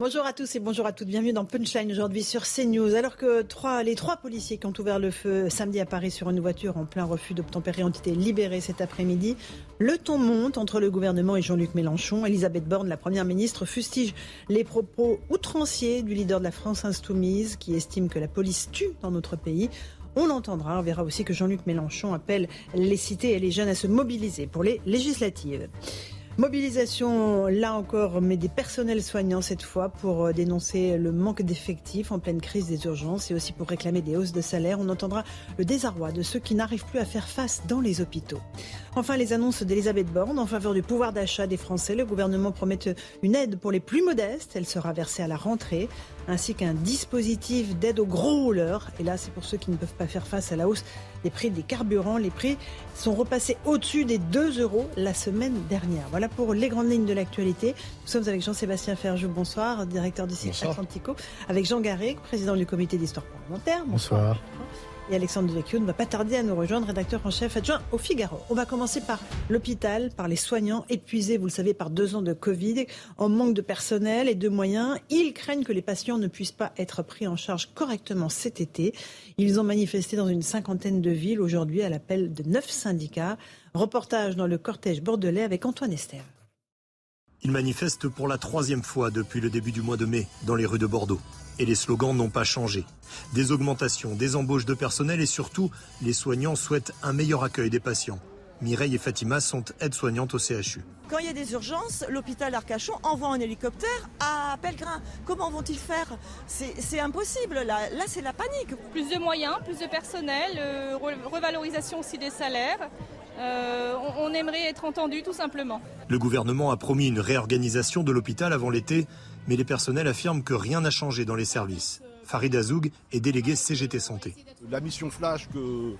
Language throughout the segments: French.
Bonjour à tous et bonjour à toutes. Bienvenue dans Punchline aujourd'hui sur CNews. Alors que trois, les trois policiers qui ont ouvert le feu samedi à Paris sur une voiture en plein refus d'obtempérer ont été libérés cet après-midi, le ton monte entre le gouvernement et Jean-Luc Mélenchon. Elisabeth Borne, la première ministre, fustige les propos outranciers du leader de la France insoumise qui estime que la police tue dans notre pays. On l'entendra. On verra aussi que Jean-Luc Mélenchon appelle les cités et les jeunes à se mobiliser pour les législatives. Mobilisation, là encore, mais des personnels soignants cette fois pour euh, dénoncer le manque d'effectifs en pleine crise des urgences et aussi pour réclamer des hausses de salaire. On entendra le désarroi de ceux qui n'arrivent plus à faire face dans les hôpitaux. Enfin, les annonces d'Elisabeth Borne en faveur du pouvoir d'achat des Français. Le gouvernement promet une aide pour les plus modestes. Elle sera versée à la rentrée, ainsi qu'un dispositif d'aide aux gros rouleurs. Et là, c'est pour ceux qui ne peuvent pas faire face à la hausse des prix des carburants. Les prix sont repassés au-dessus des 2 euros la semaine dernière. Voilà pour les grandes lignes de l'actualité. Nous sommes avec Jean-Sébastien Ferjou, bonsoir, directeur du site Atlantico, avec Jean Garé, président du comité d'histoire parlementaire. bonsoir. Et Alexandre Devecchio ne va pas tarder à nous rejoindre, rédacteur en chef adjoint au Figaro. On va commencer par l'hôpital, par les soignants épuisés, vous le savez, par deux ans de Covid, en manque de personnel et de moyens. Ils craignent que les patients ne puissent pas être pris en charge correctement cet été. Ils ont manifesté dans une cinquantaine de villes aujourd'hui à l'appel de neuf syndicats. Reportage dans le cortège bordelais avec Antoine Esther. Ils manifestent pour la troisième fois depuis le début du mois de mai dans les rues de Bordeaux. Et les slogans n'ont pas changé. Des augmentations, des embauches de personnel et surtout, les soignants souhaitent un meilleur accueil des patients. Mireille et Fatima sont aides-soignantes au CHU. Quand il y a des urgences, l'hôpital Arcachon envoie un hélicoptère à Pellegrin. Comment vont-ils faire? C'est impossible. Là, là c'est la panique. Plus de moyens, plus de personnel, euh, revalorisation aussi des salaires. Euh, on, aimerait être entendu tout simplement. Le gouvernement a promis une réorganisation de l'hôpital avant l'été, mais les personnels affirment que rien n'a changé dans les services. Farid Azoug est délégué CGT Santé. La mission flash que,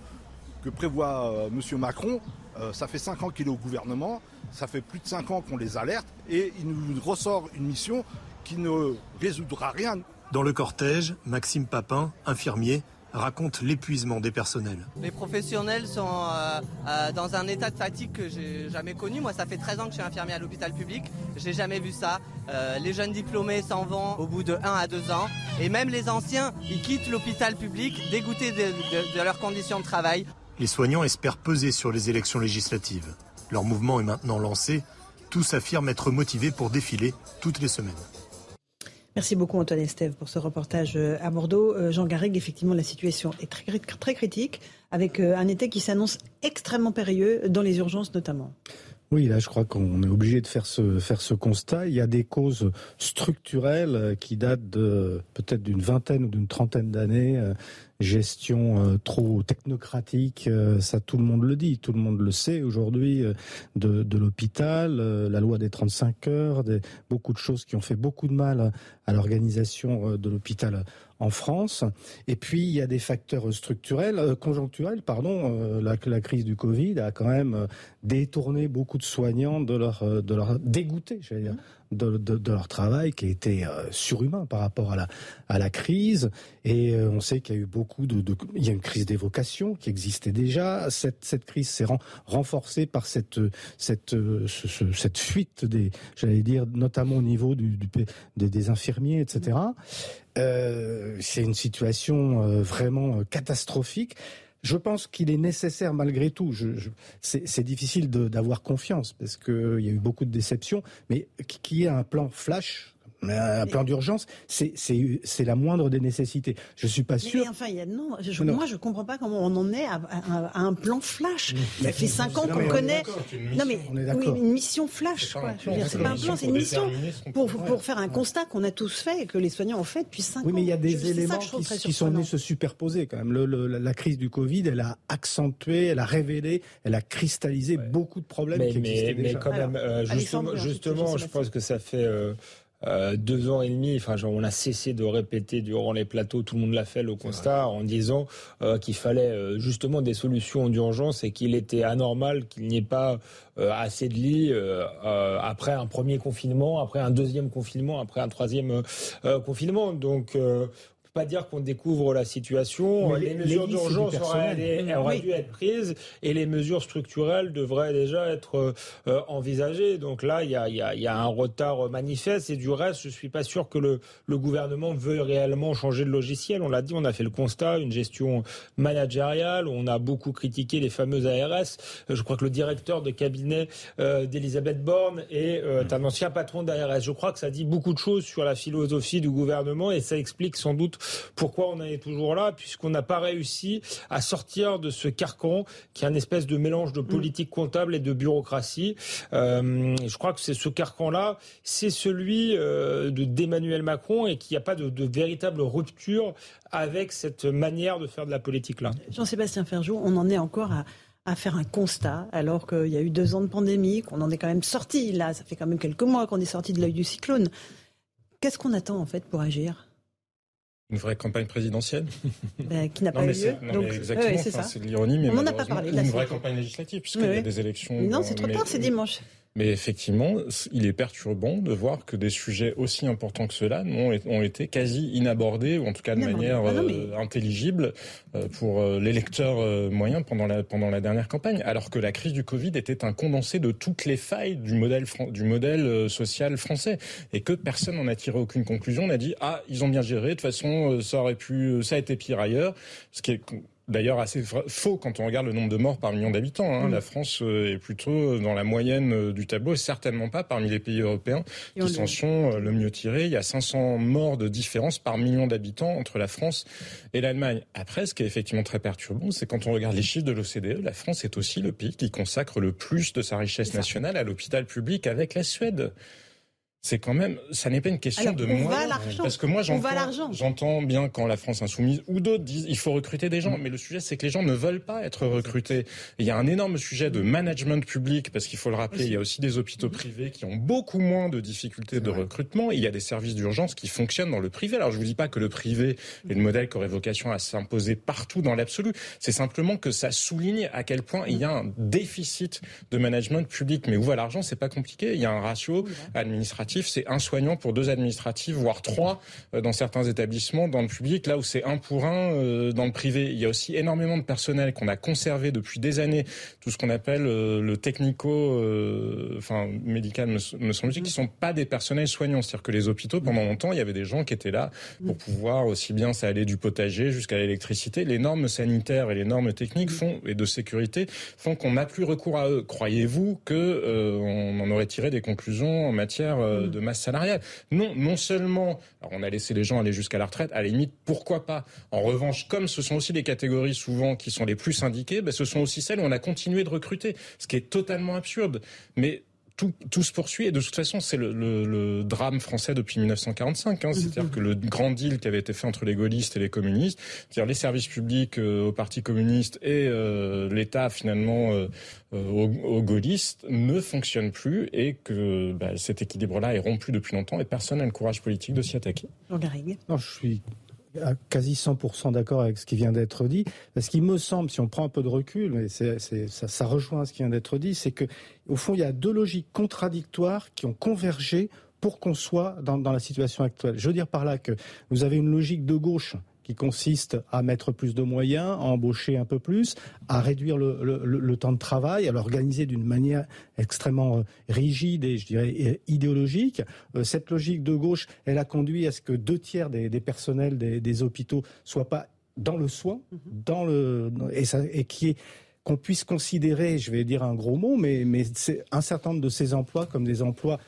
que prévoit euh, M. Macron, euh, ça fait 5 ans qu'il est au gouvernement, ça fait plus de 5 ans qu'on les alerte, et il nous ressort une mission qui ne résoudra rien. Dans le cortège, Maxime Papin, infirmier, raconte l'épuisement des personnels. Les professionnels sont euh, euh, dans un état de fatigue que j'ai jamais connu. Moi, ça fait 13 ans que je suis infirmier à l'hôpital public. J'ai jamais vu ça. Euh, les jeunes diplômés s'en vont au bout de 1 à 2 ans. Et même les anciens, ils quittent l'hôpital public dégoûtés de, de leurs conditions de travail. Les soignants espèrent peser sur les élections législatives. Leur mouvement est maintenant lancé. Tous affirment être motivés pour défiler toutes les semaines. Merci beaucoup Antoine Estève pour ce reportage euh, à Bordeaux. Euh, Jean Garrigue, effectivement, la situation est très, très critique, avec euh, un été qui s'annonce extrêmement périlleux, dans les urgences notamment. Oui, là, je crois qu'on est obligé de faire ce, faire ce constat. Il y a des causes structurelles qui datent peut-être d'une vingtaine ou d'une trentaine d'années gestion euh, trop technocratique, euh, ça tout le monde le dit, tout le monde le sait aujourd'hui, euh, de, de l'hôpital, la loi des 35 heures, des, beaucoup de choses qui ont fait beaucoup de mal à l'organisation de l'hôpital en France. Et puis il y a des facteurs structurels, conjoncturels, pardon. la, la, crise du Covid a quand même détourné beaucoup de soignants de leur, de leur dégoûté, j'allais dire, de, de, de, leur travail qui a été euh, surhumain par rapport à la, à la crise. Et euh, on sait qu'il y a eu beaucoup de, de, Il y a une crise des vocations qui existait déjà. Cette, cette crise s'est renforcée par cette, cette, ce, cette fuite des, j'allais dire, notamment au niveau du, du des, des, infirmiers, etc. Euh, c'est une situation euh, vraiment catastrophique. Je pense qu'il est nécessaire malgré tout. C'est difficile d'avoir confiance parce qu'il y a eu beaucoup de déceptions, mais qu'il y ait un plan flash un plan d'urgence, c'est la moindre des nécessités. Je suis pas sûr. Mais enfin, il y a, non, je, moi, je comprends pas comment on en est à, à, un plan flash. Ça fait cinq ans qu'on connaît. Non, mais oui, une mission flash. Quoi. Je veux dire, c'est pas un plan, c'est une mission pour, pour faire un constat qu'on a tous fait et que les soignants ont fait depuis cinq ans. Oui, mais il y a des éléments qui, qui sont venus se superposer quand même. Le, le, la crise du Covid, elle a accentué, elle a révélé, elle a cristallisé beaucoup de problèmes mais, qui existaient mais, déjà. Mais quand même, euh, justement, justement je pense que ça fait. Euh, euh, deux ans et demi, enfin, genre, on a cessé de répéter durant les plateaux, tout le monde l'a fait le constat, en disant euh, qu'il fallait euh, justement des solutions d'urgence et qu'il était anormal qu'il n'y ait pas euh, assez de lits après un premier confinement, après un deuxième confinement, après un troisième confinement. Donc pas dire qu'on découvre la situation. les, mesures d'urgence auraient, dû être prises et les mesures structurelles devraient déjà être euh, envisagées. Donc là, il y a, un retard manifeste et du reste, je suis pas sûr que le, le gouvernement veuille réellement changer de logiciel. On l'a dit, on a fait le constat, une gestion managériale. On a beaucoup critiqué les fameuses ARS. Je crois que le directeur de cabinet euh, d'Elisabeth Borne est euh, un ancien patron d'ARS. Je crois que ça dit beaucoup de choses sur la philosophie du gouvernement et ça explique sans doute pourquoi on en est toujours là, puisqu'on n'a pas réussi à sortir de ce carcan qui est un espèce de mélange de politique comptable et de bureaucratie. Euh, je crois que c'est ce carcan-là, c'est celui euh, de d'Emmanuel Macron et qu'il n'y a pas de, de, véritable rupture avec cette manière de faire de la politique-là. Jean-Sébastien Ferjou, on en est encore à à faire un constat, alors qu'il y a eu deux ans de pandémie, qu'on en est quand même sorti. Là, ça fait quand même quelques mois qu'on est sorti de l'œil du cyclone. Qu'est-ce qu'on attend en fait pour agir? Une vraie campagne présidentielle? Ben, Qui n'a pas eu lieu. exactement, c'est l'ironie, mais on n'en a pas parlé. Une vraie campagne législative, puisqu'il y a des élections. Non, c'est trop tard, c'est dimanche. Mais effectivement, il est perturbant de voir que des sujets aussi importants que ceux-là ont été quasi inabordés, ou en tout cas de manière ah euh, intelligible euh, pour euh, les lecteurs moyens pendant la, pendant la dernière campagne. Alors que la crise du Covid était un condensé de toutes les failles du modèle, du modèle social français. Et que personne n'en a tiré aucune conclusion. On a dit, ah, ils ont bien géré, de toute façon, ça aurait pu, ça a été pire ailleurs. Ce qui est d'ailleurs assez faux quand on regarde le nombre de morts par million d'habitants. Hein. Mm. La France euh, est plutôt dans la moyenne euh, du tableau et certainement pas parmi les pays européens qui s'en sont euh, le mieux tirés. Il y a 500 morts de différence par million d'habitants entre la France et l'Allemagne. Après, ce qui est effectivement très perturbant, c'est quand on regarde les chiffres de l'OCDE, la France est aussi le pays qui consacre le plus de sa richesse nationale à l'hôpital public avec la Suède c'est quand même, ça n'est pas une question de moi. Parce que moi, j'entends bien quand la France insoumise ou d'autres disent il faut recruter des gens. Mais le sujet, c'est que les gens ne veulent pas être recrutés. il y a un énorme sujet de management public parce qu'il faut le rappeler, il y a aussi des hôpitaux privés qui ont beaucoup moins de difficultés de recrutement. il y a des services d'urgence qui fonctionnent dans le privé. Alors, je vous dis pas que le privé est le modèle qui aurait vocation à s'imposer partout dans l'absolu. C'est simplement que ça souligne à quel point il y a un déficit de management public. Mais où va l'argent? C'est pas compliqué. Il y a un ratio administratif c'est un soignant pour deux administratifs, voire trois euh, dans certains établissements, dans le public, là où c'est un pour un euh, dans le privé. Il y a aussi énormément de personnel qu'on a conservé depuis des années, tout ce qu'on appelle euh, le technico, enfin médical, me, semble-t-il, qui sont pas des personnels soignants. C'est-à-dire que les hôpitaux, pendant longtemps, il y avait des gens qui étaient là pour pouvoir aussi bien ça allait du potager jusqu'à l'électricité. Les normes sanitaires et les normes techniques font et de sécurité font qu'on n'a plus recours à eux. Croyez-vous que on en aurait tiré des conclusions en matière de masse salariale. Non, non seulement on a laissé les gens aller jusqu'à la retraite, à la limite, pourquoi pas En revanche, comme ce sont aussi les catégories souvent qui sont les plus syndiquées, ben, ce sont aussi celles où on a continué de recruter, ce qui est totalement absurde. Mais tout, se poursuit et de toute façon c'est le, drame français depuis 1945. Hein. C'est-à-dire que le grand deal qui avait été fait entre les gaullistes et les communistes, c'est-à-dire les services publics euh, au Parti communiste et euh, l'État finalement euh, aux, gaullistes ne fonctionne plus et que bah, cet équilibre-là est rompu depuis longtemps et personne n'a le courage politique de s'y attaquer. Non, je suis à quasi 100% d'accord avec ce qui vient d'être dit. Parce qu'il me semble, si on prend un peu de recul, mais ça, ça, rejoint ce qui vient d'être dit, c'est que au fond, il y a deux logiques contradictoires qui ont convergé pour qu'on soit dans, dans, la situation actuelle. Je veux dire par là que vous avez une logique de gauche qui consiste à mettre plus de moyens, à embaucher un peu plus, à réduire le, temps de travail, à l'organiser d'une manière extrêmement euh, rigide et je dirais idéologique. Euh, cette logique de gauche, elle a conduit à ce que deux tiers des, personnels des, hôpitaux soient pas dans le soin, mhm. dans le et, ça, et qui est qu'on puisse considérer, je vais dire un gros mot, mais, mais un certain nombre de ces emplois comme des emplois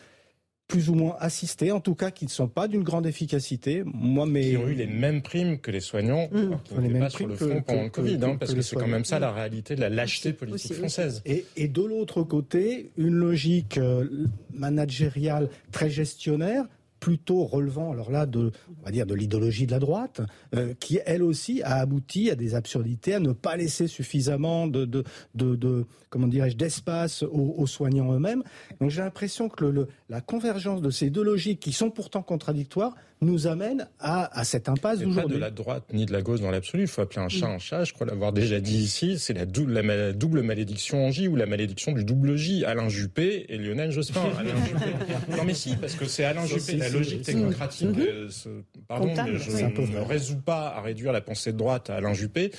plus ou moins assistés, en tout cas qui ne sont pas d'une grande efficacité. Moi, mais qui ont eu les mêmes primes que les soignants mmh. qui n'étaient pas sur le front pendant le Covid, hein, parce que, c'est quand même ça la réalité de la lâcheté politique française. Et, et, de l'autre côté, une logique euh, managériale très gestionnaire plutôt relevant alors là de on va dire de l'idéologie de la droite euh, qui elle aussi a abouti à des absurdités à ne pas laisser suffisamment de de, de, comment dirais-je d'espace aux, soignants eux-mêmes donc j'ai l'impression que le, la convergence de ces deux logiques qui sont pourtant contradictoires nous amène à, à cette impasse d'aujourd'hui. Pas de la droite ni de la gauche dans l'absolu. Il faut appeler un chat un chat. Je crois l'avoir déjà dit ici. C'est la, double, la double malédiction en J ou la malédiction du double J. Alain Juppé et Lionel Jospin. Alain Juppé. Non mais si, parce que c'est Alain Juppé. La logique technocratique, mmh. pardon, je ne résous pas à réduire la pensée de droite à Alain Juppé,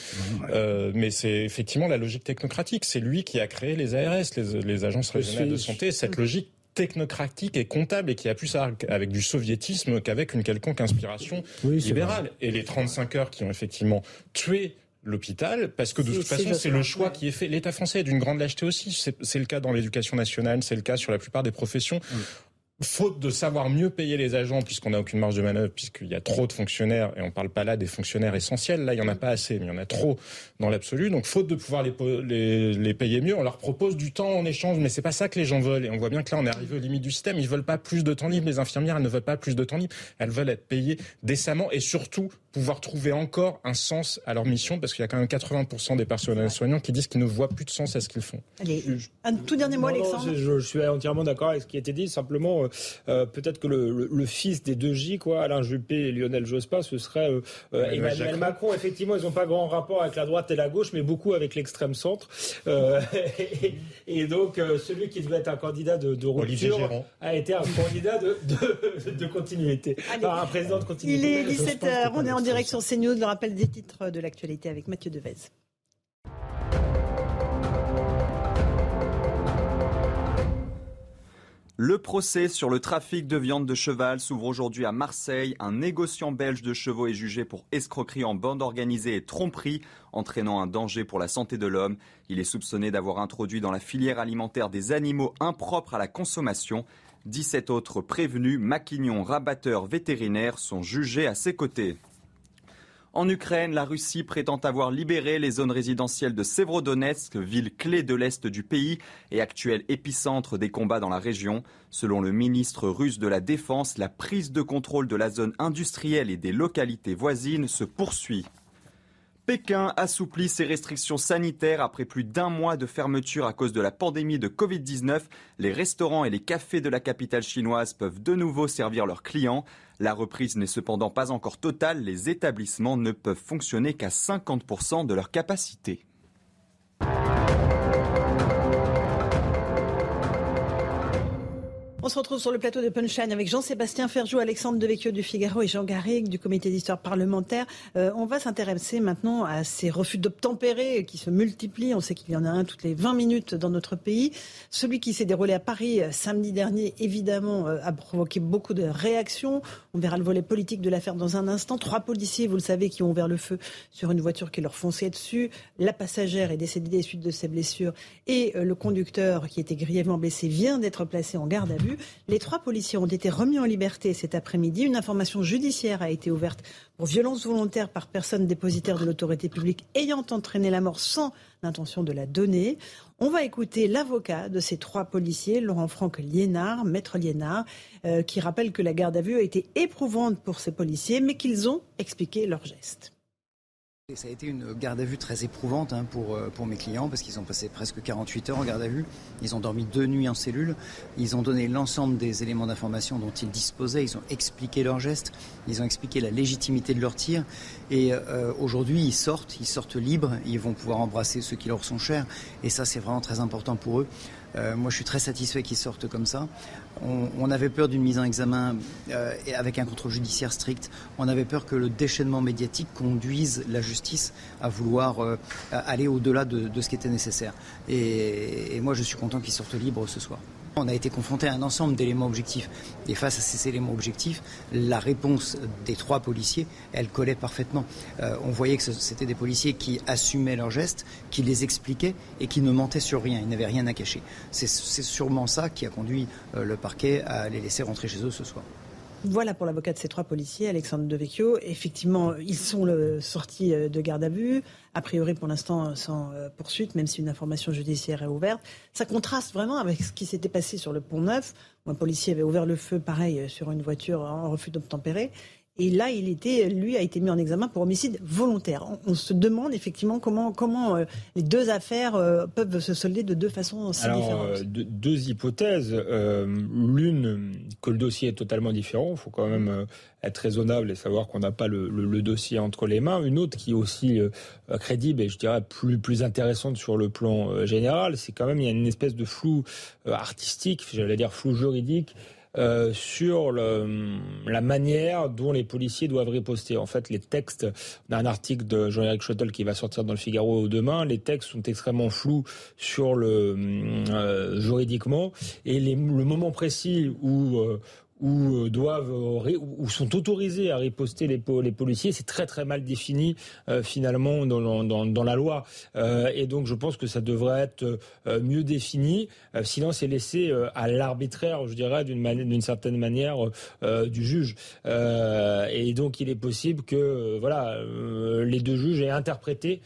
mais c'est effectivement la logique technocratique. C'est lui qui a créé les ARS, les, les agences régionales de santé. Cette logique technocratique et comptable et qui a plus à avec du soviétisme qu'avec une quelconque inspiration libérale. Et les 35 heures qui ont effectivement tué l'hôpital, parce que de toute façon, c'est le choix qui est fait. L'État français est d'une grande lâcheté aussi. C'est le cas dans l'éducation nationale, c'est le cas sur la plupart des professions faute de savoir mieux payer les agents, puisqu'on n'a aucune marge de manœuvre, puisqu'il y a trop de fonctionnaires, et on ne parle pas là des fonctionnaires essentiels, là il n'y en a pas assez, mais il y en a trop dans l'absolu. Donc faute de pouvoir les, les, payer mieux, on leur propose du temps en échange, mais c'est pas ça que les gens veulent. Et on voit bien que là on est arrivé aux limites du système. Ils veulent pas plus de temps libre. Les infirmières, elles ne veulent pas plus de temps libre. Elles veulent être payées décemment et surtout pouvoir trouver encore un sens à leur mission, parce qu'il y a quand même 80% des personnels soignants qui disent qu'ils ne voient plus de sens à ce qu'ils font. Allez, un tout dernier mot, Alexandre. je, suis entièrement d'accord avec ce qui a été dit. Simplement, euh, peut-être que le, fils des deux J, quoi, Alain Juppé et Lionel Jospin, ce serait euh, Emmanuel Macron. Effectivement, ils n'ont pas grand rapport avec la droite et la gauche, mais beaucoup avec l'extrême centre. et, donc, celui qui devait être un candidat de, de rupture a été un candidat de, de, continuité. un président de continuité. Il est 17h, on est en direction CNews, le rappel des titres de l'actualité avec Mathieu Devez. Le procès sur le trafic de viande de cheval s'ouvre aujourd'hui à Marseille. Un négociant belge de chevaux est jugé pour escroquerie en bande organisée et tromperie, entraînant un danger pour la santé de l'homme. Il est soupçonné d'avoir introduit dans la filière alimentaire des animaux impropres à la consommation. 17 autres prévenus, maquignons, rabatteurs, vétérinaires sont jugés à ses côtés. En Ukraine, la Russie prétend avoir libéré les zones résidentielles de Sévrodonetsk, ville clé de l'Est du pays et actuel épicentre des combats dans la région. Selon le ministre russe de la Défense, la prise de contrôle de la zone industrielle et des localités voisines se poursuit. Pékin assouplit ses restrictions sanitaires après plus d'un mois de fermeture à cause de la pandémie de Covid-19. Les restaurants et les cafés de la capitale chinoise peuvent de nouveau servir leurs clients. La reprise n'est cependant pas encore totale. Les établissements ne peuvent fonctionner qu'à 50% de leur capacité. On se retrouve sur le plateau de Punchline avec Jean-Sébastien Ferjou, Alexandre Devecchio du Figaro et Jean Garrigue du comité d'histoire parlementaire. Euh, on va s'intéresser maintenant à ces refus d'obtempérer qui se multiplient. On sait qu'il y en a un toutes les 20 minutes dans notre pays. Celui qui s'est déroulé à Paris euh, samedi dernier, évidemment, euh, a provoqué beaucoup de réactions. On verra le volet politique de l'affaire dans un instant. Trois policiers, vous le savez, qui ont ouvert le feu sur une voiture qui leur fonçait dessus. La passagère est décédée des suites de ses blessures et le conducteur, qui était grièvement blessé, vient d'être placé en garde à vue. Les trois policiers ont été remis en liberté cet après-midi. Une information judiciaire a été ouverte pour violence volontaire par personne dépositaire de l'autorité publique ayant entraîné la mort sans l'intention de la donner. On va écouter l'avocat de ces trois policiers, Laurent-Franck Liénard, maître Liénard, euh, qui rappelle que la garde à vue a été éprouvante pour ces policiers, mais qu'ils ont expliqué leurs gestes. Ça a été une garde à vue très éprouvante hein, pour, euh, pour mes clients parce qu'ils ont passé presque 48 heures en garde à vue. Ils ont dormi deux nuits en cellule. Ils ont donné l'ensemble des éléments d'information dont ils disposaient. Ils ont expliqué leurs gestes. Ils ont expliqué la légitimité de leur tir. Et euh, aujourd'hui, ils sortent. Ils sortent libres. Ils vont pouvoir embrasser ceux qui leur sont chers. Et ça, c'est vraiment très important pour eux. Euh, moi, je suis très satisfait qu'ils sortent comme ça. On, avait peur d'une mise en examen euh, avec un contrôle judiciaire strict. On avait peur que le déchaînement médiatique conduise la justice à vouloir euh, aller au-delà de, ce qui était nécessaire. et moi, je suis content qu'ils sortent libres ce soir. On a été confronté à un ensemble d'éléments objectifs. Et face à ces éléments objectifs, la réponse des trois policiers, elle collait parfaitement. Euh, on voyait que c'était des policiers qui assumaient leurs gestes, qui les expliquaient et qui ne mentaient sur rien. Ils n'avaient rien à cacher. C'est sûrement ça qui a conduit euh, le parquet à les laisser rentrer chez eux ce soir. Voilà pour l'avocat de ces trois policiers, Alexandre Devecchio. Effectivement, ils sont sortis euh, de garde à vue, a priori pour l'instant sans euh, poursuite, même si une information judiciaire est ouverte. Ça contraste vraiment avec ce qui s'était passé sur le pont Neuf, où un policier avait ouvert le feu, pareil, euh, sur une voiture en refus d'obtempérer. Et là, il était, lui a été mis en examen pour homicide volontaire. On, se demande effectivement comment, comment euh, les deux affaires euh, peuvent se solder de deux façons si différentes. Euh, deux hypothèses. L'une, que le dossier est totalement différent. Il faut quand même être raisonnable et savoir qu'on n'a pas le, le, dossier entre les mains. Une autre qui est aussi crédible et je dirais plus, plus intéressante sur le plan général, c'est quand même il y a une espèce de flou artistique, j'allais dire flou juridique euh, sur le, la manière dont les policiers doivent riposter. En fait, les textes d'un article de Jean-Éric Schottel qui va sortir dans le Figaro demain, les textes sont extrêmement flous sur le euh, juridiquement et le moment précis où euh, ou euh, doivent euh, ou sont autorisés à riposter les, policiers, c'est très très mal défini euh, finalement dans, dans, dans, la loi. Euh, et donc je pense que ça devrait être mieux défini. sinon c'est laissé à l'arbitraire, je dirais, d'une d'une certaine manière du juge. et donc il est possible que voilà les deux juges aient interprété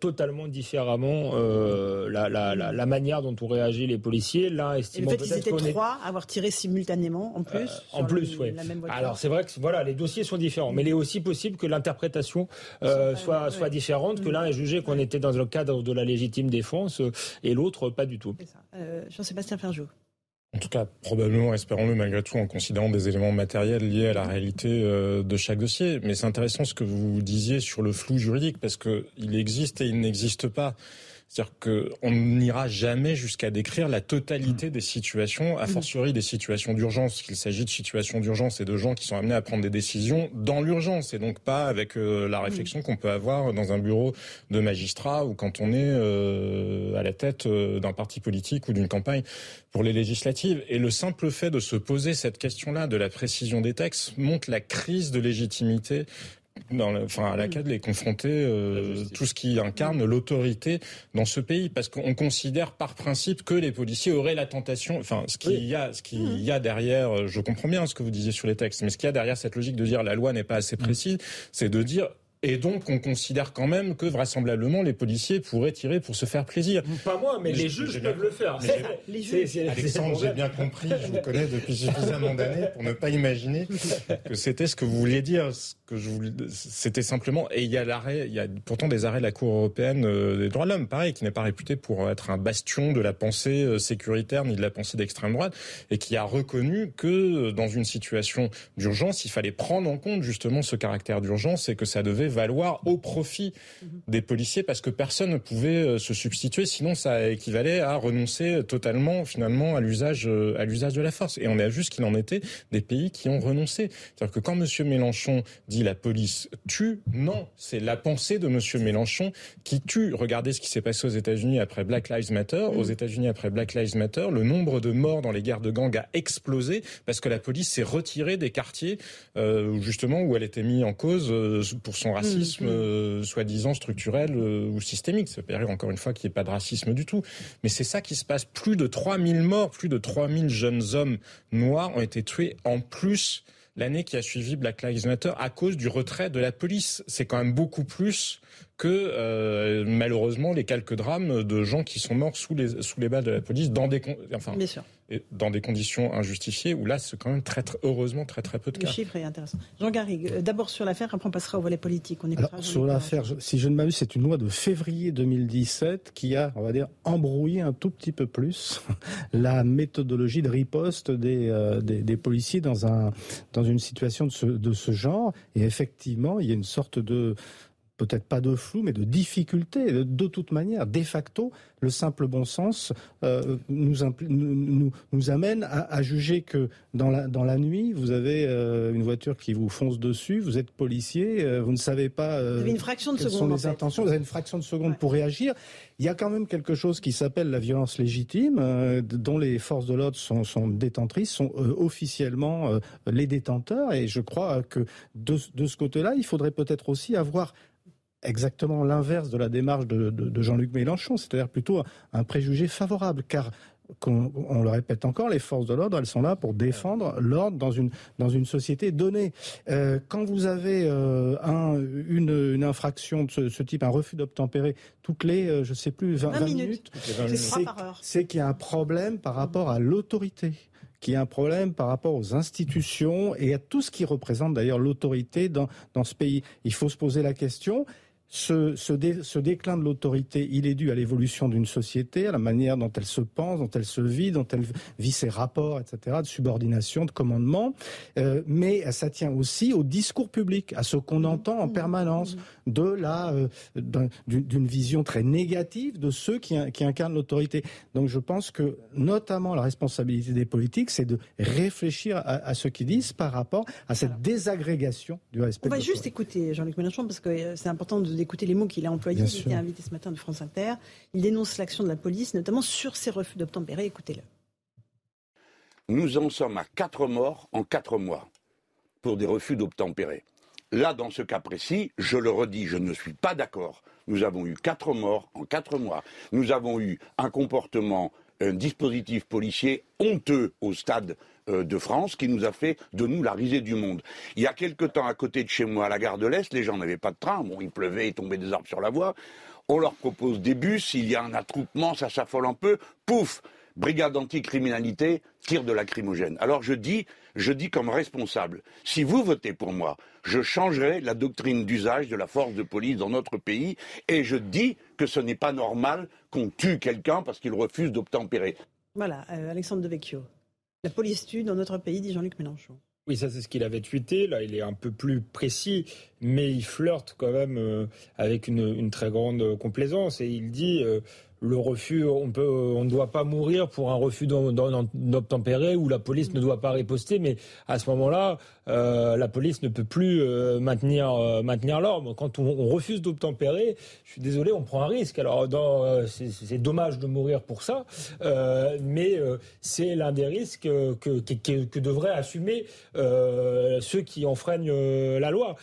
totalement différemment la, la, la, la, manière dont ont réagi les policiers. L'un estimant peut-être qu'ils étaient trois à avoir tiré simultanément en plus en plus, oui. Alors c'est vrai que voilà, les dossiers sont différents, mais il est aussi possible que l'interprétation euh, soit, soit différente, que mm. l'un ait jugé qu'on était dans le cadre de la légitime défense euh, et l'autre pas du tout. Euh, Jean-Sébastien Ferjou. En tout cas, probablement, espérons-le malgré tout, en considérant des éléments matériels liés à la réalité de chaque dossier. Mais c'est intéressant ce que vous disiez sur le flou juridique, parce qu'il existe et il n'existe pas. C'est-à-dire qu'on n'ira jamais jusqu'à décrire la totalité des situations, a fortiori des situations d'urgence, qu'il s'agit de situations d'urgence et de gens qui sont amenés à prendre des décisions dans l'urgence et donc pas avec euh, la réflexion qu'on peut avoir dans un bureau de magistrat ou quand on est euh, à la tête euh, d'un parti politique ou d'une campagne pour les législatives. Et le simple fait de se poser cette question-là de la précision des textes montre la crise de légitimité dans enfin, à laquelle est confronté euh, tout ce qui incarne l'autorité dans ce pays, parce qu'on considère par principe que les policiers auraient la tentation, enfin, ce qu'il y a, ce qu'il mmh. y a derrière, euh, je comprends bien ce que vous disiez sur les textes, mais ce qu'il y a derrière cette logique de dire la loi n'est pas assez précise, c'est de dire et donc, on considère quand même que vraisemblablement les policiers pourraient tirer pour se faire plaisir. Pas moi, mais, les juges peuvent le faire. Alexandre, j'ai bien compris, je vous connais depuis suffisamment d'années pour ne pas imaginer que c'était ce que vous vouliez dire. Que je voulais, c'était simplement. Et il y a l'arrêt, il y a pourtant des arrêts de la Cour européenne euh, des droits de l'homme, pareil, qui n'est pas réputé pour être un bastion de la pensée euh, sécuritaire ni de la pensée d'extrême droite, et qui a reconnu que euh, dans une situation d'urgence, il fallait prendre en compte justement ce caractère d'urgence et que ça devait valoir au profit des policiers parce que personne ne pouvait se substituer, sinon ça équivalait à renoncer totalement finalement à l'usage à l'usage de la force. Et on a vu ce qu'il en était des pays qui ont renoncé. C'est-à-dire que quand Monsieur Mélenchon dit la police tue, non, c'est la pensée de Monsieur Mélenchon qui tue. Regardez ce qui s'est passé aux États-Unis après Black Lives Matter. Aux États-Unis après Black Lives Matter, le nombre de morts dans les guerres de gang a explosé parce que la police s'est retirée des quartiers euh, justement où elle était mise en cause euh, pour son racisme mm, mm. euh, soi-disant structurel ou systémique. Ça veut encore une fois qu'il n'y ait pas de racisme du tout. Mais c'est ça qui se passe. Plus de 3000 morts, plus de 3000 jeunes hommes noirs ont été tués en plus l'année qui a suivi Black Lives Matter à cause du retrait de la police. C'est quand même beaucoup plus que euh, malheureusement les quelques drames de gens qui sont morts sous les sous les balles de la police dans des enfin Bien sûr. dans des conditions injustifiées où là c'est quand même très, très, heureusement très très peu de cas. Le chiffre est intéressant. Jean Garrigue, euh, d'abord sur l'affaire, après on passera au volet politique. On Alors, sur l'affaire, si je ne m'abuse, c'est une loi de février 2017 qui a, on va dire, embrouillé un tout petit peu plus la méthodologie de riposte des, euh, des, des, policiers dans un dans une situation de ce, de ce genre. Et effectivement, il y a une sorte de peut-être pas de flou, mais de difficulté. De, toute manière, de facto, le simple bon sens euh, nous, nous, nous, amène à, juger que dans la, dans la nuit, vous avez euh, une voiture qui vous fonce dessus, vous êtes policier, euh, vous ne savez pas vous avez une fraction de quelles seconde, sont les intentions, vous avez une fraction de seconde pour réagir. Il y a quand même quelque chose qui s'appelle la violence légitime, dont les forces de l'ordre sont, sont, détentrices, sont officiellement les détenteurs. Et je crois que de, de ce côté-là, il faudrait peut-être aussi avoir exactement l'inverse de la démarche de, Jean-Luc Mélenchon, c'est-à-dire plutôt un préjugé favorable, car on, le répète encore, les forces de l'ordre, elles sont là pour défendre l'ordre dans une, dans une société donnée. Euh, quand vous avez euh, un, une, infraction de ce, type, un refus d'obtempérer, toutes les, euh, je sais plus, 20, minutes, c'est qu'il y a un problème par rapport à l'autorité qu'il y a un problème par rapport aux institutions et à tout ce qui représente d'ailleurs l'autorité dans, dans ce pays. Il faut se poser la question, ce, ce, déclin de l'autorité, il est dû à l'évolution d'une société, à la manière dont elle se pense, dont elle se vit, dont elle vit ses rapports, etc., de subordination, de commandement. Euh, mais ça tient aussi au discours public, à ce qu'on entend en permanence de la euh, d'une vision très négative de ceux qui, qui incarnent l'autorité. Donc je pense que notamment la responsabilité des politiques, c'est de réfléchir à, ce qu'ils disent par rapport à cette désagrégation du respect. On va juste écouter Jean-Luc Mélenchon parce que euh, c'est important de d'écouter les mots qu'il a employés. il était invité ce matin de France Inter. Il dénonce l'action de la police, notamment sur ses refus d'obtempérer. Écoutez-le. Nous en sommes à quatre morts en quatre mois pour des refus d'obtempérer. Là, dans ce cas précis, je le redis, je ne suis pas d'accord. Nous avons eu quatre morts en quatre mois. Nous avons eu un comportement, un dispositif policier honteux au stade euh, de France qui nous a fait de nous la risée du monde. Il y a quelque temps, à côté de chez moi, à la gare de l'Est, les gens n'avaient pas de train. Bon, il pleuvait, il tombait des arbres sur la voie. On leur propose des bus, il y a un attroupement, ça s'affole un peu. Pouf Brigade anticriminalité, tire de lacrymogène. Alors je dis, je dis comme responsable, si vous votez pour moi, je changerai la doctrine d'usage de la force de police dans notre pays et je dis que ce n'est pas normal qu'on tue quelqu'un parce qu'il refuse d'obtempérer. Voilà, euh, Alexandre Devecchio. La police tue dans notre pays, dit Jean-Luc Mélenchon. Oui, ça c'est ce qu'il avait tweeté. Là, il est un peu plus précis, mais il flirte quand même euh, avec une, très grande complaisance et il dit euh, le refus, on ne doit pas mourir pour un refus d'obtempérer ou la police ne doit pas riposter, mais à ce moment-là, euh, la police ne peut plus maintenir l'ordre. Quand on, refuse d'obtempérer, je suis désolé, on prend un risque. Alors, c'est dommage de mourir pour ça, mais c'est l'un des risques que, que, que, devraient assumer ceux qui enfreignent la loi.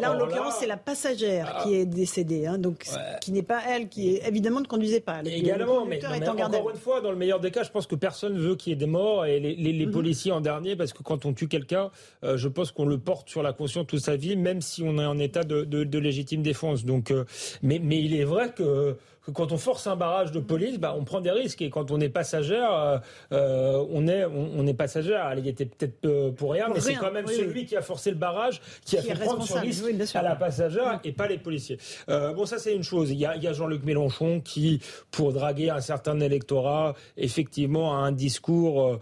Là, en l'occurrence, c'est la passagère qui est décédée, hein, donc qui n'est pas elle, qui évidemment ne conduisait pas. Également, mais, encore une fois, dans le meilleur des cas, je pense que personne veut qu'il y ait des morts et les, mhm. policiers en dernier, parce que quand on tue quelqu'un, euh, je pense qu'on le porte sur la conscience toute sa vie, même si on est en état de, légitime défense. Donc, euh, mais, mais il est vrai que que quand on force un barrage de police, bah, on prend des risques. Et quand on est passagère, euh, euh, on est on, est passagère. Il était peut-être euh, pour rien, mais c'est quand même celui qui a forcé le barrage qui, a fait prendre ce risque à la passagère et pas les policiers. bon, ça c'est une chose. Il y a, Jean-Luc Mélenchon qui, pour draguer un certain électorat, effectivement a un discours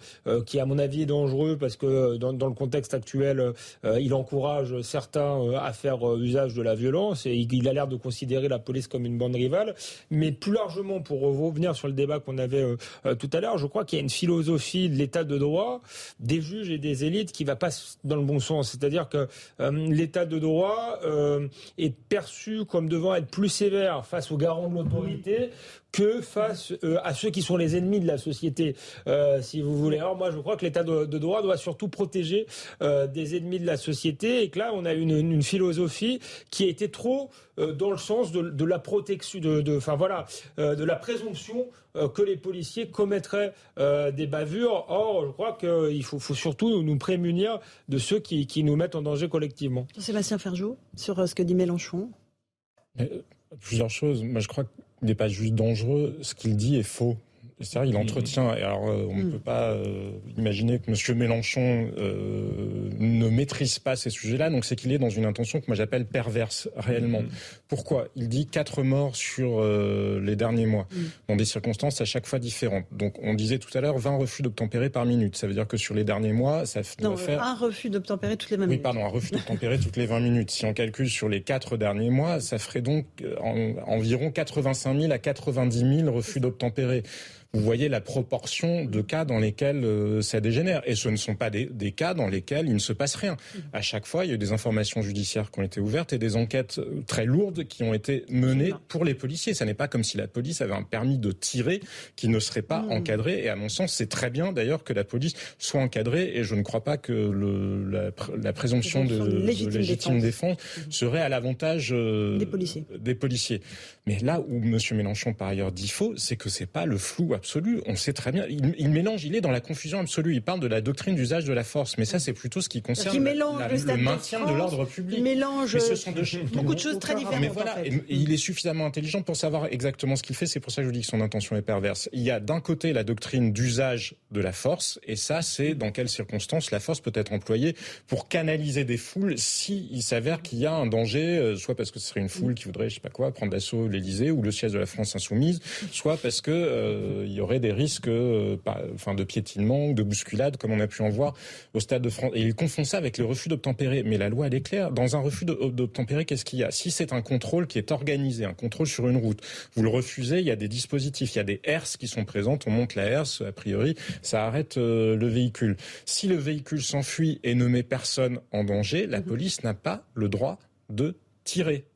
qui, à mon avis, est dangereux parce que dans, dans le contexte actuel, il encourage certains à faire usage de la violence et il a l'air de considérer la police comme une bande rivale. Mais plus largement, pour revenir sur le débat qu'on avait euh, euh, tout à l'heure, je crois qu'il y a une philosophie de l'état de droit, des juges et des élites qui va pas dans le bon sens. C'est-à-dire que euh, l'état de droit est perçu comme devant être plus sévère face aux garants de l'autorité que face à ceux qui sont les ennemis de la société, si vous voulez. Alors moi, je crois que l'État de, droit doit surtout protéger des ennemis de la société, et que là, on a une, une philosophie qui a été trop dans le sens de, de la protection, de, de, enfin voilà, euh, de la présomption euh, que les policiers commettraient euh, des bavures. Or, je crois qu'il faut, surtout nous prémunir de ceux qui, nous mettent en danger collectivement. Sébastien Ferjou, sur ce que dit Mélenchon. plusieurs choses. Moi, je crois qu'il n'est pas juste dangereux. Ce qu'il dit est faux. C'est-à-dire, il entretient. Alors, euh, on ne mm. peut pas euh, imaginer que M. Mélenchon euh, ne maîtrise pas ces sujets-là. Donc, c'est qu'il est dans une intention que moi j'appelle perverse réellement. Mm. Pourquoi? Il dit quatre morts sur les derniers mois, mm. dans des circonstances à chaque fois différentes. Donc, on disait tout à l'heure 20 refus d'obtempérer par minute. Ça veut dire que sur les derniers mois, ça non, faire un refus d'obtempérer toutes les 20 minutes. Oui, pardon, un refus d'obtempérer toutes les 20 minutes. Si on calcule sur les quatre derniers mois, ça ferait donc environ 85 000 à 90 000 refus d'obtempérer vous voyez la proportion de cas dans lesquels euh, ça dégénère. Et ce ne sont pas des, cas dans lesquels il ne se passe rien. À chaque fois, il y a eu des informations judiciaires qui ont été ouvertes et des enquêtes euh, très lourdes qui ont été menées pour les policiers. Ça n'est pas comme si la police avait un permis de tirer qui ne serait pas mmh. encadré. Et à mon sens, c'est très bien d'ailleurs que la police soit encadrée. Et je ne crois pas que le, la, présomption de, légitime, défense, mmh. serait à l'avantage euh, des policiers. des policiers. Mais là où M. Mélenchon par ailleurs dit faux, c'est que c'est pas le flou absolu. On sait très bien. Il, mélange, il est dans la confusion absolue. Il parle de la doctrine d'usage de la force, mais ça, c'est plutôt ce qui concerne le, maintien de, l'ordre public. Il mélange ce sont beaucoup de choses très différentes. Mais voilà, il est suffisamment intelligent pour savoir exactement ce qu'il fait. C'est pour ça que je dis que son intention est perverse. Il y a d'un côté la doctrine d'usage de la force, et ça, c'est dans quelles circonstances la force peut être employée pour canaliser des foules si il s'avère qu'il y a un danger, euh, soit parce que ce serait une foule qui voudrait, je sais pas quoi, prendre d'assaut l'Élysée ou le siège de la France insoumise, soit parce que euh, il y aurait des risques, euh, enfin, de piétinement ou de bousculade, comme on a pu en voir au stade de France. Et il confond ça avec le refus d'obtempérer. Mais la loi, elle est claire. Dans un refus d'obtempérer, qu'est-ce qu'il y a? Si c'est un contrôle qui est organisé, un contrôle sur une route, vous le refusez, il y a des dispositifs, il y a des herses qui sont présentes, on monte la herse, a priori, ça arrête le véhicule. Si le véhicule s'enfuit et ne met personne en danger, la mhm. police n'a pas le droit de tirer.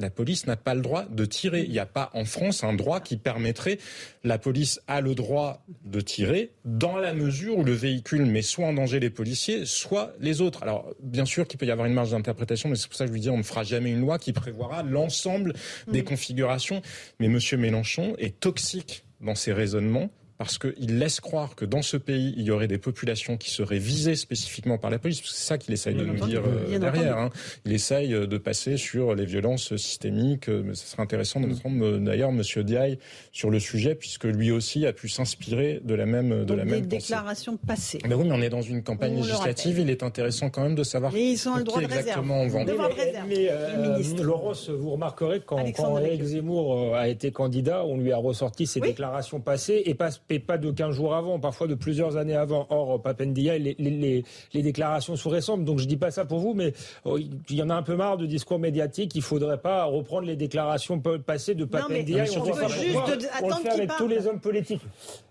La police n'a pas le droit de tirer. Il n'y a pas en France un droit qui permettrait. La police a le droit de tirer dans la mesure où le véhicule met soit en danger les policiers, soit les autres. Alors, bien sûr qu'il peut y avoir une marge d'interprétation, mais c'est pour ça que je lui dis on ne fera jamais une loi qui prévoira l'ensemble des configurations. Mais M. Mélenchon est toxique dans ses raisonnements parce qu'il laisse croire que dans ce pays, il y aurait des populations qui seraient visées spécifiquement par la police. C'est ça qu'il essaye de nous dire euh, derrière. Hein. Il essaye euh, de passer sur les violences systémiques. Euh, mais ce serait intéressant de d'entendre d'ailleurs M. Diaye sur le sujet, puisque lui aussi a pu s'inspirer de la même de la des même déclarations passées. Mais oui, mais on est dans une campagne législative. Il est intéressant quand même de savoir mais ils sont le droit de exactement réserve. on vend. Mais, Laurence, vous remarquerez quand, quand Eric Zemmour a été candidat, on lui a ressorti ses déclarations passées et pas et pas de 15 jours avant, parfois de plusieurs années avant. Or, Papendia, les, les, les, déclarations sont récentes, donc je dis pas ça pour vous, mais oh, il y en a un peu marre de discours médiatiques. Il faudrait pas reprendre les déclarations passées de Papendia. on, on, juste on le fait avec tous les hommes politiques.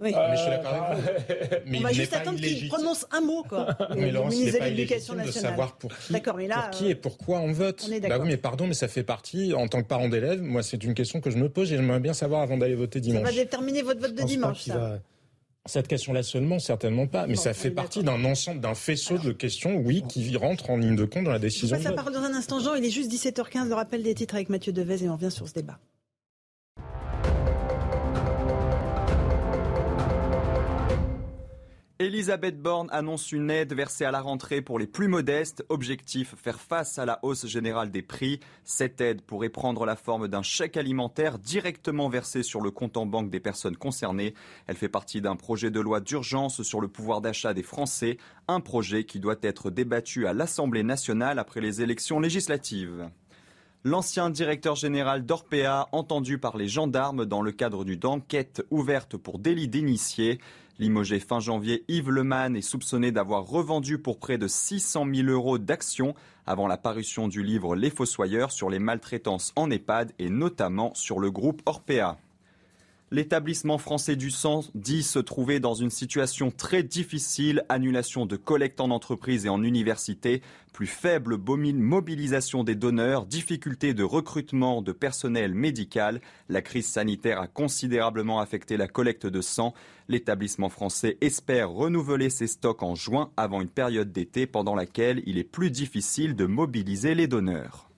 Oui. mais je suis d'accord avec vous. on va juste attendre qu'il prononce un mot, quoi. mais Laurence, il n'est pas illégitime de savoir pour qui, mais là, pour qui et pourquoi on vote. On est bah oui, mais pardon, mais ça fait partie, en tant que parent d'élève, moi, c'est une question que je me pose et j'aimerais bien savoir avant d'aller voter dimanche. Ça va déterminer votre vote de dimanche, ça. Cette question-là seulement, certainement pas. Mais ça fait partie d'un ensemble, d'un faisceau de questions, oui, qui rentrent en ligne de compte dans la décision. Ça parle dans un instant, Jean. Il est juste 17h15. Le rappel des titres avec Mathieu Devez et on revient sur ce débat. Elisabeth Borne annonce une aide versée à la rentrée pour les plus modestes. Objectif, faire face à la hausse générale des prix. Cette aide pourrait prendre la forme d'un chèque alimentaire directement versé sur le compte en banque des personnes concernées. Elle fait partie d'un projet de loi d'urgence sur le pouvoir d'achat des Français, un projet qui doit être débattu à l'Assemblée nationale après les élections législatives. L'ancien directeur général d'Orpea, entendu par les gendarmes dans le cadre d'une enquête ouverte pour délit d'initié. Limogé fin janvier, Yves Leman est soupçonné d'avoir revendu pour près de 600 000 euros d'actions avant la parution du livre Les Fossoyeurs sur les maltraitances en EHPAD et notamment sur le groupe Orpea. L'établissement français du sang dit se trouver dans une situation très difficile, annulation de collecte en entreprise et en université, plus faible mobilisation des donneurs, difficulté de recrutement de personnel médical. La crise sanitaire a considérablement affecté la collecte de sang. L'établissement français espère renouveler ses stocks en juin avant une période d'été pendant laquelle il est plus difficile de mobiliser les donneurs.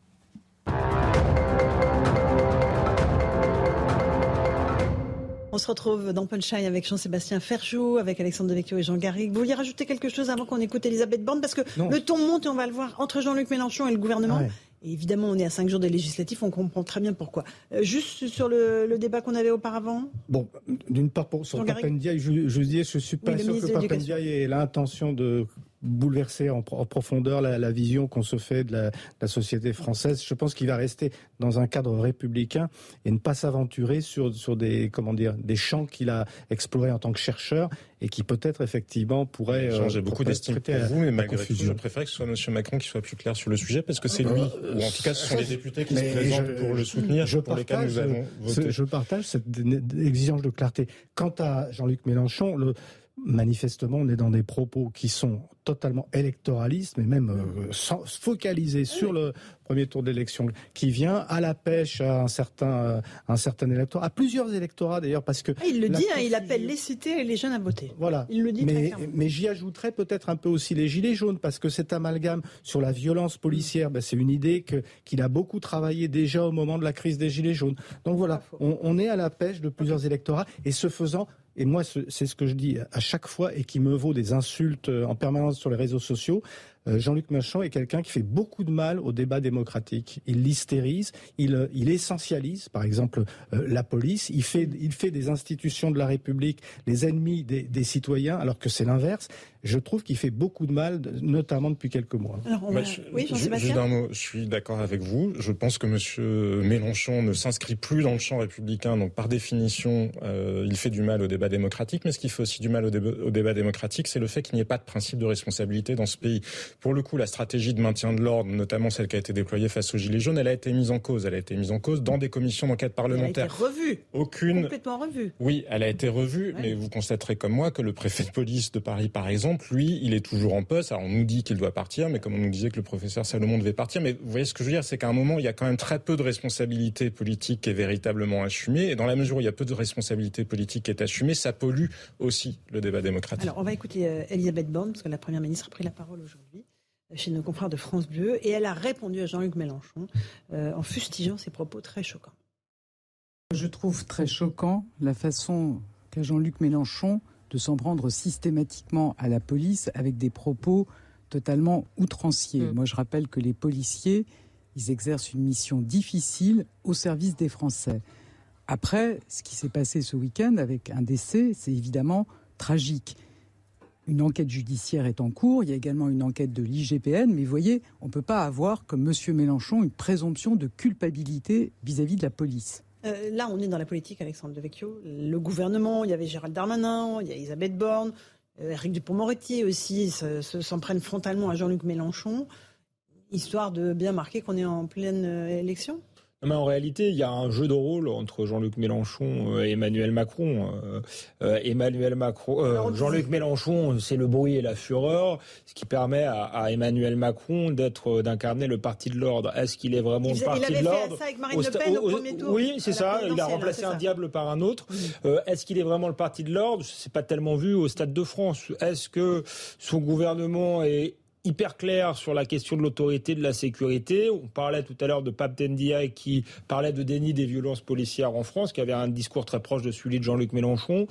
On se retrouve dans Punchline avec Jean-Sébastien Ferjou, avec Alexandre Devecchio et Jean Garrigue. Vous vouliez rajouter quelque chose avant qu'on écoute Elisabeth Borne? Parce que le ton monte et on va le voir entre Jean-Luc Mélenchon et le gouvernement. Et évidemment, on est à cinq jours des législatifs, on comprend très bien pourquoi. Euh, juste sur le, débat qu'on avait auparavant? Bon, d'une part, pour, sur Papendia, je, je, dis, je suis pas sûr que Papendia ait l'intention de bouleverser en, profondeur la, vision qu'on se fait de la, société française. Je pense qu'il va rester dans un cadre républicain et ne pas s'aventurer sur, sur des, comment dire, des champs qu'il a explorés en tant que chercheur et qui peut-être effectivement pourraient. Euh, J'ai beaucoup d'estime pour vous, mais malgré tout, je préfère que ce soit M. Macron qui soit plus clair sur le sujet parce que c'est lui, euh, ou en tout cas ce sont les députés qui se présentent pour le soutenir, je pour lesquels nous avons voté. Je partage cette exigence de clarté. Quant à Jean-Luc Mélenchon, le, manifestement, on est dans des propos qui sont totalement électoralistes, mais même euh, focalisés sur le premier tour d'élection qui vient à la pêche à un certain, euh, un certain électorat, à plusieurs électorats d'ailleurs, parce que... Ah, il le dit, hein, il appelle les cités et les jeunes à voter. Voilà. Il le dit mais, mais j'y ajouterais peut-être un peu aussi les gilets jaunes, parce que cet amalgame sur la violence policière, ben, c'est une idée que, qu'il a beaucoup travaillé déjà au moment de la crise des gilets jaunes. Donc voilà, on, on est à la pêche de plusieurs électorats, et ce faisant, et moi c'est ce que je dis à chaque fois et qui me vaut des insultes en permanence sur les réseaux sociaux, euh, Jean-Luc Mélenchon est quelqu'un qui fait beaucoup de mal au débat démocratique. Il l'hystérise, il, euh, il essentialise, par exemple, euh, la police. Il fait, il fait des institutions de la République les ennemis des, des citoyens, alors que c'est l'inverse. Je trouve qu'il fait beaucoup de mal, notamment depuis quelques mois. Bah, je, oui, Jean-Sébastien je suis d'accord avec vous. Je pense que M. Mélenchon ne s'inscrit plus dans le champ républicain, donc par définition, euh, il fait du mal au débat démocratique. Mais ce qui fait aussi du mal au, débat, au débat démocratique, c'est le fait qu'il n'y ait pas de principe de responsabilité dans ce pays. Pour le coup, la stratégie de maintien de l'ordre, notamment celle qui a été déployée face aux Gilets jaunes, elle a été mise en cause. Elle a été mise en cause dans des commissions d'enquête parlementaire. Elle a été revue. Aucune. Complètement revue. Oui, elle a été revue, mais vous constaterez comme moi que le préfet de police de Paris, par exemple, lui, il est toujours en poste. Alors on nous dit qu'il doit partir, mais comme on nous disait que le professeur Salomon devait partir, mais vous voyez ce que je veux dire, c'est qu'à un moment, il y a quand même très peu de responsabilité politique qui est véritablement assumée. Et dans la mesure où il y a peu de responsabilité politique qui est assumée, ça pollue aussi le débat démocratique. Alors on va écouter euh, Elisabeth Borne, parce que la première ministre a pris la parole aujourd'hui chez nos confrères de France Bleu, et elle a répondu à Jean-Luc Mélenchon euh, en fustigeant ses propos très choquants. Je trouve très choquant la façon qu'a Jean-Luc Mélenchon de s'en prendre systématiquement à la police avec des propos totalement outranciers. Mm. Moi, je rappelle que les policiers, ils exercent une mission difficile au service des Français. Après, ce qui s'est passé ce week-end avec un décès, c'est évidemment tragique. Une enquête judiciaire est en cours, il y a également une enquête de l'IGPN, mais vous voyez, on ne peut pas avoir, comme M. Mélenchon, une présomption de culpabilité vis-à-vis de la police. Euh, là, on est dans la politique, Alexandre Devecchio. Le gouvernement, il y avait Gérald Darmanin, il y a Elisabeth Borne, euh, Éric Dupont-Moretti aussi s'en prennent frontalement à Jean-Luc Mélenchon, histoire de bien marquer qu'on est en pleine euh, élection mais en réalité, il y a un jeu de rôle entre Jean-Luc Mélenchon euh, et Emmanuel Macron. Euh, euh, Emmanuel Macron, Jean-Luc Mélenchon, c'est le bruit et la fureur, ce qui permet à, Emmanuel Macron d'être, d'incarner le parti de l'ordre. Est-ce qu'il est vraiment le parti de l'ordre ça avec Marine Le Pen au, premier tour. Oui, c'est ça. Il a remplacé un diable par un autre. est-ce qu'il est vraiment le parti de l'ordre? C'est pas tellement vu au Stade de France. Est-ce que son gouvernement est hyper clair sur la question de l'autorité de la sécurité. On parlait tout à l'heure de Pape Tendia qui parlait de déni des violences policières en France, qui avait un discours très proche de celui de Jean-Luc Mélenchon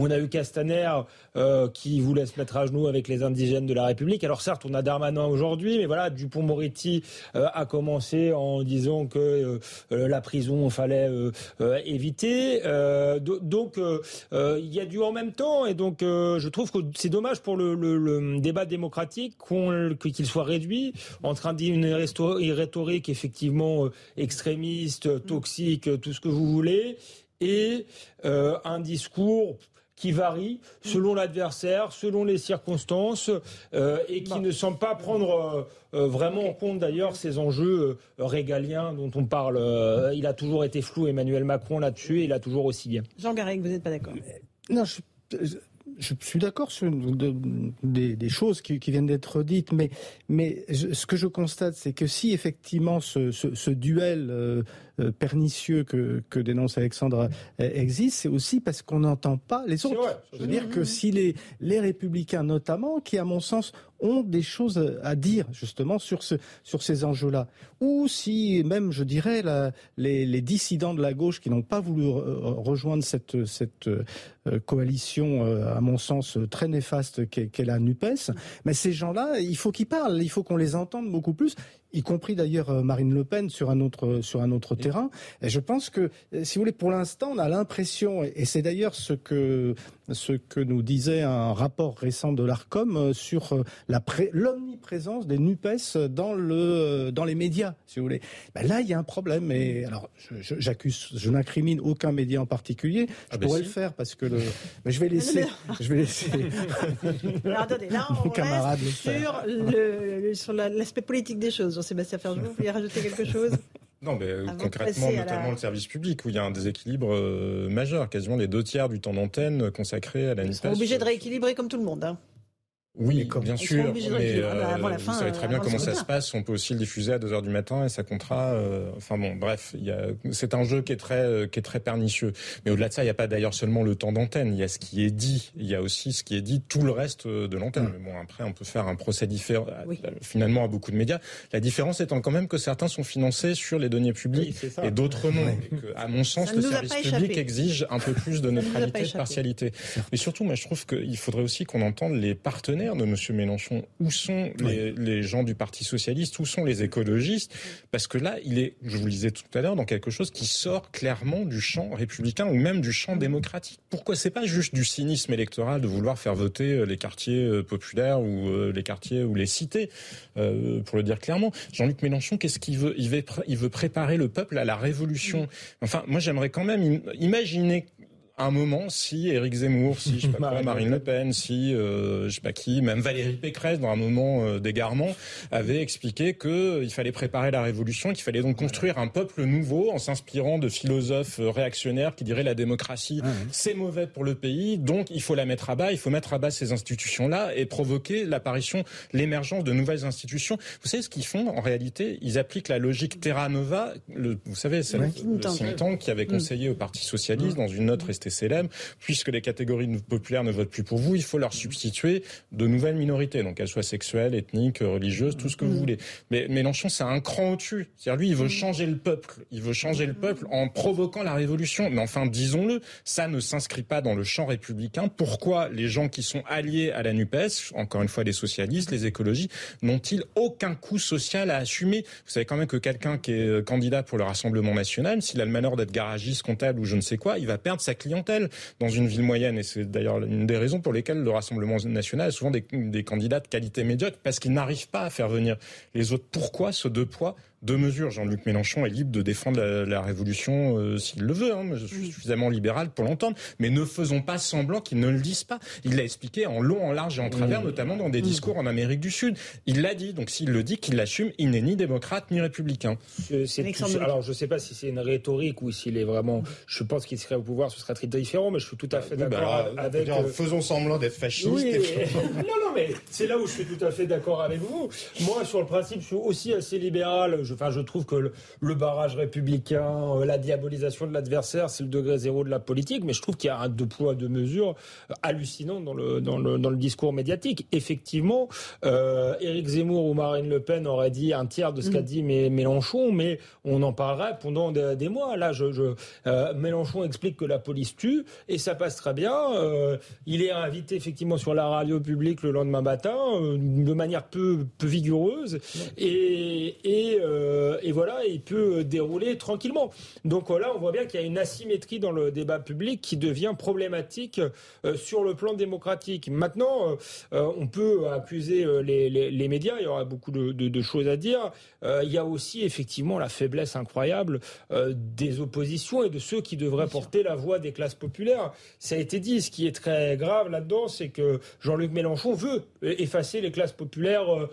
on a eu Castaner euh, qui voulait se mettre à genoux avec les indigènes de la République. Alors certes, on a Darmanin aujourd'hui, mais voilà, Dupont-Moretti euh, a commencé en disant que euh, la prison fallait éviter. donc il y a du en même temps, et donc je trouve que c'est dommage pour le, débat démocratique qu'il soit réduit entre une rhétorique effectivement extrémiste, toxique, tout ce que vous voulez, et un discours qui varie selon l'adversaire, selon les circonstances, euh, et qui ne semble pas prendre euh, euh, vraiment en compte d'ailleurs ces enjeux régaliens dont on parle. il a toujours été flou, Emmanuel Macron, là-dessus, et il a toujours aussi bien. Jean Garrigue, vous n'êtes pas d'accord Non, je je suis d'accord sur des, choses qui, viennent d'être dites, mais, mais ce que je constate, c'est que si effectivement ce, duel euh, pernicieux que, que, dénonce Alexandre euh, existe, c'est aussi parce qu'on n'entend pas les autres. Je veux dire que si les, les républicains notamment, qui à mon sens ont des choses à dire justement sur, ce, sur ces enjeux-là. Ou si même, je dirais, la, les, les, dissidents de la gauche qui n'ont pas voulu rejoindre cette, cette euh, coalition, à mon sens, très néfaste qu'est la NUPES, mais ces gens-là, il faut qu'ils parlent, il faut qu'on les entende beaucoup plus y compris d'ailleurs euh, Marine Le Pen sur un autre sur un autre terrain. Et je pense que, euh, si vous voulez, pour l'instant, on a l'impression, et c'est d'ailleurs ce que ce que nous disait un rapport récent de l'Arcom euh, sur la l'omniprésence des Nupes dans le dans les médias, si vous voulez. Ben là, il y a un problème. Et alors, j'accuse, je, n'incrimine aucun média en particulier. Je ah ben pourrais le faire parce que le, mais je vais laisser, je vais laisser. alors, attendez, là, on camarade sur le, sur l'aspect politique des choses. Jean-Sébastien Ferjou, vous voulez rajouter quelque chose non, mais concrètement, notamment le service public, où il y a un déséquilibre euh, majeur, quasiment les deux tiers du temps d'antenne consacré à la Ils sont obligés de rééquilibrer comme tout le monde. Hein. Oui, bien sûr. Mais euh, vous savez très bien comment ça se passe. On peut aussi le diffuser à 2 heures du matin et ça comptera. Euh, enfin bon, bref, c'est un jeu qui est très euh, qui est très pernicieux. Mais au-delà de ça, il n'y a pas d'ailleurs seulement le temps d'antenne. Il y a ce qui est dit. Il y a aussi ce qui est dit tout le reste de l'antenne. Mm. Mais bon, après, on peut faire un procès différent. Finalement, à beaucoup de médias. La différence étant quand même que certains sont financés sur les données publiques et d'autres non. Et que, à mon sens, le service public exige un peu plus de neutralité, de partialité. Mais surtout, moi, je trouve qu'il faudrait aussi qu'on entende les partenaires de M. Mélenchon Où sont les, gens du Parti socialiste? Où sont les écologistes? Parce que là, il est, je vous le disais tout à l'heure, dans quelque chose qui sort clairement du champ républicain ou même du champ démocratique. Pourquoi c'est pas juste du cynisme électoral de vouloir faire voter euh, les quartiers euh, populaires ou euh, les quartiers ou les cités, pour le dire clairement? Jean-Luc Mélenchon, qu'est-ce qu'il veut? Il veut, il veut préparer le peuple à la révolution. Enfin, moi, j'aimerais quand même imaginer un moment, si Éric Zemmour, si je sais pas Marine Le Pen, si euh, je sais pas qui, même Valérie Pécresse, dans un moment euh, d'égarement, avait expliqué que euh, il fallait préparer la révolution, qu'il fallait donc construire un peuple nouveau en s'inspirant de philosophes euh, réactionnaires qui diraient la démocratie c'est mauvais pour le pays, donc il faut la mettre à bas, il faut mettre à bas ces institutions-là et provoquer l'apparition, l'émergence de nouvelles institutions. Vous savez ce qu'ils font en réalité? Ils appliquent la logique Terra Nova. Le, vous savez, c'est le, le tank. Qui avait mm. conseillé au Parti socialiste dans une note restée célèbre, puisque les catégories populaires ne votent plus pour vous, il faut leur substituer de nouvelles minorités, donc qu'elles soient sexuelles, ethniques, religieuses, tout ce que vous mm. voulez. Mais Mélenchon, c'est un cran au-dessus. C'est-à-dire lui, il veut mm. changer le peuple. Il veut changer le peuple en provoquant la révolution. Mais enfin, disons-le, ça ne s'inscrit pas dans le champ républicain. Pourquoi les gens qui sont alliés à la NUPES, encore une fois les socialistes, les écologistes, n'ont-ils aucun coût social à assumer? Vous savez quand même que quelqu'un qui est candidat pour le Rassemblement national, s'il a le malheur d'être garagiste, comptable ou je ne sais quoi, il va perdre sa clientèle dans une ville moyenne. Et c'est d'ailleurs une des raisons pour lesquelles le Rassemblement national a souvent des, des candidats de qualité médiocre, parce qu'ils n'arrivent pas à faire venir les autres. Pourquoi ce deux poids deux mesures. Jean-Luc Mélenchon est libre de défendre la, révolution euh, s'il le veut. Hein. Je suis suffisamment libéral pour l'entendre. Mais ne faisons pas semblant qu'ils ne le disent pas. Il l'a expliqué en long, en large et en travers, notamment dans des discours en Amérique du Sud. Il l'a dit. Donc s'il le dit, qu'il l'assume, il n'est ni démocrate ni républicain. alors je ne sais pas si c'est une rhétorique ou s'il est vraiment. Je pense qu'il serait au pouvoir, ce serait très différent. Mais je suis tout à fait bah, d'accord avec. Euh, faisons semblant d'être fasciste. Oui, non, non, mais c'est là où je suis tout à fait d'accord avec vous. Moi, sur le principe, je suis aussi assez libéral je, enfin, je trouve que le, barrage républicain, euh, la diabolisation de l'adversaire, c'est le degré zéro de la politique, mais je trouve qu'il y a un deux poids, deux mesures euh, hallucinant dans le, dans le, dans le discours médiatique. Effectivement, euh, Éric Zemmour ou Marine Le Pen auraient dit un tiers de ce qu'a mm. dit Mélenchon, mais on en parlerait pendant des, mois. Là, je, je euh, Mélenchon explique que la police tue, et ça passe très bien. il est invité effectivement sur la radio publique le lendemain matin, de manière peu, peu vigoureuse, et, et euh, et voilà, il peut dérouler tranquillement. Donc là, on voit bien qu'il y a une asymétrie dans le débat public qui devient problématique euh, sur le plan démocratique. Maintenant, euh, on peut accuser les, médias, il y aura beaucoup de, choses à dire. il y a aussi effectivement la faiblesse incroyable des oppositions et de ceux qui devraient porter la voix des classes populaires. Ça a été dit, ce qui est très grave là-dedans, c'est que Jean-Luc Mélenchon veut effacer les classes populaires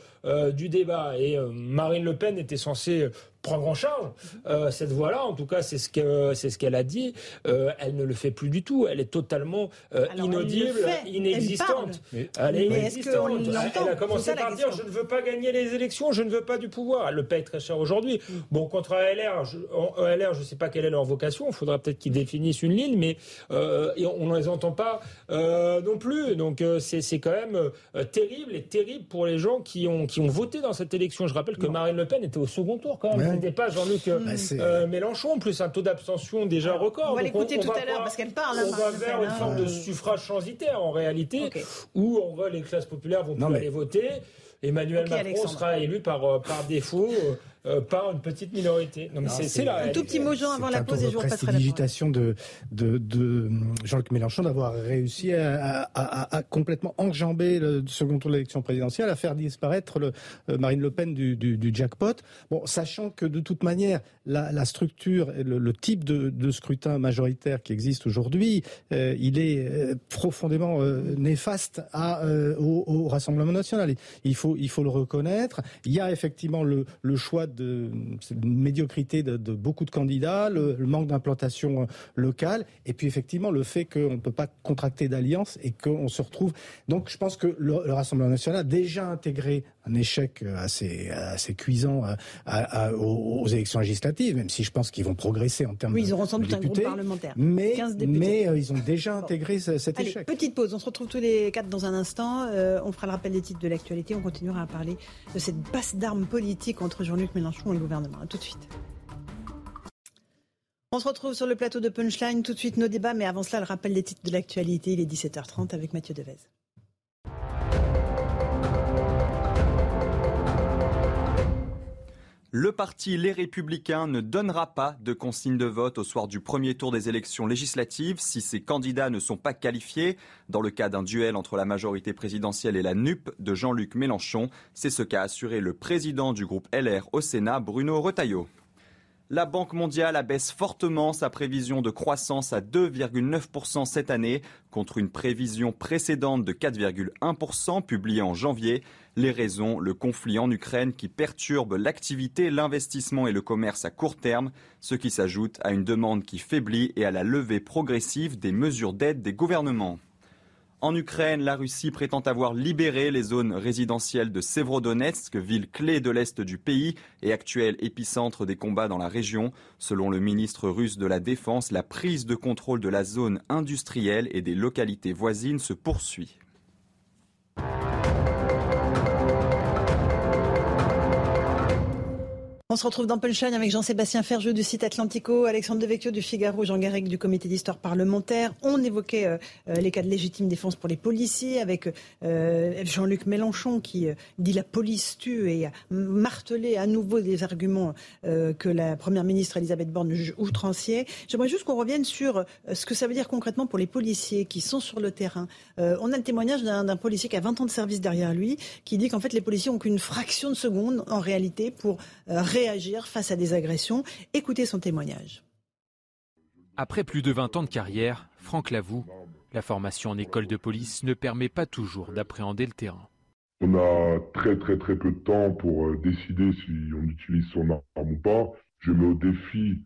du débat. Et Marine Le Pen était censée prendre en charge euh, cette voie-là. En tout cas, c'est ce que c'est ce qu'elle a dit. Euh, elle ne le fait plus du tout. Elle est totalement euh, inaudible, inexistante. Elle, est inexistante. Elle, a commencé par dire je ne veux pas gagner les élections, je ne veux pas du pouvoir. Elle le paye très cher aujourd'hui. Mm. Bon, contre ALR, je, ALR, je ne sais pas quelle est leur vocation. Il faudra peut-être qu'ils définissent une ligne, mais on ne les entend pas non plus. Donc c'est quand même terrible et terrible pour les gens qui ont qui ont voté dans cette élection. Je rappelle que Marine Le Pen était au second tour quand même n'était pas Jean-Luc euh, bah, euh, Mélenchon, plus un taux d'abstention déjà record. On va l'écouter tout à l'heure parce qu'elle parle. On va vers une forme de suffrage transitaire en réalité, où on voit les classes populaires vont plus aller voter. Emmanuel Macron sera élu par, euh, par défaut euh, par une petite minorité. c'est là. Un tout petit mot Jean avant la pause et je vous la digitation de, de, de Jean-Luc Mélenchon d'avoir réussi à, à, à, complètement enjamber le second tour de l'élection présidentielle, à faire disparaître le, euh, Marine Le Pen du, du, du, jackpot. Bon, sachant que de toute manière, la, la structure et le, le type de, de, scrutin majoritaire qui existe aujourd'hui, euh, il est profondément néfaste à, au, au, Rassemblement national. Il faut, il faut le reconnaître. Il y a effectivement le, le choix de, médiocrité de, beaucoup de candidats, le, manque d'implantation locale, et puis effectivement le fait qu'on ne peut pas contracter d'alliance et qu'on se retrouve. Donc je pense que le, Rassemblement national a déjà intégré un échec assez, assez cuisant aux, élections législatives, même si je pense qu'ils vont progresser en termes oui, ils auront sans doute un groupe parlementaire. Mais, mais euh, ils ont déjà intégré cet Allez, échec. Petite pause, on se retrouve tous les quatre dans un instant. Euh, on fera le rappel des titres de l'actualité. On continuera à parler de cette passe d'armes politique entre Jean-Luc Mélenchon On se retrouve sur le plateau de Punchline. Tout de suite nos débats, mais avant cela, le rappel des titres de l'actualité. Il est 17h30 avec Mathieu Devez. Le parti Les Républicains ne donnera pas de consigne de vote au soir du premier tour des élections législatives si ses candidats ne sont pas qualifiés. Dans le cas d'un duel entre la majorité présidentielle et la NUP de Jean-Luc Mélenchon, c'est ce qu'a assuré le président du groupe LR au Sénat, Bruno Retailleau. La Banque mondiale abaisse fortement sa prévision de croissance à 2,9% cette année, contre une prévision précédente de 4,1% publiée en janvier. Les raisons, le conflit en Ukraine qui perturbe l'activité, l'investissement et le commerce à court terme, ce qui s'ajoute à une demande qui faiblit et à la levée progressive des mesures d'aide des gouvernements. En Ukraine, la Russie prétend avoir libéré les zones résidentielles de Sévrodonetsk, ville clé de l'Est du pays et actuel épicentre des combats dans la région. Selon le ministre russe de la Défense, la prise de contrôle de la zone industrielle et des localités voisines se poursuit. On se retrouve dans Punchline avec Jean-Sébastien Ferjeux du site Atlantico, Alexandre Devecchio du Figaro, Jean Garrigue du comité d'histoire parlementaire. On évoquait euh, euh, les cas de légitime défense pour les policiers avec euh, Jean-Luc Mélenchon qui dit la police tue et a martelé à nouveau des arguments que la première ministre Elisabeth Borne juge. J'aimerais juste qu'on revienne sur ce que ça veut dire concrètement pour les policiers qui sont sur le terrain. on a le témoignage d'un policier qui a 20 ans de service derrière lui qui dit qu'en fait les policiers ont qu'une fraction de seconde en réalité pour réagir réagir face à des agressions. Écoutez son témoignage. Après plus de 20 ans de carrière, Franck l'avoue, la formation en école de police ne permet pas toujours d'appréhender le terrain. On a très très très peu de temps pour euh, décider si on utilise son arme ou pas. Je mets au défi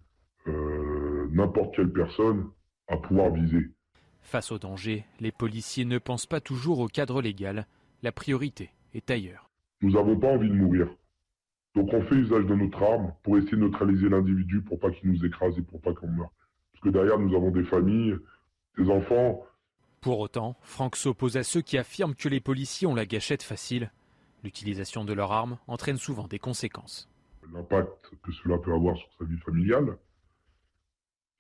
euh, n'importe quelle personne à pouvoir viser. Face au danger, les policiers ne pensent pas toujours au cadre légal. La priorité est ailleurs. Nous n'avons pas envie de mourir. Donc on fait usage de notre arme pour essayer de neutraliser l'individu pour pas qu'il nous écrase et pour pas qu'on meure. Parce que derrière, nous avons des familles, des enfants. Pour autant, Franck s'oppose à ceux qui affirment que les policiers ont la gâchette facile. L'utilisation de leur arme entraîne souvent des conséquences. L'impact que cela peut avoir sur sa vie familiale.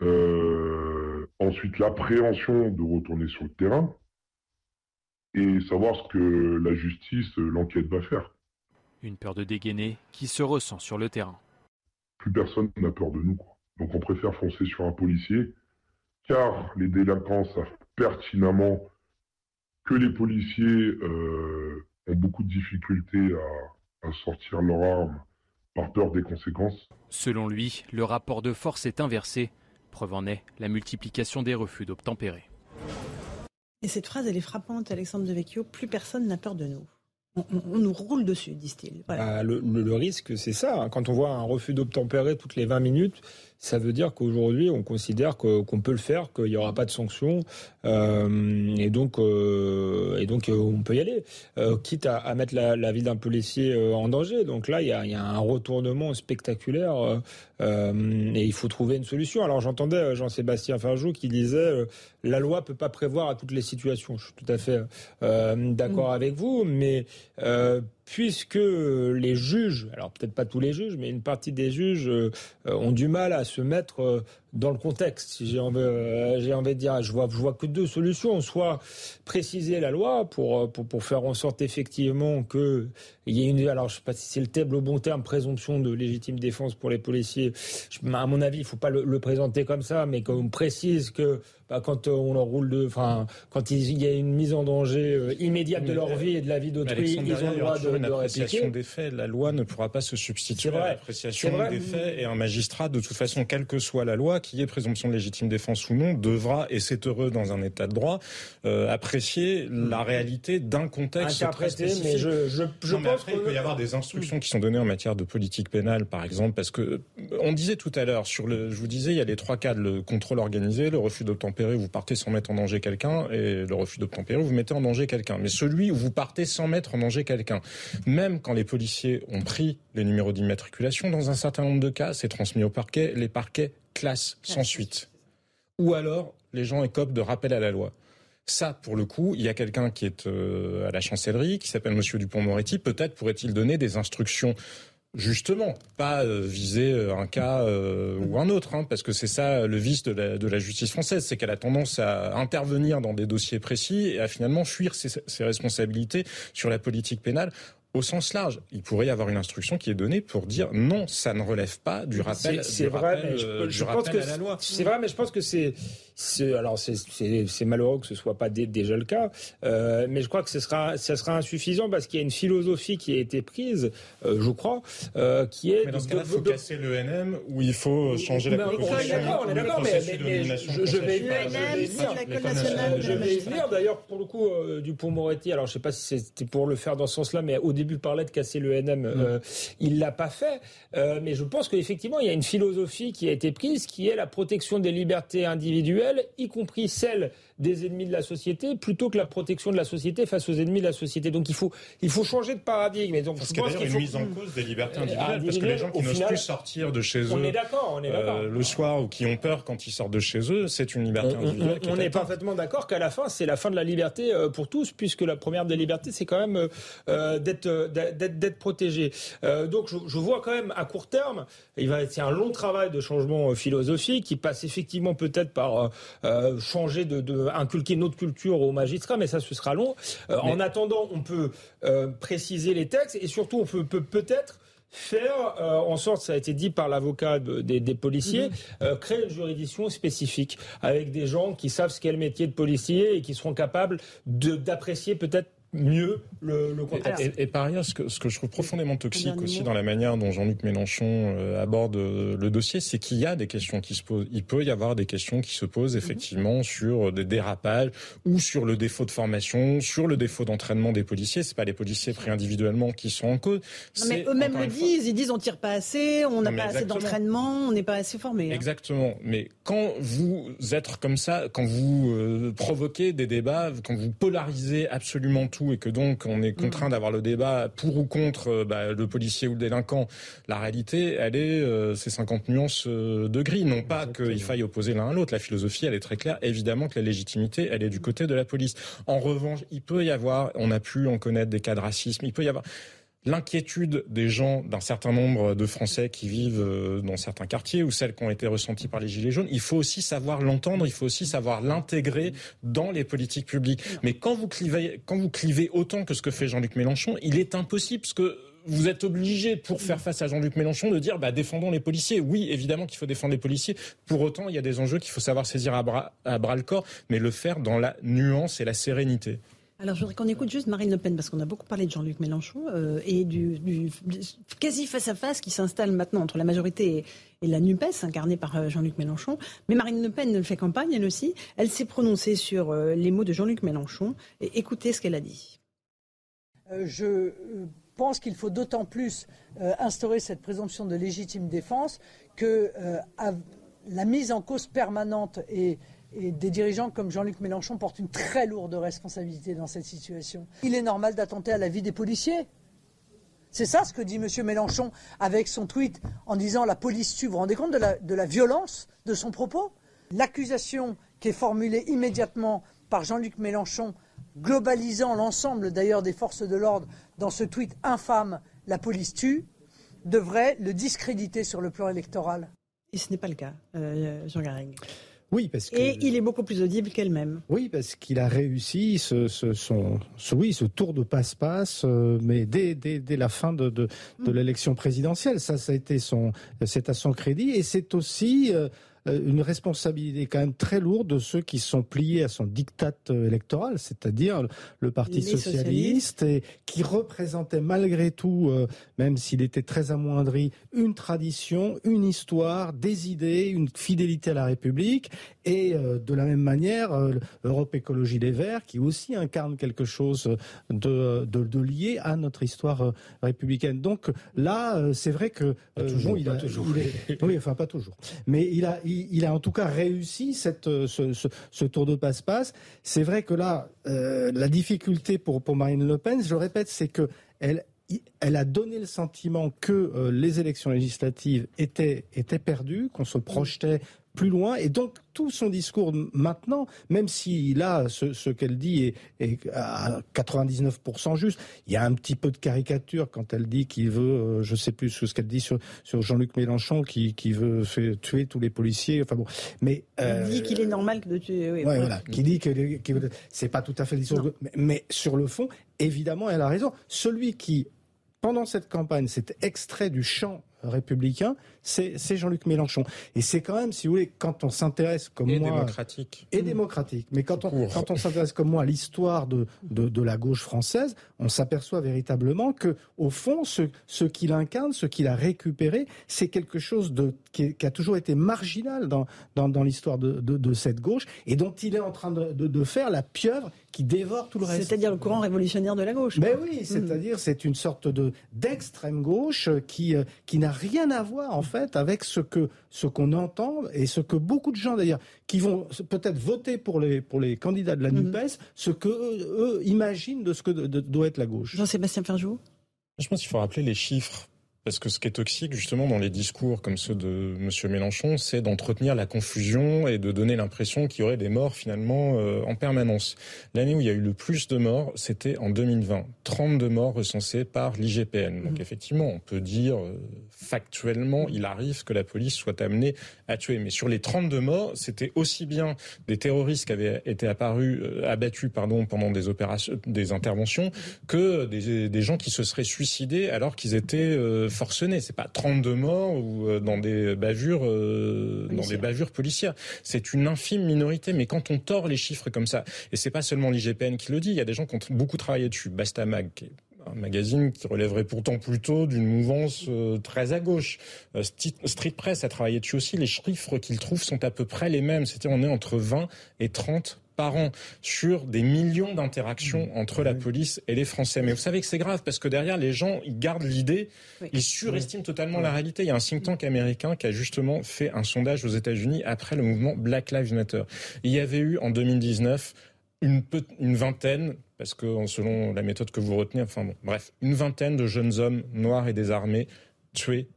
Euh, ensuite, l'appréhension de retourner sur le terrain. Et savoir ce que la justice, l'enquête va faire. Une peur de dégainer qui se ressent sur le terrain. Plus personne n'a peur de nous. Donc on préfère foncer sur un policier, car les délinquants savent pertinemment que les policiers euh, ont beaucoup de difficultés à, à sortir leur arme par peur des conséquences. Selon lui, le rapport de force est inversé. Preuve en est la multiplication des refus d'obtempérer. Et cette phrase, elle est frappante, Alexandre Devecchio. Plus personne n'a peur de nous on, nous roule dessus, disent-ils. Bah, le, risque, c'est ça. Quand on voit un refus d'obtempérer toutes les 20 minutes, ça veut dire qu'aujourd'hui, on considère qu'on peut le faire, qu'il n'y aura pas de sanctions, euh, et donc, euh, euh, on peut y aller, quitte à, mettre la, vie d'un policier en danger. Donc là, il y a, un retournement spectaculaire, et il faut trouver une solution. Alors j'entendais Jean-Sébastien Farjou qui disait la loi peut pas prévoir à toutes les situations. Je suis tout à fait d'accord mm. avec vous, mais puisque les juges, alors peut-être pas tous les juges, mais une partie des juges euh, ont du mal à se mettre euh, dans le contexte. Si j'ai envie, euh, j'ai envie de dire, je vois, je vois que deux solutions soit préciser la loi pour pour, pour faire en sorte effectivement que il y ait une, alors je sais pas si c'est le terme, le bon terme, présomption de légitime défense pour les policiers. à mon avis, il faut pas le, présenter comme ça, mais qu'on précise que bah, quand on leur roule de, enfin, quand il y a une mise en danger immédiate de leur vie et de la vie d'autrui, ils ont le droit de une appréciation des faits. La loi ne pourra pas se substituer à l'appréciation des faits et un magistrat, de toute façon, quelle que soit la loi, qui est présomption de légitime défense ou non, devra, et c'est heureux dans un état de droit, euh, apprécier la réalité d'un contexte très spécifique. Mais je, je, je non, mais après, il peut y avoir des instructions qui sont données en matière de politique pénale, par exemple, parce que euh, on disait tout à l'heure sur le, je vous disais, il y a les trois cas le contrôle organisé, le refus d'obtempérer, vous partez sans mettre en danger quelqu'un, et le refus d'obtempérer, vous mettez en danger quelqu'un. Mais celui où vous partez sans mettre en danger quelqu'un, même quand les policiers ont pris les numéros d'immatriculation, dans un certain nombre de cas, c'est transmis au parquet, les parquets classent sans suite. Ou alors, les gens écopent de rappel à la loi. Ça, pour le coup, il y a quelqu'un qui est euh, à la chancellerie, qui s'appelle Monsieur Dupont-Moretti. Peut-être pourrait-il donner des instructions Justement, pas euh, viser euh, un cas ou un autre, hein, parce que c'est ça le vice de la, de la justice française, c'est qu'elle a tendance à intervenir dans des dossiers précis et à finalement fuir ses, ses responsabilités sur la politique pénale au sens large. Il pourrait y avoir une instruction qui est donnée pour dire non, ça ne relève pas du rappel, c'est vrai, mais je, pense que à la loi. C'est vrai, mais je pense que c'est alors c'est malheureux que ce soit pas déjà le cas, euh, mais je crois que ce sera, ça sera insuffisant parce qu'il y a une philosophie qui a été prise, euh, je crois, euh, qui est. Mais dans ce cas-là, il faut casser l'ENM ou il faut changer la proposition. On est d'accord, mais, je, vais je vais venir. D'ailleurs, pour le coup, Dupont-Moretti, alors je sais pas si c'était pour le faire dans ce sens-là, mais au début parlait de casser l'ENM, mm. il l'a pas fait, mais je pense qu'effectivement, il y a une philosophie qui a été prise, qui est la protection des libertés individuelles y compris celle des ennemis de la société, plutôt que la protection de la société face aux ennemis de la société. Donc il faut, il faut changer de paradigme. Et donc, parce qu'il y a une mise en cause des libertés individuelles, parce que les gens qui n'osent plus sortir de chez eux on est on est euh, le soir ou qui ont peur quand ils sortent de chez eux, c'est une liberté individuelle. On, est parfaitement d'accord qu'à la fin, c'est la fin de la liberté euh, pour tous, puisque la première des libertés, c'est quand même euh, d'être d'être protégé. donc je, je, vois quand même à court terme, il va c'est un long travail de changement philosophique qui passe effectivement peut-être par changer de, de inculquer notre culture aux magistrats, mais ça, ce sera long. Euh, en attendant, on peut euh, préciser les textes et surtout, on peut peut-être faire euh, en sorte, ça a été dit par l'avocat des, policiers, mhm. créer une juridiction spécifique avec des gens qui savent ce qu'est le métier de policier et qui seront capables d'apprécier peut-être mieux le, le contexte. Et, par ailleurs, ce que, ce que je trouve profondément toxique aussi dans la manière dont Jean-Luc Mélenchon euh, aborde euh, le dossier, c'est qu'il y a des questions qui se posent. Il peut y avoir des questions qui se posent mhm. effectivement sur des dérapages ou sur le défaut de formation, sur le défaut d'entraînement des policiers. C'est pas les policiers pris individuellement qui sont en cause. Non, mais eux-mêmes le disent. Ils disent on tire pas assez, on n'a pas assez d'entraînement, on n'est pas assez formé. Hein. Exactement. Mais quand vous êtes comme ça, quand vous euh, provoquez des débats, quand vous polarisez absolument tout et que donc on est contraint mm. d'avoir le débat pour ou contre euh, bah, le policier ou le délinquant, la réalité, elle est euh, ces 50 nuances euh, de gris. Non pas qu'il faille opposer l'un à l'autre. La philosophie, elle est très claire. Évidemment que la légitimité, elle est du côté de la police. En revanche, il peut y avoir, on a pu en connaître des cas de racisme, il peut y avoir l'inquiétude des gens, d'un certain nombre de Français qui vivent euh, dans certains quartiers ou celles qui ont été ressenties par les Gilets jaunes, il faut aussi savoir l'entendre, il faut aussi savoir l'intégrer dans les politiques publiques. Mais quand vous clivez, autant que ce que fait Jean-Luc Mélenchon, il est impossible parce que vous êtes obligé, pour faire face à Jean-Luc Mélenchon, de dire bah, défendons les policiers. Oui, évidemment qu'il faut défendre les policiers. Pour autant, il y a des enjeux qu'il faut savoir saisir à bras le corps, mais le faire dans la nuance et la sérénité. Alors, je voudrais qu'on écoute juste Marine Le Pen, parce qu'on a beaucoup parlé de Jean-Luc Mélenchon euh, et du, quasi face-à-face qui s'installe maintenant entre la majorité et, la NUPES, incarnée par euh, Jean-Luc Mélenchon. Mais Marine Le Pen fait campagne, elle aussi. Elle s'est prononcée sur euh, les mots de Jean-Luc Mélenchon. Et écoutez ce qu'elle a dit. je pense qu'il faut d'autant plus instaurer cette présomption de légitime défense que la mise en cause permanente et et des dirigeants comme Jean-Luc Mélenchon portent une très lourde responsabilité dans cette situation. Il est normal d'attenter à la vie des policiers. C'est ça ce que dit M. Mélenchon avec son tweet en disant la police tue. Vous vous rendez compte de la, violence de son propos? L'accusation qui est formulée immédiatement par Jean-Luc Mélenchon, globalisant l'ensemble d'ailleurs des forces de l'ordre dans ce tweet infâme la police tue, devrait le discréditer sur le plan électoral. Et ce n'est pas le cas, euh, Jean Garrigue. Oui, parce que... Et il est beaucoup plus audible qu'elle-même. Oui, parce qu'il a réussi ce, ce, son, ce, oui, ce tour de passe-passe, euh, mais dès, dès, dès, la fin de, de, de mm. l'élection présidentielle. Ça, ça a été son, c'est à son crédit, et c'est aussi euh, une responsabilité quand même très lourde de ceux qui sont pliés à son diktat électoral, c'est-à-dire le Parti socialiste, et qui représentait malgré tout, même s'il était très amoindri, une tradition, une histoire, des idées, une fidélité à la République, et de la même manière, Europe Écologie des Verts, qui aussi incarne quelque chose de, de, lié à notre histoire républicaine. Donc là, c'est vrai que toujours, il a, toujours. oui, enfin pas toujours, mais il a, il, a en tout cas réussi cette, ce, tour de passe-passe. C'est vrai que là, la difficulté pour, Marine Le Pen, je le répète, c'est que elle, a donné le sentiment que les élections législatives étaient perdues, qu'on se projetait plus loin. Et donc, tout son discours maintenant, même si là, ce, ce qu'elle dit est, à 99% juste, il y a un petit peu de caricature quand elle dit qu'il veut, euh, je sais plus ce qu'elle dit sur, sur Jean-Luc Mélenchon, qui, qui veut faire tuer tous les policiers. Enfin bon, mais euh, il dit qu'il est normal de tuer. Oui, voilà, qui dit que c'est pas tout à fait le discours. Mais, mais sur le fond, évidemment, elle a raison. Celui qui pendant cette campagne, s'est extrait du champ républicain, c'est Jean-Luc Mélenchon. Et c'est quand même, si vous voulez, quand on s'intéresse comme et moi... démocratique. Et démocratique. Mais quand on, quand on s'intéresse comme moi à l'histoire de, de, de, la gauche française, on s'aperçoit véritablement que, au fond, ce, ce qu'il incarne, ce qu'il a récupéré, c'est quelque chose de, qui, qui, a toujours été marginal dans, dans, dans l'histoire de, de, de, cette gauche et dont il est en train de, de faire la pieuvre qui dévore tout le reste. C'est-à-dire le courant révolutionnaire de la gauche. Mais oui, c'est-à-dire c'est une sorte de d'extrême gauche qui euh, qui n'a rien à voir en fait avec ce que ce qu'on entend et ce que beaucoup de gens d'ailleurs qui vont peut-être voter pour les pour les candidats de la mhm. Nupes, ce que eux, imaginent de ce que doit être la gauche. Jean-Sébastien Ferjou? Je pense qu'il faut rappeler les chiffres parce que ce qui est toxique, justement, dans les discours comme ceux de M. Mélenchon, c'est d'entretenir la confusion et de donner l'impression qu'il y aurait des morts, finalement, euh, en permanence. L'année où il y a eu le plus de morts, c'était en 2020. 32 morts recensés par l'IGPN. Donc, mmh. effectivement, on peut dire, euh, factuellement, il arrive que la police soit amenée à tuer. Mais sur les 32 morts, c'était aussi bien des terroristes qui avaient été apparus, euh, abattus, pardon, pendant des opérations, des interventions, que des, des gens qui se seraient suicidés alors qu'ils étaient forcené. C'est pas 32 morts ou euh, dans des bavures, euh, dans des bavures policières. C'est une infime minorité. Mais quand on tord les chiffres comme ça, et c'est pas seulement l'IGPN qui le dit, il y a des gens qui ont beaucoup travaillé dessus. Bastamag, qui est un magazine qui relèverait pourtant plutôt d'une mouvance euh, très à gauche. Street Press a travaillé dessus aussi. Les chiffres qu'ils trouvent sont à peu près les mêmes. C'était on est entre 20 et 30 par an sur des millions d'interactions mmh. entre la police et les Français. Mais vous savez que c'est grave parce que derrière, les gens, ils gardent l'idée, ils surestiment totalement la réalité. Il y a un think tank américain qui a justement fait un sondage aux États-Unis après le mouvement Black Lives Matter. Il y avait eu en 2019 une, une vingtaine, parce que selon la méthode que vous retenez, enfin bon, bref, une vingtaine de jeunes hommes noirs et désarmés tués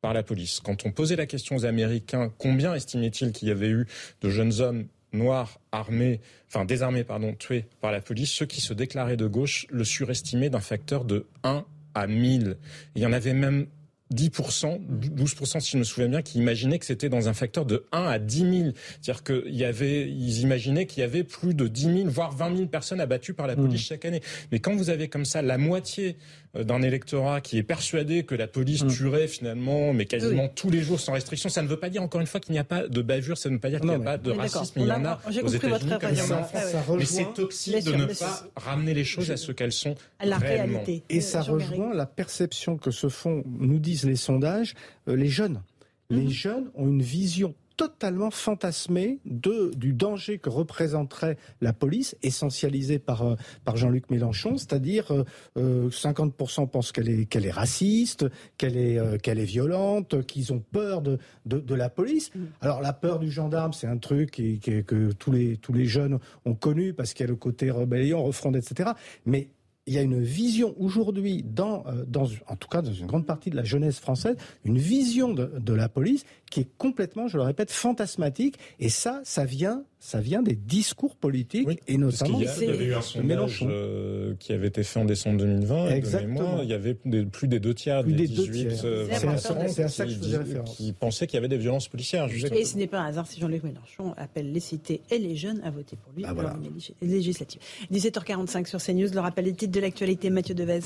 par la police. Quand on posait la question aux Américains, combien estimait-il qu'il y avait eu de jeunes hommes noirs armés, enfin désarmés, pardon, tués par la police, ceux qui se déclaraient de gauche le surestimaient d'un facteur de 1 à 1000. Il y en avait même 10%, 12% si je me souviens bien, qui imaginaient que c'était dans un facteur de 1 à 10 000. C'est-à-dire qu'ils y avait, ils imaginaient qu'il y avait plus de 10 000, voire 20 000 personnes abattues par la police mmh. chaque année. Mais quand vous avez comme ça la moitié d'un électorat qui est persuadé que la police mmh. tuerait finalement, mais quasiment tous les jours sans restriction, ça ne veut pas dire encore une fois qu'il n'y a pas de bavure, ça ne veut pas dire qu'il n'y a pas de racisme. Il y en a aux États-Unis comme ça Mais c'est toxique de ne pas ramener les choses à ce qu'elles sont à la réalité. Et ça rejoint la perception que se font, nous disent les sondages, euh, les jeunes. Les mmh. jeunes ont une vision totalement fantasmé de, du danger que représenterait la police, essentialisée par, euh, par Jean-Luc Mélenchon, c'est-à-dire euh, 50% euh, pensent qu'elle est, qu'elle est raciste, qu'elle est, euh, qu'elle est violente, qu'ils ont peur de, de, de, la police. Mm. Alors la peur du gendarme, c'est un truc qui, qui, que tous les, tous les jeunes ont connu parce qu'il y a le côté rébellion, refronde, etc. Mais il y a une vision aujourd'hui, dans, dans, en tout cas dans une grande partie de la jeunesse française, une vision de, de la police qui est complètement, je le répète, fantasmatique. Et ça, ça vient, ça vient des discours politiques et notamment. il y, avait eu un sondage euh, qui avait été fait en décembre 2020. Exactement. il y avait plus des deux tiers des, 18 euh, c'est à ça que je faisais référence. Qui pensaient qu'il y avait des violences policières. Et ce n'est pas un hasard si Jean-Luc Mélenchon appelle les cités et les jeunes à voter pour lui ah, voilà. les législatives. 17h45 sur CNews, le rappel des titres de l'actualité, Mathieu Devez.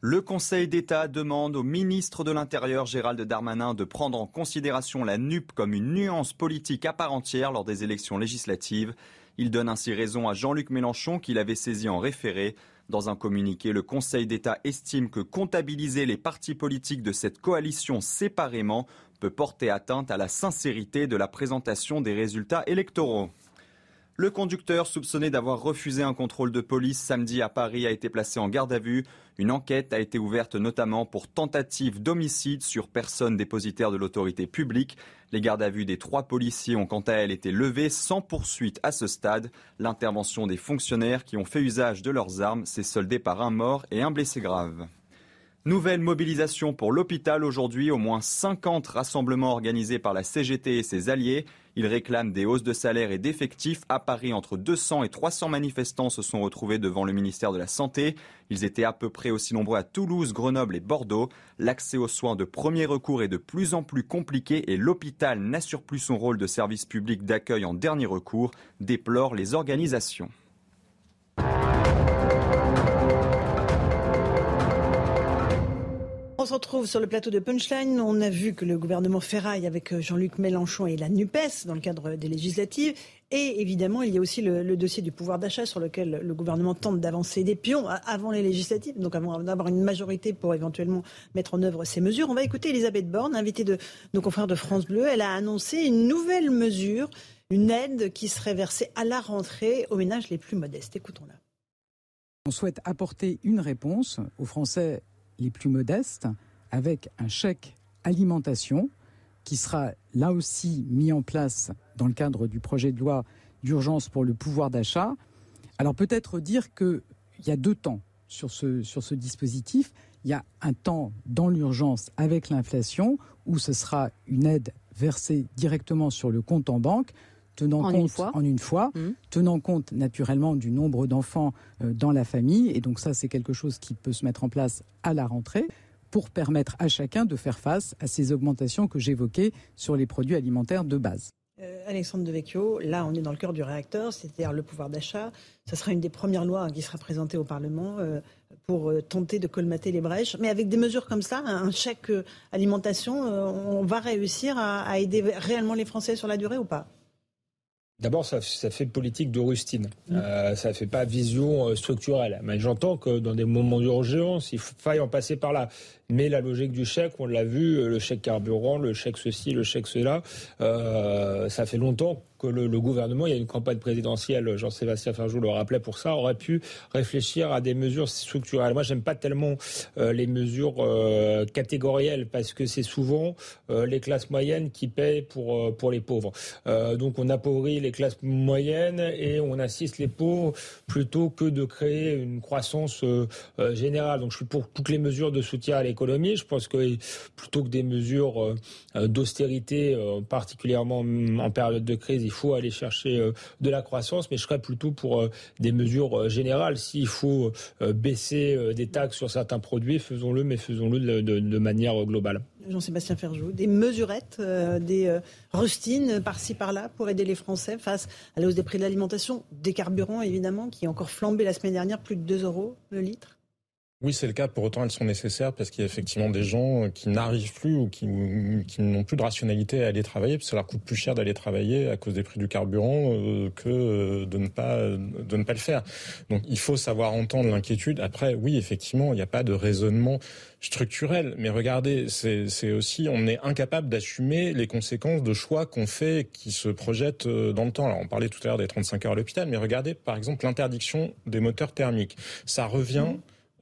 Le Conseil d'État demande au ministre de l'Intérieur Gérald Darmanin de prendre en considération la NUP comme une nuance politique à part entière lors des élections législatives. Il donne ainsi raison à Jean-Luc Mélenchon qu'il avait saisi en référé. Dans un communiqué, le Conseil d'État estime que comptabiliser les partis politiques de cette coalition séparément peut porter atteinte à la sincérité de la présentation des résultats électoraux. Le conducteur soupçonné d'avoir refusé un contrôle de police samedi à Paris a été placé en garde à vue. Une enquête a été ouverte notamment pour tentative d'homicide sur personne dépositaire de l'autorité publique. Les gardes à vue des trois policiers ont quant à elles été levées sans poursuite à ce stade. L'intervention des fonctionnaires qui ont fait usage de leurs armes s'est soldée par un mort et un blessé grave. Nouvelle mobilisation pour l'hôpital aujourd'hui, au moins 50 rassemblements organisés par la CGT et ses alliés. Ils réclament des hausses de salaire et d'effectifs. À Paris, entre 200 et 300 manifestants se sont retrouvés devant le ministère de la Santé. Ils étaient à peu près aussi nombreux à Toulouse, Grenoble et Bordeaux. L'accès aux soins de premier recours est de plus en plus compliqué et l'hôpital n'assure plus son rôle de service public d'accueil en dernier recours, déplorent les organisations. Se retrouve sur le plateau de Punchline. On a vu que le gouvernement ferraille avec euh, Jean-Luc Mélenchon et la NUPES dans le cadre des législatives. Et évidemment, il y a aussi le, dossier du pouvoir d'achat sur lequel le gouvernement tente d'avancer des pions avant les législatives, donc avant d'avoir une majorité pour éventuellement mettre en œuvre ces mesures. On va écouter Elisabeth Borne, invitée de nos confrères de France Bleu. Elle a annoncé une nouvelle mesure, une aide qui serait versée à la rentrée aux ménages les plus modestes. Écoutons-la. On souhaite apporter une réponse aux Français les plus modestes avec un chèque alimentation qui sera là aussi mis en place dans le cadre du projet de loi d'urgence pour le pouvoir d'achat. Alors peut-être dire qu'il y a deux temps sur ce, sur ce dispositif. Il y a un temps dans l'urgence avec l'inflation où ce sera une aide versée directement sur le compte en banque tenant en compte une fois. en une fois, Mmh. tenant compte naturellement du nombre d'enfants euh, dans la famille. Et donc ça, c'est quelque chose qui peut se mettre en place à la rentrée pour permettre à chacun de faire face à ces augmentations que j'évoquais sur les produits alimentaires de base. Euh, Alexandre Devecchio, là on est dans le cœur du réacteur, c'est-à-dire le pouvoir d'achat. Ce sera une des premières lois hein, qui sera présentée au Parlement euh, pour euh, tenter de colmater les brèches. Mais avec des mesures comme ça, un chèque euh, alimentation, euh, on va réussir à, à aider réellement les Français sur la durée ou pas? D'abord, ça, ça, fait politique de rustine. Mmh. Euh, ça fait pas vision euh, structurelle. Mais j'entends que dans des moments d'urgence, il faille en passer par là. Mais la logique du chèque, on l'a vu, euh, le chèque carburant, le chèque ceci, le chèque cela, euh, ça fait longtemps que le, gouvernement, il y a une campagne présidentielle, Jean-Sébastien Ferjou le rappelait pour ça, aurait pu réfléchir à des mesures structurelles. Moi, j'aime pas tellement euh, les mesures euh, catégorielles parce que c'est souvent euh, les classes moyennes qui paient pour pour les pauvres. donc, on appauvrit les classes moyennes et on assiste les pauvres plutôt que de créer une croissance générale. Donc, je suis pour toutes les mesures de soutien à l'économie. Je pense que plutôt que des mesures d'austérité, particulièrement en période de crise, il faut aller chercher euh, de la croissance, mais je serais plutôt pour euh, des mesures euh, générales. S'il faut baisser des taxes sur certains produits, faisons-le, mais faisons-le de, manière globale. Jean-Sébastien Ferjou, des mesurettes, des rustines par-ci par-là pour aider les Français face à la hausse des prix de l'alimentation, des carburants évidemment, qui ont encore flambé la semaine dernière, plus de 2 euros le litre oui, c'est le cas. Pour autant, elles sont nécessaires parce qu'il y a effectivement des gens qui n'arrivent plus ou qui, n'ont plus de rationalité à aller travailler, parce que ça leur coûte plus cher d'aller travailler à cause des prix du carburant euh, que de ne pas de ne pas le faire. Donc, il faut savoir entendre l'inquiétude. Après, oui, effectivement, il n'y a pas de raisonnement structurel, mais regardez, c'est aussi on est incapable d'assumer les conséquences de choix qu'on fait qui se projettent dans le temps. Alors, on parlait tout à l'heure des 35 heures à l'hôpital, mais regardez par exemple l'interdiction des moteurs thermiques. Ça revient.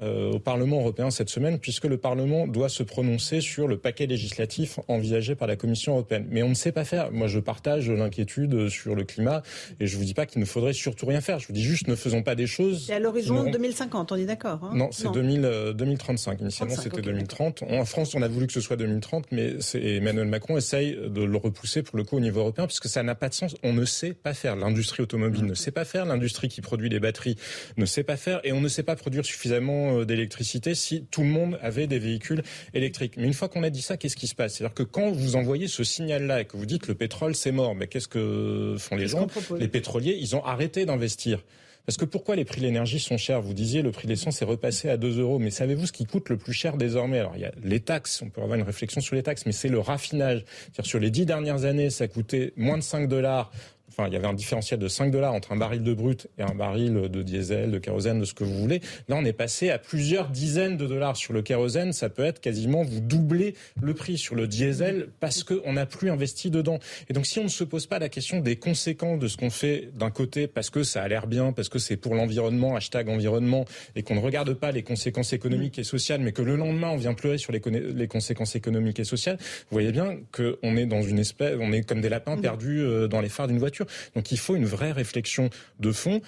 Euh, au Parlement européen cette semaine, puisque le Parlement doit se prononcer sur le paquet législatif envisagé par la Commission européenne. Mais on ne sait pas faire. Moi, je partage l'inquiétude sur le climat et je vous dis pas qu'il ne faudrait surtout rien faire. Je vous dis juste, ne faisons pas des choses. C'est à l'horizon auront... 2050, on est d'accord hein? Non, c'est 2000, 2035. Initialement, c'était okay, 2030. En France, on a voulu que ce soit 2030, mais Emmanuel Macron essaye de le repousser pour le coup au niveau européen, puisque ça n'a pas de sens. On ne sait pas faire. L'industrie automobile mmh. ne sait pas faire. L'industrie qui produit les batteries ne sait pas faire, et on ne sait pas produire suffisamment d'électricité si tout le monde avait des véhicules électriques. Mais une fois qu'on a dit ça, qu'est-ce qui se passe? C'est-à-dire que quand vous envoyez ce signal-là et que vous dites le pétrole c'est mort, mais qu'est-ce que font les gens Les pétroliers, ils ont arrêté d'investir. Parce que pourquoi les prix de l'énergie sont chers? Vous disiez le prix de l'essence est repassé à 2 euros, mais savez-vous ce qui coûte le plus cher désormais? Alors il y a les taxes, on peut avoir une réflexion sur les taxes, mais c'est le raffinage. C'est-à-dire sur les dix dernières années, ça coûtait moins de 5 dollars enfin, il y avait un différentiel de 5 dollars entre un baril de brut et un baril de diesel, de kérosène, de ce que vous voulez. Là, on est passé à plusieurs dizaines de dollars sur le kérosène. Ça peut être quasiment vous doubler le prix sur le diesel parce qu'on n'a plus investi dedans. Et donc, si on ne se pose pas la question des conséquences de ce qu'on fait d'un côté parce que ça a l'air bien, parce que c'est pour l'environnement, hashtag environnement, et qu'on ne regarde pas les conséquences économiques et sociales, mais que le lendemain, on vient pleurer sur les, les conséquences économiques et sociales, vous voyez bien qu'on est dans une espèce, on est comme des lapins perdus euh, dans les phares d'une voiture. Donc il faut une vraie réflexion de fond.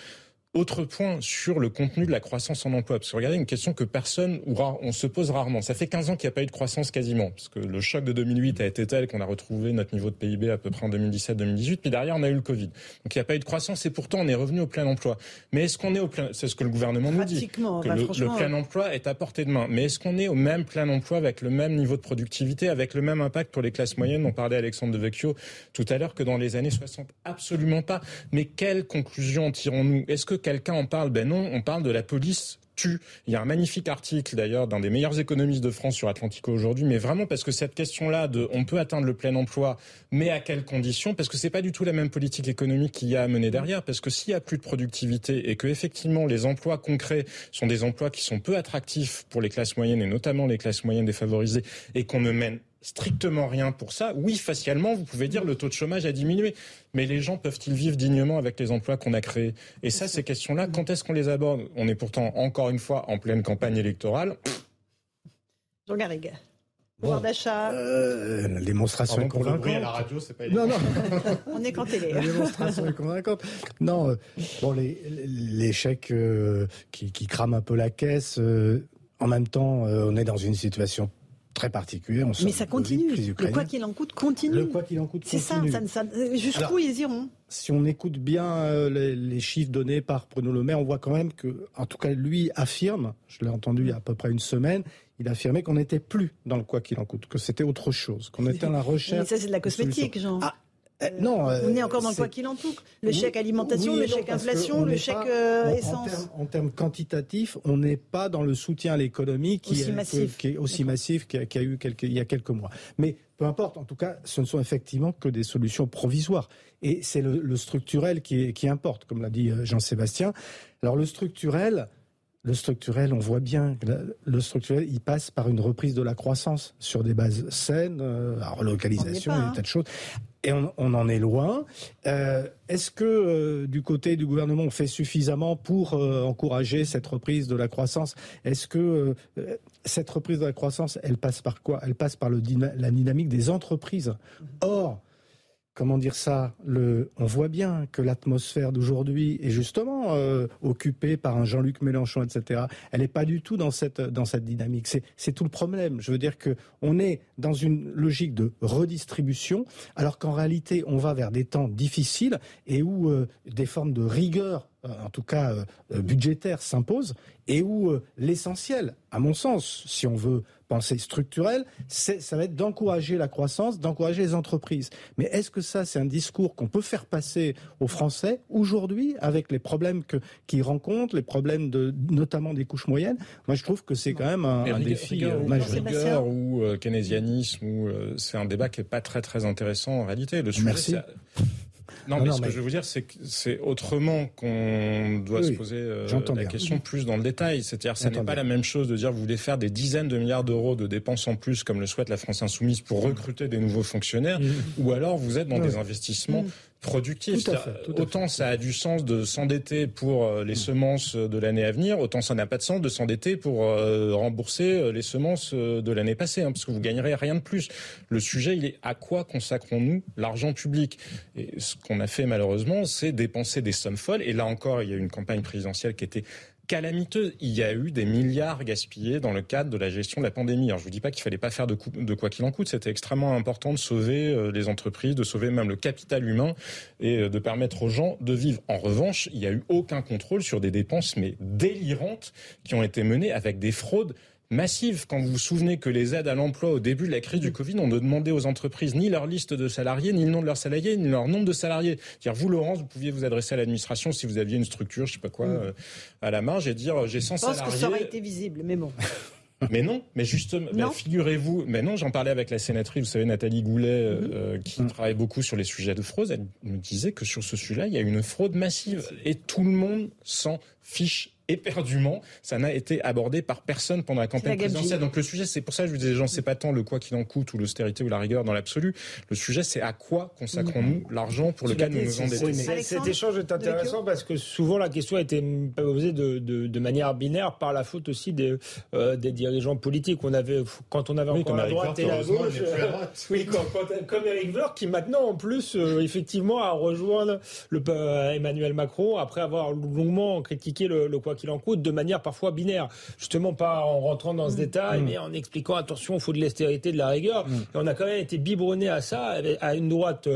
Autre point sur le contenu de la croissance en emploi. Parce que regardez, une question que personne ou rare, on se pose rarement. Ça fait 15 ans qu'il n'y a pas eu de croissance quasiment. Parce que le choc de 2008 a été tel qu'on a retrouvé notre niveau de PIB à peu près en 2017-2018. Puis derrière, on a eu le Covid. Donc il n'y a pas eu de croissance et pourtant on est revenu au plein emploi. Mais est-ce qu'on est au plein, c'est ce que le gouvernement nous dit. Que bah, le, plein emploi est à portée de main. Mais est-ce qu'on est au même plein emploi avec le même niveau de productivité, avec le même impact pour les classes moyennes? On parlait Alexandre de Vecchio tout à l'heure que dans les années 60. Absolument pas. Mais quelle conclusion tirons-nous? Est-ce que quelqu'un en parle? Ben non, on parle de la police tue. Il y a un magnifique article d'ailleurs d'un des meilleurs économistes de France sur Atlantico aujourd'hui, mais vraiment parce que cette question-là de on peut atteindre le plein emploi, mais à quelles conditions Parce que c'est pas du tout la même politique économique qu'il y a à mener derrière. Parce que s'il y a plus de productivité et que effectivement les emplois concrets sont des emplois qui sont peu attractifs pour les classes moyennes et notamment les classes moyennes défavorisées et qu'on ne mène strictement rien pour ça, oui, facialement, vous pouvez dire le taux de chômage a diminué. Mais les gens peuvent-ils vivre dignement avec les emplois qu'on a créés? Et ça, ces questions-là, quand est-ce qu'on les aborde? On est pourtant, encore une fois, en pleine campagne électorale. Jean Garrigue. Pouvoir d'achat. Euh, la démonstration est convaincante. à la radio, c'est pas Non, non. On est qu'en télé. La démonstration est convaincante. Non, euh, bon, les, chèques euh, qui, qui, crament un peu la caisse. en même temps, on est dans une situation très particulier. Mais ça continue. le quoi qu'il en coûte continue. Le quoi qu'il en coûte C'est ça. Jusqu'où ils iront? Si on écoute bien euh, les, chiffres donnés par Bruno Le Maire, on voit quand même que, en tout cas, lui affirme, je l'ai entendu il y a à peu près une semaine, il affirmait qu'on n'était plus dans le quoi qu'il en coûte, que c'était autre chose, qu'on était à la recherche. Mais ça, c'est de la cosmétique, Jean. Ah, euh, non, euh, on est encore dans le quoi qu'il en coûte. Le chèque alimentation, le chèque inflation, le chèque essence. En, termes quantitatifs, on n'est pas dans le soutien à l'économie qui, aussi massif, qui est aussi massif qu'il y, a eu quelques, il y a quelques mois. Mais peu importe, en tout cas, ce ne sont effectivement que des solutions provisoires. Et c'est le, structurel qui, qui importe, comme l'a dit euh, Jean-Sébastien. Alors le structurel, le structurel, on voit bien le structurel, il passe par une reprise de la croissance sur des bases saines, la relocalisation, et tas de choses et on, en est loin. Euh, est-ce que euh, du côté du gouvernement, on fait suffisamment pour euh, encourager cette reprise de la croissance? Est-ce que cette reprise de la croissance, elle passe par quoi? Elle passe par la dynamique des entreprises. Or, comment dire ça le, On voit bien que l'atmosphère d'aujourd'hui est justement euh, occupée par un Jean-Luc Mélenchon, etc. Elle n'est pas du tout dans cette, dans cette dynamique. C'est tout le problème. Je veux dire qu'on est dans une logique de redistribution, alors qu'en réalité, on va vers des temps difficiles et où euh, des formes de rigueur euh, en tout cas budgétaire s'imposent et où l'essentiel, à mon sens, si on veut pensée structurelle, ça va être d'encourager la croissance, d'encourager les entreprises. Mais est-ce que ça, c'est un discours qu'on peut faire passer aux Français aujourd'hui avec les problèmes qu'ils rencontrent, les problèmes de, notamment des couches moyennes? Moi, je trouve que c'est quand même un, défi euh, majeur. Rigueur ou euh, keynésianisme, ou euh, c'est un débat qui est pas très très intéressant en réalité. Le sujet, Merci. Non, mais ce que je veux vous dire, c'est que c'est autrement qu'on doit se poser euh, la question plus dans le détail. C'est-à-dire, ce n'est pas la même chose de dire vous voulez faire des dizaines de milliards d'euros de dépenses en plus, comme le souhaite la France insoumise, pour recruter des nouveaux fonctionnaires, ou alors vous êtes dans des investissements productif. autant ça a du sens de s'endetter pour euh, les mm. semences de l'année à venir, autant ça n'a pas de sens de s'endetter pour euh, rembourser euh, les semences de l'année passée, hein, parce que vous gagnerez rien de plus. Le sujet, il est à quoi consacrons-nous l'argent public? Et ce qu'on a fait malheureusement, c'est dépenser des sommes folles. Et là encore, il y a eu une campagne présidentielle qui était calamiteux. Il y a eu des milliards gaspillés dans le cadre de la gestion de la pandémie. Alors je vous dis pas qu'il fallait pas faire de, de quoi qu'il en coûte. C'était extrêmement important de sauver euh, les entreprises, de sauver même le capital humain et euh, de permettre aux gens de vivre. En revanche, il n'y a eu aucun contrôle sur des dépenses mais délirantes qui ont été menées avec des fraudes massive. Quand vous vous souvenez que les aides à l'emploi au début de la crise du Covid, on ne demandait aux entreprises ni leur liste de salariés, ni le nom de leurs salariés, ni leur nombre de salariés. Dire vous, Laurence, vous pouviez vous adresser à l'administration si vous aviez une structure, je sais pas quoi, mm. euh, à la marge et dire j'ai 100 salariés. Je pense que ça aurait été visible, mais bon. Mais non, mais justement, bah, figurez-vous, mais non, j'en parlais avec la sénatrice, vous savez, Nathalie Goulet, euh, mhm. euh, qui travaille beaucoup sur les sujets de fraude. Elle me disait que sur ce sujet-là, il y a une fraude massive et tout le monde s'en fiche éperdument. Ça n'a été abordé par personne pendant la campagne présidentielle. Donc le sujet, c'est pour ça que je vous disais, gens, c'est pas tant le quoi qu'il en coûte ou l'austérité ou la rigueur dans l'absolu. Le sujet, c'est à quoi consacrons-nous l'argent pour lequel nous nous endettons. Cet échange est intéressant parce que souvent la question a été posée de, de, de manière binaire par la faute aussi des, euh, des dirigeants politiques. On avait, quand on avait encore la droite et la gauche, euh, oui, comme Eric Woerth qui maintenant en plus euh, effectivement a rejoint le, Emmanuel Macron après avoir longuement critiqué le, le quoi qu'il en coûte de manière parfois binaire. Justement, pas en rentrant dans ce mmh. détail, mmh. mais en expliquant attention, il faut de l'austérité, de la rigueur. Mmh. Et on a quand même été biberonné à ça, à une droite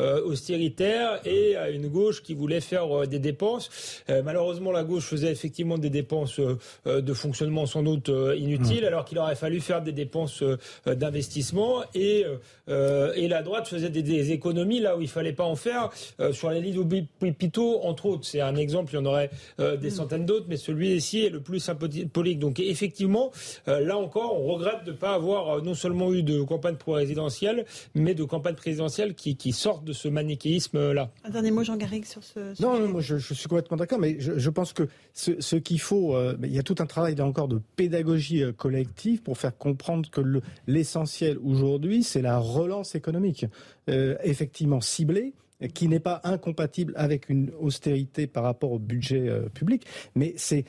euh, austéritaire et à une gauche qui voulait faire euh, des dépenses. Euh, malheureusement, la gauche faisait effectivement des dépenses de fonctionnement sans doute inutiles, alors qu'il aurait fallu faire des dépenses d'investissement et, et la droite faisait des, économies là où il fallait pas en faire sur les lignes d'hôpitaux, entre autres. C'est un exemple, il y en aurait des centaines d'autres, mais celui-ci est le plus symbolique. Donc effectivement, euh, là encore, on regrette de ne pas avoir euh, non seulement eu de campagne présidentielle, mais de campagne présidentielle qui, qui sortent de ce manichéisme-là. Un dernier mot, Jean Garrigue, sur ce sujet. Non, moi je, suis complètement d'accord, mais je, pense que ce, qu'il faut, euh, il y a tout un travail là encore de pédagogie collective pour faire comprendre que l'essentiel aujourd'hui, c'est la relance économique, effectivement ciblée qui n'est pas incompatible avec une austérité par rapport au budget euh, public, mais c'est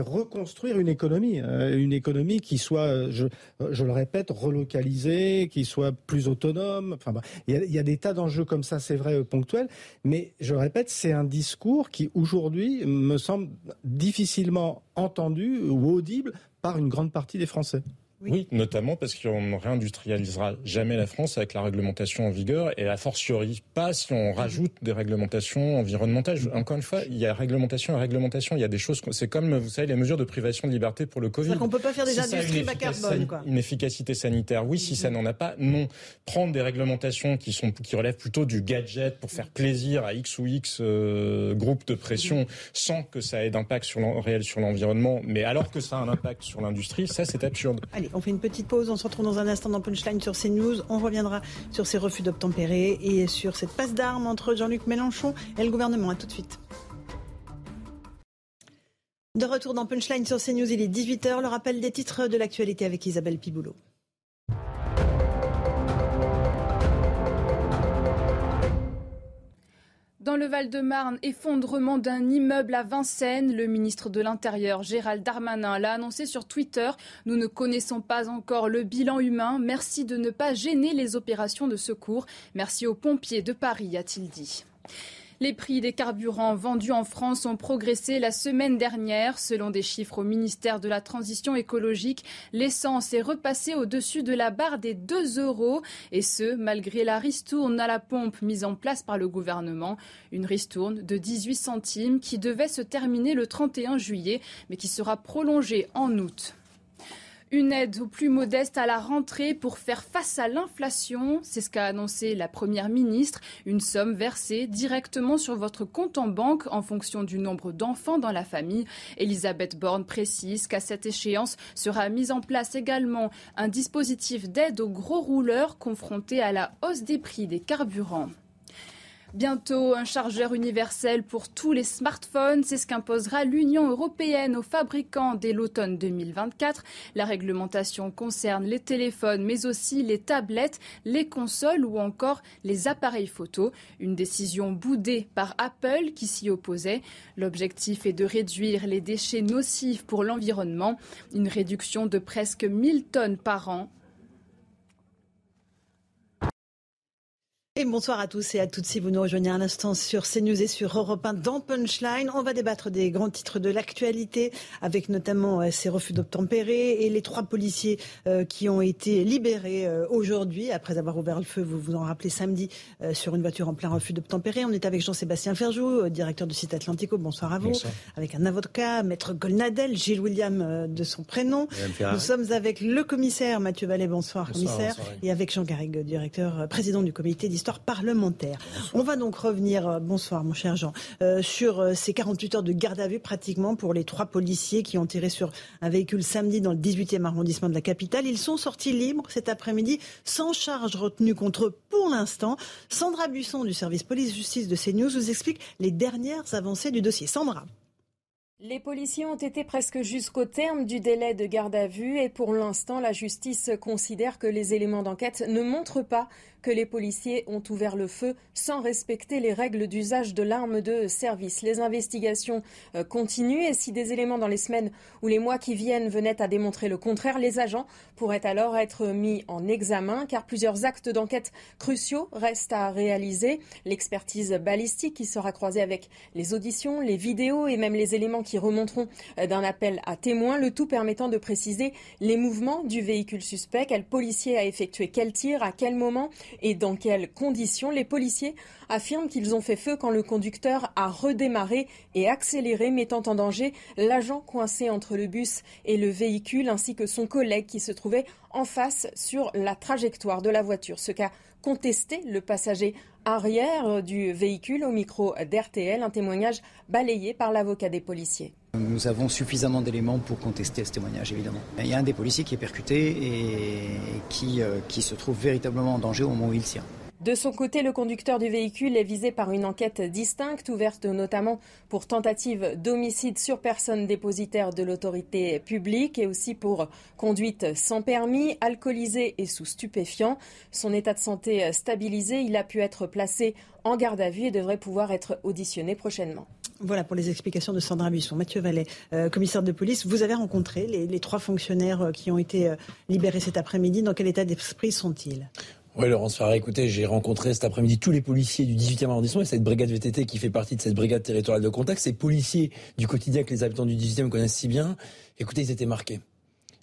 reconstruire une économie, euh, une économie qui soit, euh, je, le répète, relocalisée, qui soit plus autonome. Enfin, il, y y a des tas d'enjeux comme ça, c'est vrai, ponctuels, mais je le répète, c'est un discours qui aujourd'hui me semble difficilement entendu ou audible par une grande partie des Français. Oui. notamment parce qu'on ne réindustrialisera jamais la France avec la réglementation en vigueur et a fortiori pas si on rajoute des réglementations environnementales. Encore une fois, il y a réglementation et réglementation. Il y a des choses, c'est comme, vous savez, les mesures de privation de liberté pour le Covid. On peut pas faire des industries bas carbone, quoi. Une efficacité sanitaire, oui, si ça n'en a pas, non. Prendre des réglementations qui sont, qui relèvent plutôt du gadget pour faire plaisir à X ou X euh, groupe de pression sans que ça ait d'impact sur réel sur l'environnement, mais alors que ça a un impact sur l'industrie, ça c'est absurde. Allez, on fait une petite pause. On se retrouve dans un instant dans Punchline sur CNews. On reviendra sur ces refus d'obtempérer et sur cette passe d'armes entre Jean-Luc Mélenchon et le gouvernement. A tout de suite. De retour dans Punchline sur CNews, il est 18h. Le rappel des titres de l'actualité avec Isabelle Piboulot. Dans le Val-de-Marne, effondrement d'un immeuble à Vincennes. Le ministre de l'Intérieur, Gérald Darmanin, l'a annoncé sur Twitter. Nous ne connaissons pas encore le bilan humain. Merci de ne pas gêner les opérations de secours. Merci aux pompiers de Paris, a-t-il dit. Les prix des carburants vendus en France ont progressé la semaine dernière. Selon des chiffres au ministère de la Transition écologique, l'essence est repassée au-dessus de la barre des 2 euros. Et ce, malgré la ristourne à la pompe mise en place par le gouvernement. Une ristourne de 18 centimes qui devait se terminer le 31 juillet, mais qui sera prolongée en août. Une aide aux plus modestes à la rentrée pour faire face à l'inflation, c'est ce qu'a annoncé la Première ministre. Une somme versée directement sur votre compte en banque en fonction du nombre d'enfants dans la famille. Elisabeth Borne précise qu'à cette échéance sera mis en place également un dispositif d'aide aux gros rouleurs confrontés à la hausse des prix des carburants. Bientôt, un chargeur universel pour tous les smartphones, c'est ce qu'imposera l'Union européenne aux fabricants dès l'automne 2024. La réglementation concerne les téléphones, mais aussi les tablettes, les consoles ou encore les appareils photo. Une décision boudée par Apple qui s'y opposait. L'objectif est de réduire les déchets nocifs pour l'environnement, une réduction de presque 1000 tonnes par an Et bonsoir à tous et à toutes si vous nous rejoignez un instant sur CNews et sur Europe 1 dans Punchline. On va débattre des grands titres de l'actualité avec notamment euh, ces refus d'obtempérer et les trois policiers euh, qui ont été libérés euh, aujourd'hui après avoir ouvert le feu, vous vous en rappelez, samedi sur une voiture en plein refus d'obtempérer. On est avec Jean-Sébastien Ferjou, directeur du site Atlantico. Bonsoir à vous. Avec un avocat, maître Golnadel, Gilles William de son prénom. Nous sommes avec le commissaire Mathieu Vallée. Bonsoir, commissaire. et avec Jean Garrigue, directeur, président du comité d'histoire parlementaire. On va donc revenir, euh, bonsoir mon cher Jean, euh, sur euh, ces 48 heures de garde à vue pratiquement pour les trois policiers qui ont tiré sur un véhicule samedi dans le 18e arrondissement de la capitale. Ils sont sortis libres cet après-midi sans charge retenue contre eux pour l'instant. Sandra Buisson du service police-justice de CNews vous explique les dernières avancées du dossier. Sandra. Les policiers ont été presque jusqu'au terme du délai de garde à vue et pour l'instant, la justice considère que les éléments d'enquête ne montrent pas que les policiers ont ouvert le feu sans respecter les règles d'usage de l'arme de service. Les investigations euh, continuent et si des éléments dans les semaines ou les mois qui viennent venaient à démontrer le contraire, les agents pourraient alors être mis en examen car plusieurs actes d'enquête cruciaux restent à réaliser. L'expertise balistique qui sera croisée avec les auditions, les vidéos et même les éléments qui remonteront euh, d'un appel à témoins, le tout permettant de préciser les mouvements du véhicule suspect, quel policier a effectué quel tir, à quel moment et dans quelles conditions les policiers affirment qu'ils ont fait feu quand le conducteur a redémarré et accéléré, mettant en danger l'agent coincé entre le bus et le véhicule, ainsi que son collègue qui se trouvait en face sur la trajectoire de la voiture. Ce qu'a contesté le passager arrière du véhicule au micro d'RTL, un témoignage balayé par l'avocat des policiers. Nous avons suffisamment d'éléments pour contester ce témoignage, évidemment. Il y a un des policiers qui est percuté et qui, euh, qui se trouve véritablement en danger au moment où il tire. De son côté, le conducteur du véhicule est visé par une enquête distincte, ouverte notamment pour tentative d'homicide sur personne dépositaire de l'autorité publique et aussi pour conduite sans permis, alcoolisé et sous stupéfiant. Son état de santé stabilisé, il a pu être placé en garde à vue et devrait pouvoir être auditionné prochainement. Voilà pour les explications de Sandra Buisson. Mathieu Vallet, euh, commissaire de police, vous avez rencontré les, trois fonctionnaires euh, qui ont été euh, libérés cet après-midi. Dans quel état d'esprit sont-ils? Oui, Laurence Farah, écoutez, j'ai rencontré cet après-midi tous les policiers du 18e arrondissement et cette brigade VTT qui fait partie de cette brigade territoriale de contact, ces policiers du quotidien que les habitants du 18e connaissent si bien. Écoutez, ils étaient marqués.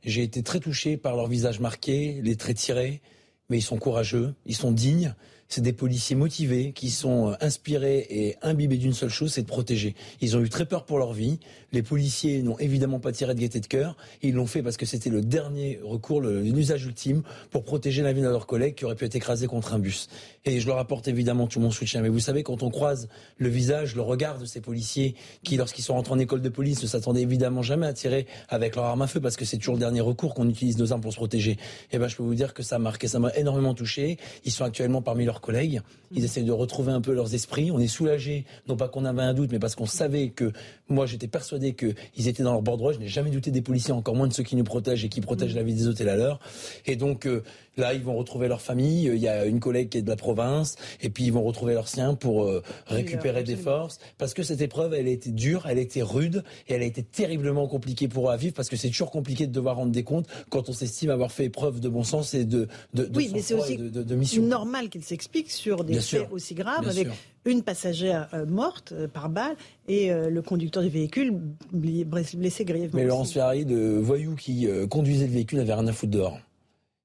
J'ai été très touché par leur visage marqué, les traits tirés, mais ils sont courageux, ils sont dignes c'est des policiers motivés qui sont inspirés et imbibés d'une seule chose, c'est de protéger. Ils ont eu très peur pour leur vie. Les policiers n'ont évidemment pas tiré de gaieté de cœur. Ils l'ont fait parce que c'était le dernier recours, l'usage ultime pour protéger la vie de leurs collègues qui auraient pu être écrasés contre un bus. Et je leur apporte évidemment tout mon soutien. Mais vous savez, quand on croise le visage, le regard de ces policiers qui, lorsqu'ils sont rentrés en école de police, ne s'attendaient évidemment jamais à tirer avec leur arme à feu parce que c'est toujours le dernier recours qu'on utilise nos armes pour se protéger. Et eh ben, je peux vous dire que ça m'a marqué, ça m'a énormément touché. Ils sont actuellement parmi leurs collègues. Ils essaient de retrouver un peu leurs esprits. On est soulagés, non pas qu'on avait un doute, mais parce qu'on savait que, moi j'étais persuadé qu'ils étaient dans leur bord droit. Je n'ai jamais douté des policiers, encore moins de ceux qui nous protègent et qui protègent la vie des autres et la leur. Et donc, euh, Là, ils vont retrouver leur famille. Il y a une collègue qui est de la province, et puis ils vont retrouver leurs siens pour euh, récupérer des forces. Parce que cette épreuve, elle a été dure, elle a été rude, et elle a été terriblement compliquée pour eux à vivre, parce que c'est toujours compliqué de devoir rendre des comptes quand on s'estime avoir fait preuve de bon sens et de, de, de oui, mais c'est aussi de, mission. normal qu'il s'explique sur des faits aussi graves, avec une passagère euh, morte euh, par balle et le conducteur du véhicule blessé grièvement. Mais Laurence Ferrari, de voyou qui conduisait le véhicule, n'avait rien à foutre dehors.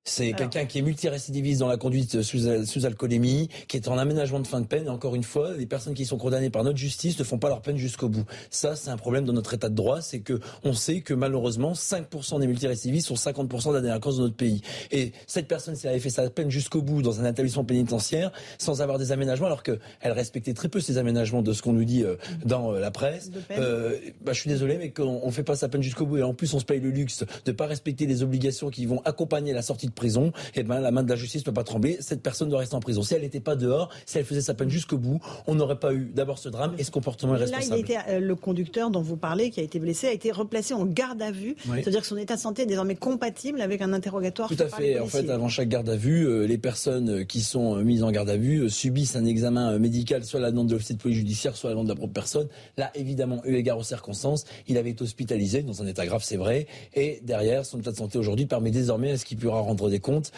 C'est quelqu'un qui est multirécidiviste dans la conduite sous, sous, alcoolémie, qui est en aménagement de fin de peine. Et encore une fois, les personnes qui sont condamnées par notre justice ne font pas leur peine jusqu'au bout. Ça, c'est un problème dans notre état de droit, c'est que on sait que malheureusement, 5% des multirécidivistes sont 50% de la délinquance de notre pays. Et cette personne, si elle avait fait sa peine jusqu'au bout dans un établissement pénitentiaire, sans avoir des aménagements, alors qu'elle respectait très peu ces aménagements de ce qu'on nous dit euh, dans euh, la presse, euh, bah, je suis désolé, mais qu'on ne fait pas sa peine jusqu'au bout, et en plus on se paye le luxe de pas respecter les obligations qui vont accompagner la sortie de prison, et eh ben la main de la justice ne peut pas trembler. Cette personne doit rester en prison. Si elle n'était pas dehors, si elle faisait sa peine jusqu'au bout, on n'aurait pas eu d'abord ce drame et ce comportement irresponsable. Là, il euh, le conducteur dont vous parlez, qui a été blessé, a été replacé en garde à vue. C'est-à-dire que son état de santé est désormais compatible avec un interrogatoire. Tout à fait. En fait, avant chaque garde à vue, euh, les personnes euh, qui sont mises en garde à vue subissent un examen médical, soit à la demande de l'officier de police judiciaire, soit à la demande de la propre personne. Là, évidemment, eu égard aux circonstances, il avait été hospitalisé dans un état grave, c'est vrai. Et derrière, son état de santé aujourd'hui permet désormais à ce qu'il pourra rendre des comptes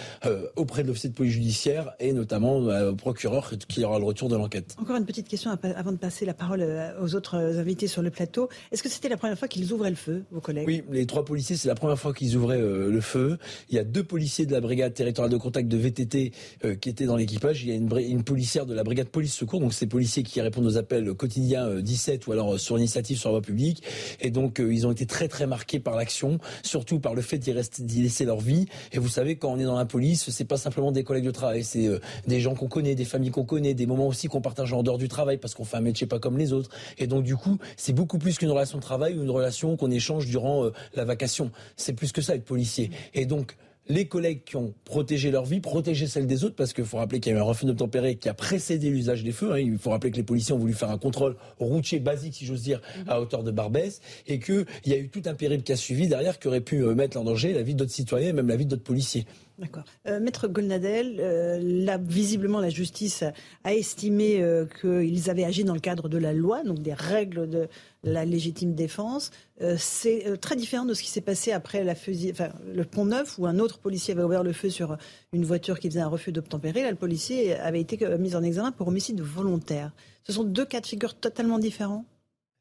auprès de l'officier de police judiciaire et notamment au procureur qui aura le retour de l'enquête. Encore une petite question avant de passer la parole aux autres invités sur le plateau. Est-ce que c'était la première fois qu'ils ouvraient le feu, vos collègues? Oui, les trois policiers, c'est la première fois qu'ils ouvraient le feu. Il y a deux policiers de la brigade territoriale de contact de VTT qui étaient dans l'équipage. Il y a une, une policière de la brigade police secours, donc ces policiers qui répondent aux appels quotidiens 17 ou alors sur initiative sur la voie publique. Et donc ils ont été très très marqués par l'action, surtout par le fait d'y laisser leur vie. Et vous savez, quand on est dans la police, c'est pas simplement des collègues de travail, c'est des gens qu'on connaît, des familles qu'on connaît, des moments aussi qu'on partage en dehors du travail parce qu'on fait un métier pas comme les autres. Et donc du coup, c'est beaucoup plus qu'une relation de travail ou une relation qu'on échange durant la vacation. C'est plus que ça être policier. Et donc les collègues qui ont protégé leur vie, protégé celle des autres, parce qu'il faut rappeler qu'il y a eu un refus d'obtempérer qui a précédé l'usage des feux. Hein. Il faut rappeler que les policiers ont voulu faire un contrôle routier basique, si j'ose dire, à hauteur de Barbès, et qu'il y a eu tout un périple qui a suivi derrière qui aurait pu euh, mettre en danger la vie d'autres citoyens et même la vie d'autres policiers. D'accord. Euh, Maître Golnadel, euh, visiblement la justice a estimé euh, qu'ils avaient agi dans le cadre de la loi, donc des règles de la légitime défense. c'est très différent de ce qui s'est passé après la enfin, le Pont Neuf, où un autre policier avait ouvert le feu sur une voiture qui faisait un refus d'obtempérer. Là, le policier avait été mis en examen pour homicide volontaire. Ce sont deux cas de figure totalement différents.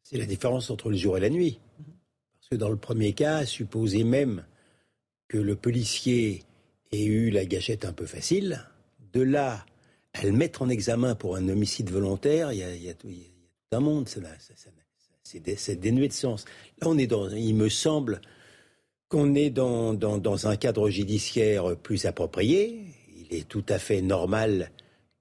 C'est la différence entre le jour et la nuit. Parce que dans le premier cas, supposez même que le policier et eu la gâchette un peu facile. De là à le mettre en examen pour un homicide volontaire, il y a, tout, un monde. C'est dénué de sens. Là, on est dans, il me semble qu'on est dans, dans, un cadre judiciaire plus approprié. Il est tout à fait normal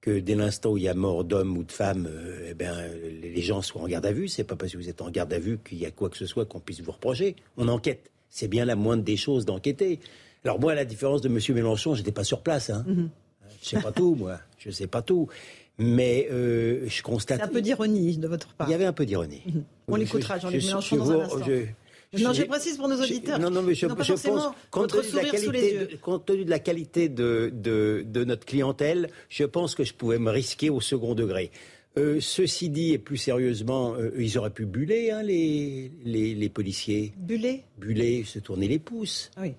que dès l'instant où il y a mort d'homme ou de femme, euh, eh ben, les gens soient en garde à vue. C'est pas parce que vous êtes en garde à vue qu'il y a quoi que ce soit qu'on puisse vous reprocher. On enquête. C'est bien la moindre des choses d'enquêter. Alors moi, à la différence de M. Mélenchon, j'étais pas sur place. Hein. Mhm. Je sais pas tout, moi. Je sais pas tout. Mais euh, je constate. C'est un peu d'ironie de votre part. Il y avait un peu d'ironie. Mhm. On l'écoutera, Jean-Luc Mélenchon, dans un instant. non, je précise pour nos auditeurs. non, non, mais je, pense, compte tenu, de la qualité de, compte tenu de la qualité de, de, notre clientèle, je pense que je pouvais me risquer au second degré. Euh, ceci dit, et plus sérieusement, euh, ils auraient pu buller, hein, les, les, les, policiers. Buller Buller, se tourner les pouces. Ah oui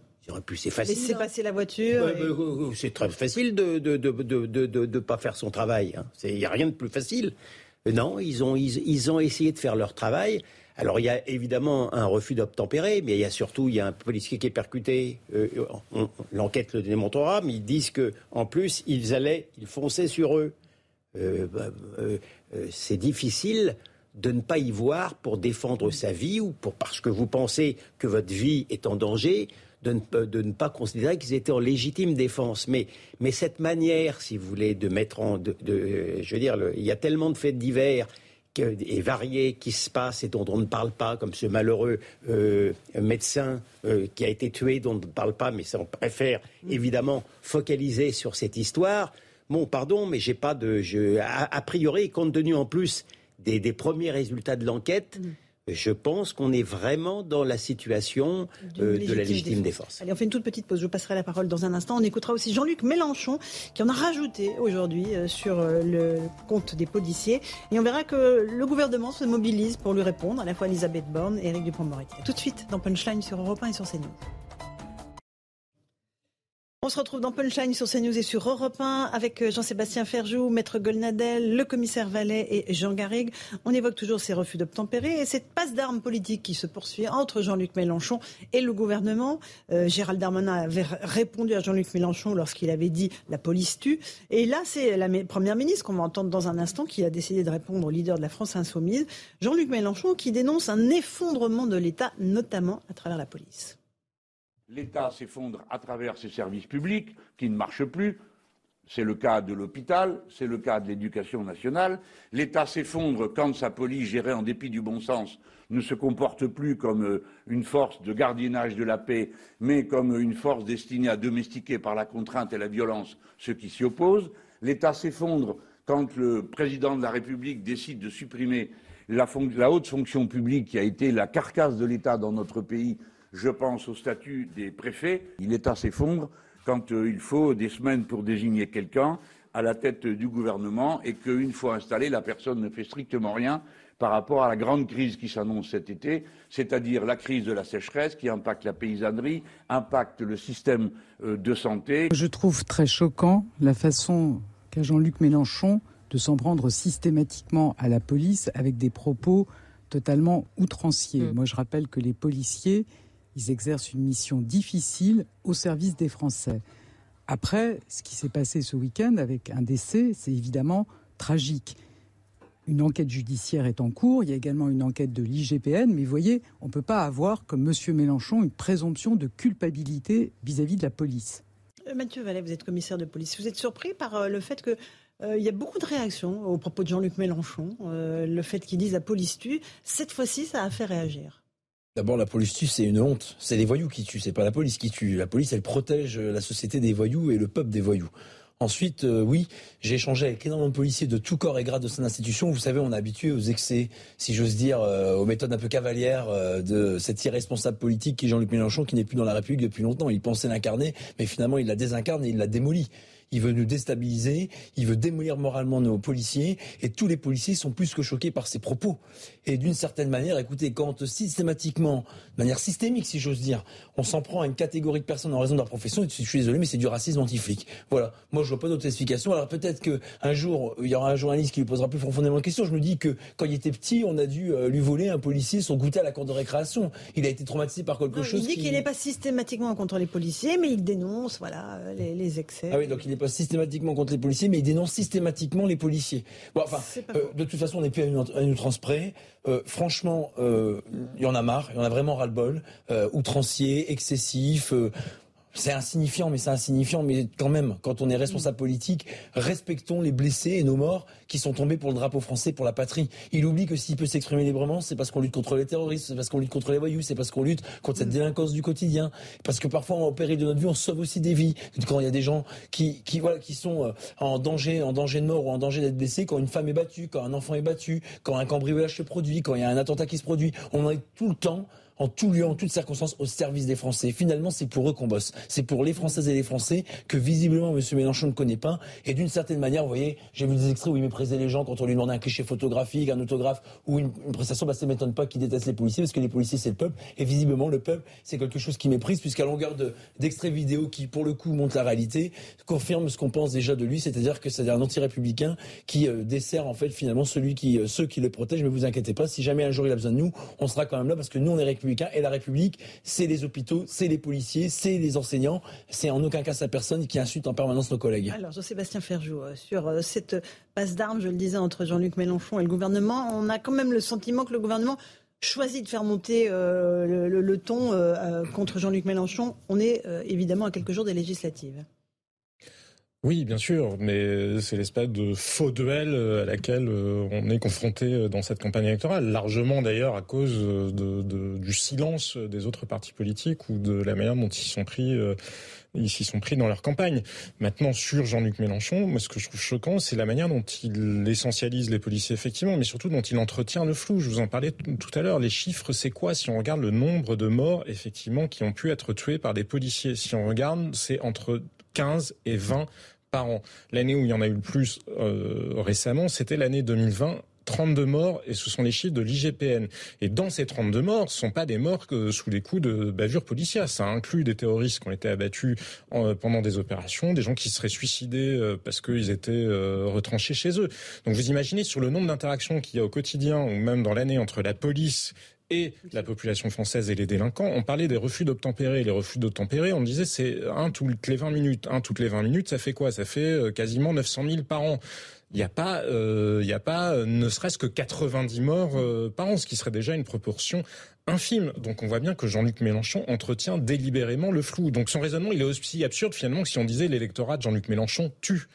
c'est facile. Laisser hein. passer la voiture. Euh, c'est très facile de ne de, pas faire son travail. Hein. Il n'y a rien de plus facile. Euh, non, ils ont, ils, ont essayé de faire leur travail. Alors il y a évidemment un refus d'obtempérer, mais il y a surtout il y a un policier qui est percuté. Euh, l'enquête le démontrera, mais ils disent que en plus ils allaient, ils fonçaient sur eux. Bah, c'est difficile de ne pas y voir pour défendre sa vie ou pour parce que vous pensez que votre vie est en danger, de ne, pas considérer qu'ils étaient en légitime défense. Mais, mais cette manière, si vous voulez, de mettre en... De, je veux dire, il y a tellement de faits divers et variés qui se passent et dont on ne parle pas, comme ce malheureux euh, médecin euh, qui a été tué, dont on ne parle pas, mais on préfère évidemment focaliser sur cette histoire. Bon, pardon, mais j'ai pas de. Je, a, priori, compte tenu en plus des, premiers résultats de l'enquête, mm je pense qu'on est vraiment dans la situation euh, de la légitime défense. Allez, on fait une toute petite pause. Je vous passerai la parole dans un instant. On écoutera aussi Jean-Luc Mélenchon qui en a rajouté aujourd'hui euh, sur euh, le compte des policiers. Et on verra que le gouvernement se mobilise pour lui répondre, à la fois Elisabeth Borne et Éric Dupond-Moretti. Tout de suite dans Punchline sur Europe 1 et sur CNews. On se retrouve dans Punchline sur CNews et sur Europe 1 avec euh, Jean-Sébastien Ferjou, Maître Golnadel, le commissaire Vallet et Jean Garrigue. On évoque toujours ces refus d'obtempérer et cette passe d'armes politique qui se poursuit entre Jean-Luc Mélenchon et le gouvernement. Euh, Gérald Darmanin avait répondu à Jean-Luc Mélenchon lorsqu'il avait dit la police tue. Et là, c'est la première ministre qu'on va entendre dans un instant qui a décidé de répondre au leader de la France insoumise, Jean-Luc Mélenchon, qui dénonce un effondrement de l'État, notamment à travers la police l'État s'effondre à travers ses services publics qui ne marchent plus. C'est le cas de l'hôpital, c'est le cas de l'éducation nationale. L'État s'effondre quand sa police, gérée en dépit du bon sens, ne se comporte plus comme euh, une force de gardiennage de la paix, mais comme une force destinée à domestiquer par la contrainte et la violence ceux qui s'y opposent. L'État s'effondre quand le président de la République décide de supprimer la haute fonction publique qui a été la carcasse de l'État dans notre pays je pense au statut des préfets. Il est assez s'effondre quand euh, il faut des semaines pour désigner quelqu'un à la tête du gouvernement et qu'une fois installé, la personne ne fait strictement rien par rapport à la grande crise qui s'annonce cet été, c'est-à-dire la crise de la sécheresse qui impacte la paysannerie, impacte le système euh, de santé. Je trouve très choquant la façon qu'a Jean-Luc Mélenchon de s'en prendre systématiquement à la police avec des propos totalement outranciers. Mm. Moi, je rappelle que les policiers, ils exercent une mission difficile au service des Français. Après, ce qui s'est passé ce week-end avec un décès, c'est évidemment tragique. Une enquête judiciaire est en cours, il y a également une enquête de l'IGPN, mais vous voyez, on ne peut pas avoir, comme M. Mélenchon, une présomption de culpabilité vis-à-vis de la police. Euh, Mathieu Vallet, vous êtes commissaire de police. Vous êtes surpris par euh, le fait qu'il euh, y a beaucoup de réactions au propos de Jean-Luc Mélenchon, le fait qu'il dise la police tue. Cette fois-ci, ça a fait réagir. D'abord, la police tue, c'est une honte. C'est les voyous qui tuent, c'est pas la police qui tue. La police, elle protège la société des voyous et le peuple des voyous. Ensuite, euh, oui, j'ai échangé avec énormément de policiers de tout corps et grade de cette institution. Vous savez, on est habitué aux excès, si j'ose dire, euh, aux méthodes un peu cavalières euh, de cet irresponsable politique qui est Jean-Luc Mélenchon, qui n'est plus dans la République depuis longtemps. Il pensait l'incarner, mais finalement, il la désincarne et il la démolit il veut nous déstabiliser, il veut démolir moralement nos policiers, et tous les policiers sont plus que choqués par ses propos. Et d'une certaine manière, écoutez, quand systématiquement, de manière systémique si j'ose dire, on s'en prend à une catégorie de personnes en raison de leur profession, je suis désolé, mais c'est du racisme anti-flic. Voilà, moi je vois pas d'autre explication. Alors peut-être qu'un jour, il y aura un journaliste qui lui posera plus profondément la question. Je me dis que quand il était petit, on a dû euh, lui voler un policier son goûter à la cour de récréation. Il a été traumatisé par quelque chose. Il dit qu'il n'est pas systématiquement contre les policiers, mais il dénonce voilà, les, excès. Ah oui, donc il pas systématiquement contre les policiers, mais il dénonce systématiquement les policiers. Bon, enfin, euh, de toute façon, on n'est plus à une, outrance près. Euh, franchement, euh, il y en a marre, il y en a vraiment ras-le-bol. outrancier, excessif. C'est insignifiant, mais c'est insignifiant. Mais quand même, quand on est responsable politique, respectons les blessés et nos morts qui sont tombés pour le drapeau français, pour la patrie. Il oublie que s'il peut s'exprimer librement, c'est parce qu'on lutte contre les terroristes, c'est parce qu'on lutte contre les voyous, c'est parce qu'on lutte contre cette mm. délinquance du quotidien. Parce que parfois, au péril de notre vie, on sauve aussi des vies. Quand il y a des gens qui, qui, voilà, qui sont euh, en danger, en danger de mort ou en danger d'être blessés, quand une femme est battue, quand un enfant est battu, quand un cambriolage se produit, quand il y a un attentat qui se produit, on en est tout le temps en tout lieu, en toutes circonstances, au service des Français. Finalement, c'est pour eux qu'on bosse. C'est pour les Françaises et les Français que visiblement M. Mélenchon ne connaît pas. Et d'une certaine manière, vous voyez, j'ai vu des extraits où il méprisait les gens quand on lui demandait un cliché photographique, un autographe ou une, prestation. Bah, ça m'étonne pas qu'il déteste les policiers parce que les policiers, c'est le peuple. Et visiblement, le peuple, c'est quelque chose qui méprise puisqu'à longueur d'extraits vidéo qui, pour le coup, montrent la réalité, confirme ce qu'on pense déjà de lui, c'est-à-dire que c'est un anti-républicain qui euh, dessert en fait finalement celui qui, euh, ceux qui le protègent. Mais vous inquiétez pas, si jamais un jour il a besoin de nous, on sera quand même là parce que nous, on est républicains et la République, c'est les hôpitaux, c'est les policiers, c'est les enseignants. C'est en aucun cas sa personne qui insulte en permanence nos collègues. Alors, Jean-Sébastien Ferjou, euh, sur euh, cette passe d'armes, je le disais, entre Jean-Luc Mélenchon et le gouvernement, on a quand même le sentiment que le gouvernement choisit de faire monter euh, le, ton contre Jean-Luc Mélenchon. On est évidemment à quelques jours des législatives. Oui, bien sûr, mais c'est l'espèce de faux duel euh, à laquelle euh, on est confronté euh, dans cette campagne électorale, largement d'ailleurs à cause du silence des autres partis politiques ou de la manière dont ils sont pris. ils s'y sont pris dans leur campagne. Maintenant, sur Jean-Luc Mélenchon, moi, ce que je trouve choquant, c'est la manière dont il essentialise les policiers, effectivement, mais surtout dont il entretient le flou. Je vous en parlais tout à l'heure. Les chiffres, c'est quoi? Si on regarde le nombre de morts, effectivement, qui ont pu être tués par des policiers, si on regarde, c'est entre 15 et 20 par an. L'année où il y en a eu le plus euh, récemment, c'était l'année 2020. 32 morts et ce sont les chiffres de l'IGPN. Et dans ces 32 morts, ce sont pas des morts que sous les coups de bavures policières. Ça inclut des terroristes qui ont été abattus pendant des opérations, des gens qui seraient suicidés euh, parce qu'ils étaient euh, retranchés chez eux. Donc vous imaginez sur le nombre d'interactions qu'il y a au quotidien ou même dans l'année entre la police et la population française et les délinquants. On parlait des refus d'obtempérer. Les refus d'obtempérer, on disait c'est un toutes les 20 minutes. Un toutes les 20 minutes, ça fait quoi? Ça fait euh, quasiment 900 000 par an. Il n'y a pas, euh, a pas, euh, ne serait-ce que 90 morts par an, ce qui serait déjà une proportion infime. Donc on voit bien que Jean-Luc Mélenchon entretient délibérément le flou. Donc son raisonnement, il est aussi absurde finalement que si on disait l'électorat de Jean-Luc Mélenchon tue.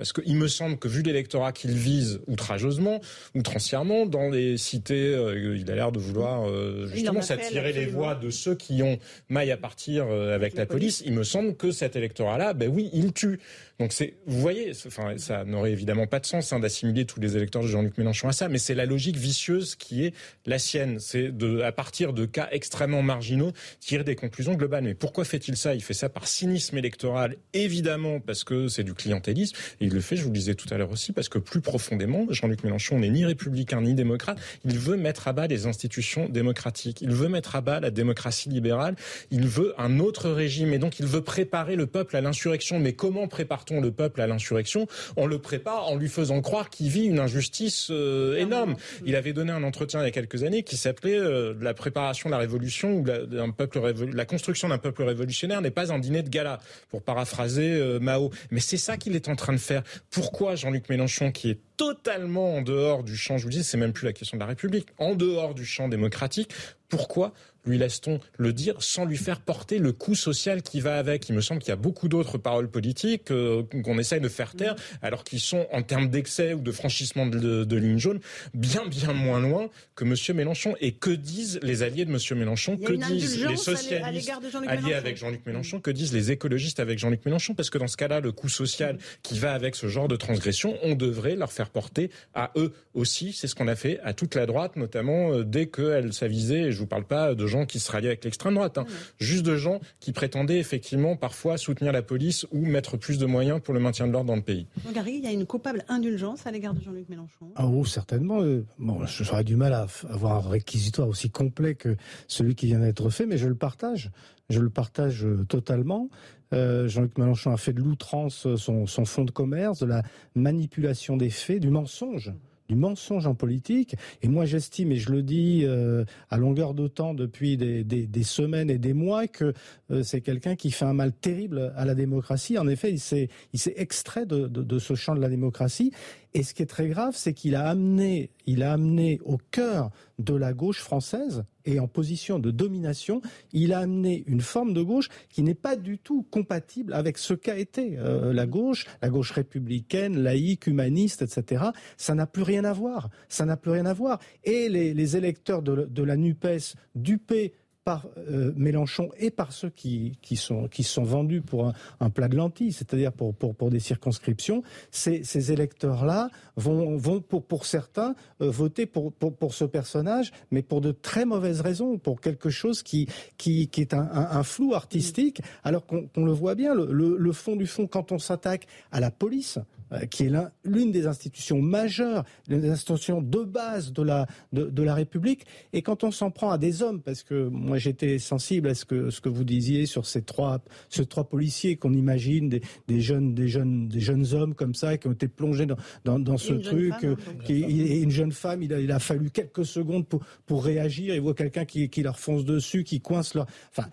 Parce qu'il me semble que vu l'électorat qu'il vise outrageusement, outrancièrement, dans les cités, euh, il a l'air de vouloir euh, justement s'attirer les voix de ceux qui ont maille à partir euh, avec la, police. Il me semble que cet électorat-là, ben oui, il tue. Donc c'est, vous voyez, enfin, ça n'aurait évidemment pas de sens hein, d'assimiler tous les électeurs de Jean-Luc Mélenchon à ça, mais c'est la logique vicieuse qui est la sienne. C'est de, à partir de cas extrêmement marginaux, tirer des conclusions globales. Mais pourquoi fait-il ça? Il fait ça par cynisme électoral, évidemment, parce que c'est du clientélisme. Et il le fait, je vous le disais tout à l'heure aussi, parce que plus profondément, Jean-Luc Mélenchon n'est ni républicain ni démocrate. Il veut mettre à bas les institutions démocratiques. Il veut mettre à bas la démocratie libérale. Il veut un autre régime. Et donc, il veut préparer le peuple à l'insurrection. Mais comment prépare-t-on le peuple à l'insurrection? On le prépare en lui faisant croire qu'il vit une injustice euh, énorme. Il avait donné un entretien il y a quelques années qui s'appelait euh, La préparation de la révolution ou la, peuple la construction d'un peuple révolutionnaire n'est pas un dîner de gala, pour paraphraser euh, Mao. Mais c'est ça qu'il est en train de faire. Pourquoi Jean-Luc Mélenchon, qui est totalement en dehors du champ, je vous dis, c'est même plus la question de la République, en dehors du champ démocratique, pourquoi lui laisse-t-on le dire sans lui faire porter le coup social qui va avec? Il me semble qu'il y a beaucoup d'autres paroles politiques euh, qu'on essaye de faire taire, alors qu'ils sont, en termes d'excès ou de franchissement de, de, ligne jaune, bien, bien moins loin que M. Mélenchon. Et que disent les alliés de M. Mélenchon? Que disent les socialistes alliés avec Jean-Luc Mélenchon? Que disent les écologistes avec Jean-Luc Mélenchon? Parce que dans ce cas-là, le coût social qui va avec ce genre de transgression, on devrait leur faire porter à eux aussi. C'est ce qu'on a fait à toute la droite, notamment euh, dès qu'elle s'avisait, et je vous parle pas de gens qui se ralliaient avec l'extrême droite, hein. juste de gens qui prétendaient effectivement parfois soutenir la police ou mettre plus de moyens pour le maintien de l'ordre dans le pays. Gary, il y a une coupable indulgence à l'égard de Jean-Luc Mélenchon Ah oh, certainement. Euh, bon, j'aurais du mal à avoir un réquisitoire aussi complet que celui qui vient d'être fait, mais je le partage. Je le partage euh, totalement. Euh, Jean-Luc Mélenchon a fait de l'outrance son, son fonds de commerce, de la manipulation des faits, du mensonge du mensonge en politique. Et moi, j'estime, et je le dis euh, à longueur de temps depuis des, semaines et des mois, que euh, c'est quelqu'un qui fait un mal terrible à la démocratie. En effet, il s'est, extrait de, ce champ de la démocratie. Et ce qui est très grave, c'est qu'il a amené, il a amené au cœur de la gauche française et en position de domination, il a amené une forme de gauche qui n'est pas du tout compatible avec ce qu'a été euh, la gauche, la gauche républicaine, laïque, humaniste, etc. Ça n'a plus rien à voir. Ça n'a plus rien à voir. Et les, électeurs de, de la NUPES, dupés par euh, Mélenchon et par ceux qui, sont, vendus pour un, plat de lentilles, c'est-à-dire pour, des circonscriptions, ces, électeurs-là vont, pour, certains euh, voter pour, ce personnage, mais pour de très mauvaises raisons, pour quelque chose qui, est un, un, flou artistique, alors qu'on le voit bien, le fond du fond, quand on s'attaque à la police, euh, qui est l'une des institutions majeures, l'une des institutions de base de la, de, la République. Et quand on s'en prend à des hommes, parce que moi j'étais sensible à ce que, ce que vous disiez sur ces trois, ces trois policiers qu'on imagine, des, des, jeunes, des, jeunes, des jeunes hommes comme ça, qui ont été plongés dans, dans, dans ce truc. Femme, hein, qui, et une jeune femme, il a, il a fallu quelques secondes pour, pour réagir. Il voit quelqu'un qui, qui leur fonce dessus, qui coince leur... Enfin,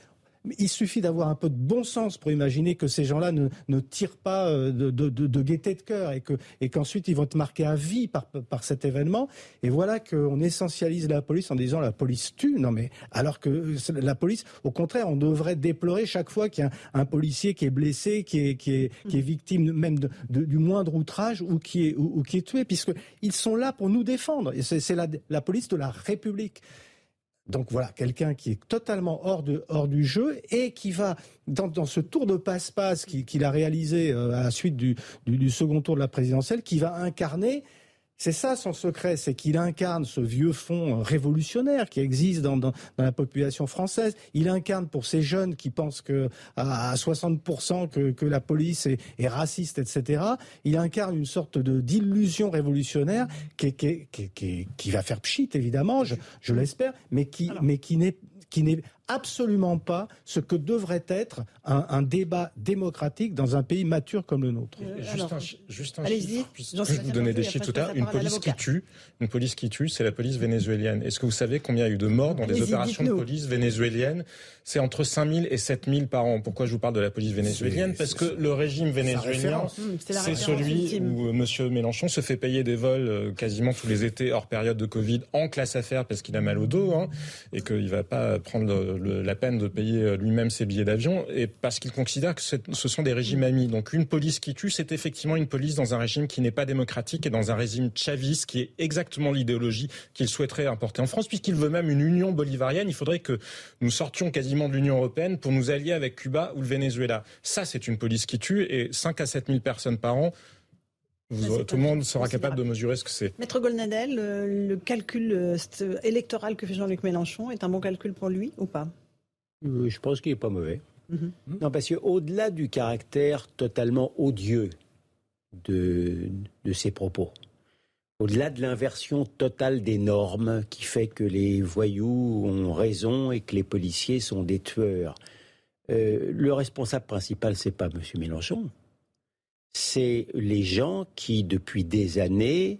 il suffit d'avoir un peu de bon sens pour imaginer que ces gens-là ne, ne tirent pas euh, de, de, gaieté de cœur et que et qu'ensuite ils vont être marqués à vie par, par cet événement. Et voilà qu'on essentialise la police en disant la police tue. Non mais alors que la police, au contraire, on devrait déplorer chaque fois qu'il y a un, policier qui est blessé, qui est, qui est, qui est victime même de, du moindre outrage ou qui est, ou, qui est tué, puisqu'ils sont là pour nous défendre. Et c'est la police de la République. Donc voilà, quelqu'un qui est totalement hors, du jeu et qui va, dans, ce tour de passe-passe qu'il a réalisé euh, à la suite du, second tour de la présidentielle, qui va incarner c'est ça son secret, c'est qu'il incarne ce vieux fond révolutionnaire qui existe dans, dans, la population française. Il incarne pour ces jeunes qui pensent que à 60% que, que, la police est, est, raciste, etc. Il incarne une sorte de d'illusion révolutionnaire qui, qui, qui, qui, va faire pchit évidemment, je, je l'espère, mais qui, mais qui n'est qui n'est absolument pas ce que devrait être un, débat démocratique dans un pays mature comme le nôtre. Euh, juste, un, juste un chiffre, je vous donner des chiffres tout à l'heure. Une police qui tue, une police qui tue, c'est la police vénézuélienne. Est-ce que vous savez combien il y a eu de morts dans les opérations de police vénézuéliennes C'est entre 5000 et 7000 par an. Pourquoi je vous parle de la police vénézuélienne? Parce que le régime vénézuélien, c'est celui où euh, M. Mélenchon se fait payer des vols euh, quasiment tous les étés hors période de Covid en classe affaires parce qu'il a mal au dos hein, et qu'il ne va pas prendre le, la peine de payer euh, lui-même ses billets d'avion, et parce qu'il considère que ce sont des régimes amis. Donc une police qui tue, c'est effectivement une police dans un régime qui n'est pas démocratique et dans un régime chaviste qui est exactement l'idéologie qu'il souhaiterait importer en France, puisqu'il veut même une union bolivarienne. Il faudrait que nous sortions quasiment de l'Union européenne pour nous allier avec Cuba ou le Venezuela. Ça, c'est une police qui tue, et 5 à 7 000 personnes par an, tout le monde sera capable de mesurer ce que c'est. Maître Golnadel, le, calcul euh, électoral que fait Jean-Luc Mélenchon est un bon calcul pour lui ou pas? Je pense qu'il n'est pas mauvais. Mhm. Non, parce qu'au-delà du caractère totalement odieux de, de ces propos. Au-delà de l'inversion totale des normes qui fait que les voyous ont raison et que les policiers sont des tueurs, euh, le responsable principal, c'est pas M. Mélenchon, c'est les gens qui, depuis des années,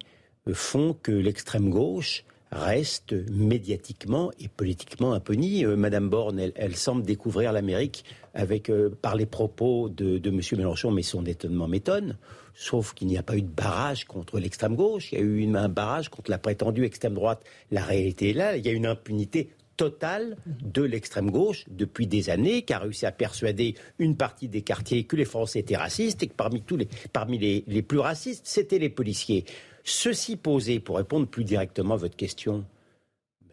font que l'extrême gauche reste médiatiquement et politiquement impunie. Euh, Madame Borne, elle, semble découvrir l'Amérique avec euh, par les propos de, de M. Mélenchon, mais son étonnement m'étonne. Sauf qu'il n'y a pas eu de barrage contre l'extrême gauche, il y a eu un barrage contre la prétendue extrême droite. La réalité est là, il y a une impunité totale de l'extrême gauche depuis des années, qui a réussi à persuader une partie des quartiers que les Français étaient racistes et que parmi les plus racistes, c'était les policiers. Ceci posé, pour répondre plus directement à votre question,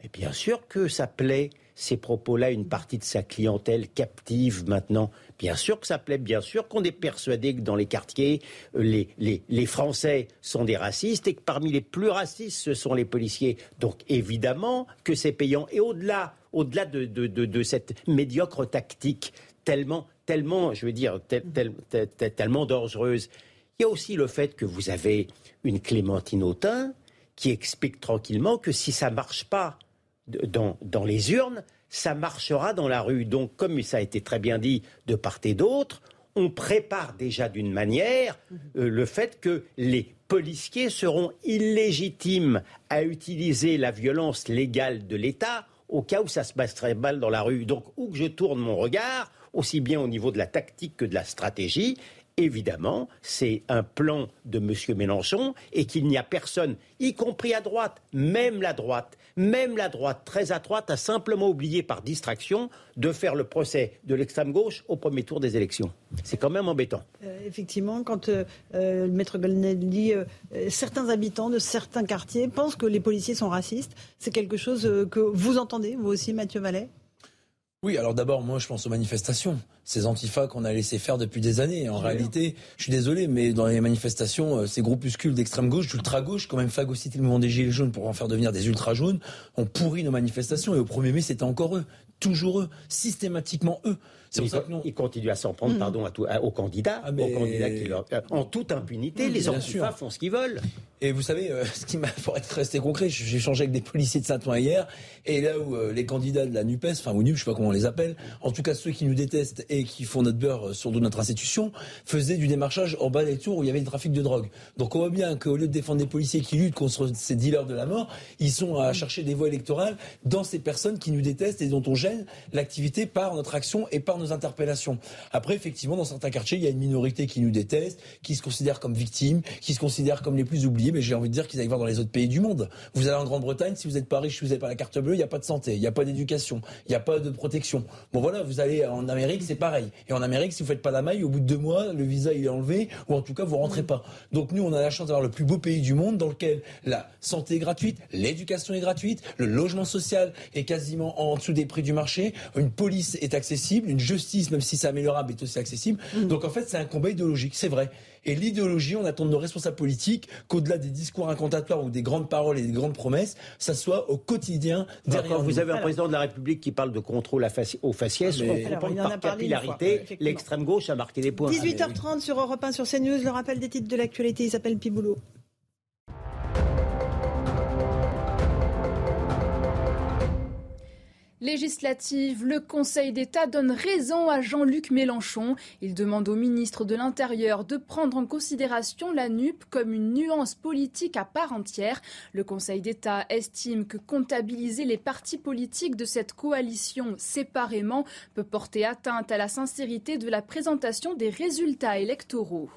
mais bien sûr que ça plaît ces propos-là une partie de sa clientèle captive maintenant. Bien sûr que ça plaît, bien sûr qu'on est persuadé que dans les quartiers, euh, les, les, les, Français sont des racistes et que parmi les plus racistes, ce sont les policiers. Donc évidemment que c'est payant. Et au-delà de, de, de, de, cette médiocre tactique tellement, tellement, je veux dire, tellement dangereuse, il y a aussi le fait que vous avez une Clémentine Autain qui explique tranquillement que si ça ne marche pas dans, dans, les urnes, ça marchera dans la rue. Donc, comme ça a été très bien dit de part et d'autre, on prépare déjà d'une manière euh, le fait que les policiers seront illégitimes à utiliser la violence légale de l'État au cas où ça se passerait mal dans la rue. Donc, où que je tourne mon regard, aussi bien au niveau de la tactique que de la stratégie, évidemment, c'est un plan de M. Mélenchon et qu'il n'y a personne, y compris à droite, même la droite, même la droite très à droite a simplement oublié par distraction de faire le procès de l'extrême gauche au premier tour des élections. C'est quand même embêtant. Euh, effectivement, quand euh, euh, le maître dit certains habitants de certains quartiers pensent que les policiers sont racistes, c'est quelque chose que vous entendez, vous aussi, Mathieu Vallet? Oui, alors d'abord, moi, je pense aux manifestations. Ces antifas qu'on a laissé faire depuis des années. En réalité, je suis désolé, mais dans les manifestations, euh, ces groupuscules d'extrême gauche, d'ultra-gauche, quand même phagocyté le mouvement des Gilets jaunes pour en faire devenir des ultra-jaunes, ont pourri nos manifestations. Et au 1er mai, c'était encore eux. Toujours eux. Systématiquement eux. C'est pour ça que Ils continuent à s'en prendre, mmh. pardon, à aux candidats. Ah, aux candidats qui leur... Euh, en toute impunité, mmh, les antifas font ce qu'ils veulent. Et vous savez, euh, ce qui m'a, pour être resté concret, j'ai échangé avec des policiers de Saint-Ouen hier, et là où les candidats de la NUPES, enfin, ou NUP, je sais pas comment on les appelle, en tout cas ceux qui nous détestent et qui font notre beurre sur notre institution, faisaient du démarchage en bas des tours où il y avait du trafic de drogue. Donc on voit bien qu'au lieu de défendre des policiers qui luttent contre ces dealers de la mort, ils sont à chercher des voies électorales dans ces personnes qui nous détestent et dont on gêne l'activité par notre action et par interpellations. Après, effectivement, dans certains quartiers, il y a une minorité qui nous déteste, qui se considère comme victime, qui se considère comme les plus oubliés, mais j'ai envie de dire qu'ils aillent voir dans les autres pays du monde. Vous allez en Grande-Bretagne, si vous n'êtes pas riche, si vous n'avez pas la carte bleue, il n'y a pas de santé, il n'y a pas d'éducation, il n'y a pas de protection. Bon voilà, vous allez en Amérique, c'est pareil. Et en Amérique, si vous faites pas la maille, au bout de deux mois, le visa il est enlevé, ou en tout cas vous rentrez pas. Donc nous, on a la chance d'avoir le plus beau pays du monde dans lequel la santé est gratuite, l'éducation est gratuite, le logement social est quasiment en dessous des prix du marché, une police est accessible, une justice, même si c'est améliorable, est aussi accessible. Mmh. Donc en fait, c'est un combat idéologique, c'est vrai. Et l'idéologie, on attend de nos responsables politiques qu'au-delà des discours incantatoires ou des grandes paroles et des grandes promesses, ça soit au quotidien derrière Quand vous avez un président de la République qui parle de contrôle au faciès, ah, par capillarité, l'extrême gauche a marqué des points. 18h30 sur Europe 1 sur CNews, le rappel des titres de l'actualité, il s'appelle Piboulot. Législative, le Conseil d'État donne raison à Jean-Luc Mélenchon. Il demande au ministre de l'Intérieur de prendre en considération la NUP comme une nuance politique à part entière. Le Conseil d'État estime que comptabiliser les partis politiques de cette coalition séparément peut porter atteinte à la sincérité de la présentation des résultats électoraux.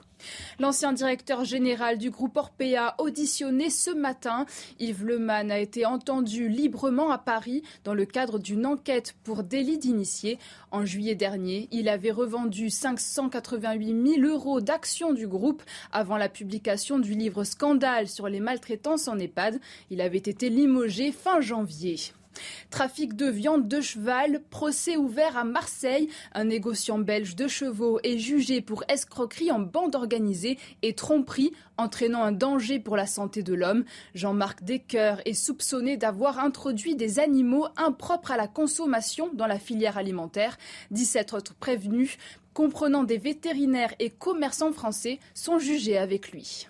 L'ancien directeur général du groupe Orpea auditionné ce matin, Yves Leman a été entendu librement à Paris dans le cadre d'une enquête pour délit d'initié. En juillet dernier, il avait revendu 588 000 euros d'actions du groupe avant la publication du livre Scandale sur les maltraitances en EHPAD. Il avait été limogé fin janvier. Trafic de viande de cheval, procès ouvert à Marseille. Un négociant belge de chevaux est jugé pour escroquerie en bande organisée et tromperie, entraînant un danger pour la santé de l'homme. Jean-Marc Descoeur est soupçonné d'avoir introduit des animaux impropres à la consommation dans la filière alimentaire. 17 autres prévenus, comprenant des vétérinaires et commerçants français, sont jugés avec lui.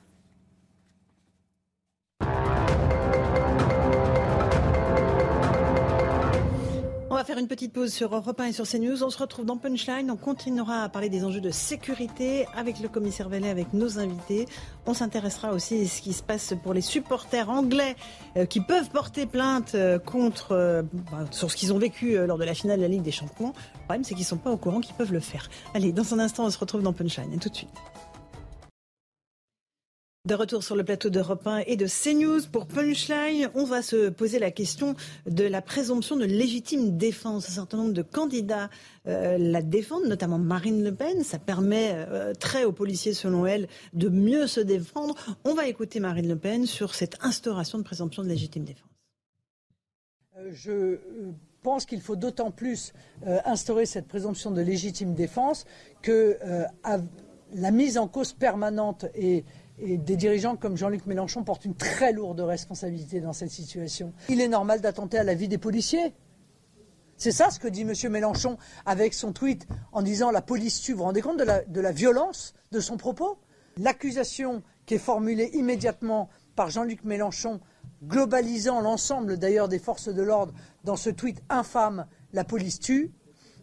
Va faire une petite pause sur Europe 1 et sur CNews. On se retrouve dans Punchline. On continuera à parler des enjeux de sécurité avec le commissaire Vellet, avec nos invités. On s'intéressera aussi à ce qui se passe pour les supporters anglais euh, qui peuvent porter plainte euh, contre euh, bah, sur ce qu'ils ont vécu lors de la finale de la Ligue des Champions. Le problème, c'est qu'ils ne sont pas au courant qu'ils peuvent le faire. Allez, dans un instant, on se retrouve dans Punchline. Et tout de suite. De retour sur le plateau d'Europe 1 et de CNews pour Punchline, on va se poser la question de la présomption de légitime défense. Un certain nombre de candidats euh, la défendent, notamment Marine Le Pen. Ça permet euh, très aux policiers, selon elle, de mieux se défendre. On va écouter Marine Le Pen sur cette instauration de présomption de légitime défense. Euh, je pense qu'il faut d'autant plus instaurer cette présomption de légitime défense que la mise en cause permanente et et des dirigeants comme Jean-Luc Mélenchon portent une très lourde responsabilité dans cette situation. Il est normal d'attenter à la vie des policiers. C'est ça ce que dit M. Mélenchon avec son tweet en disant la police tue. Vous vous rendez compte de la, de la violence de son propos? L'accusation qui est formulée immédiatement par Jean-Luc Mélenchon, globalisant l'ensemble d'ailleurs des forces de l'ordre dans ce tweet infâme la police tue,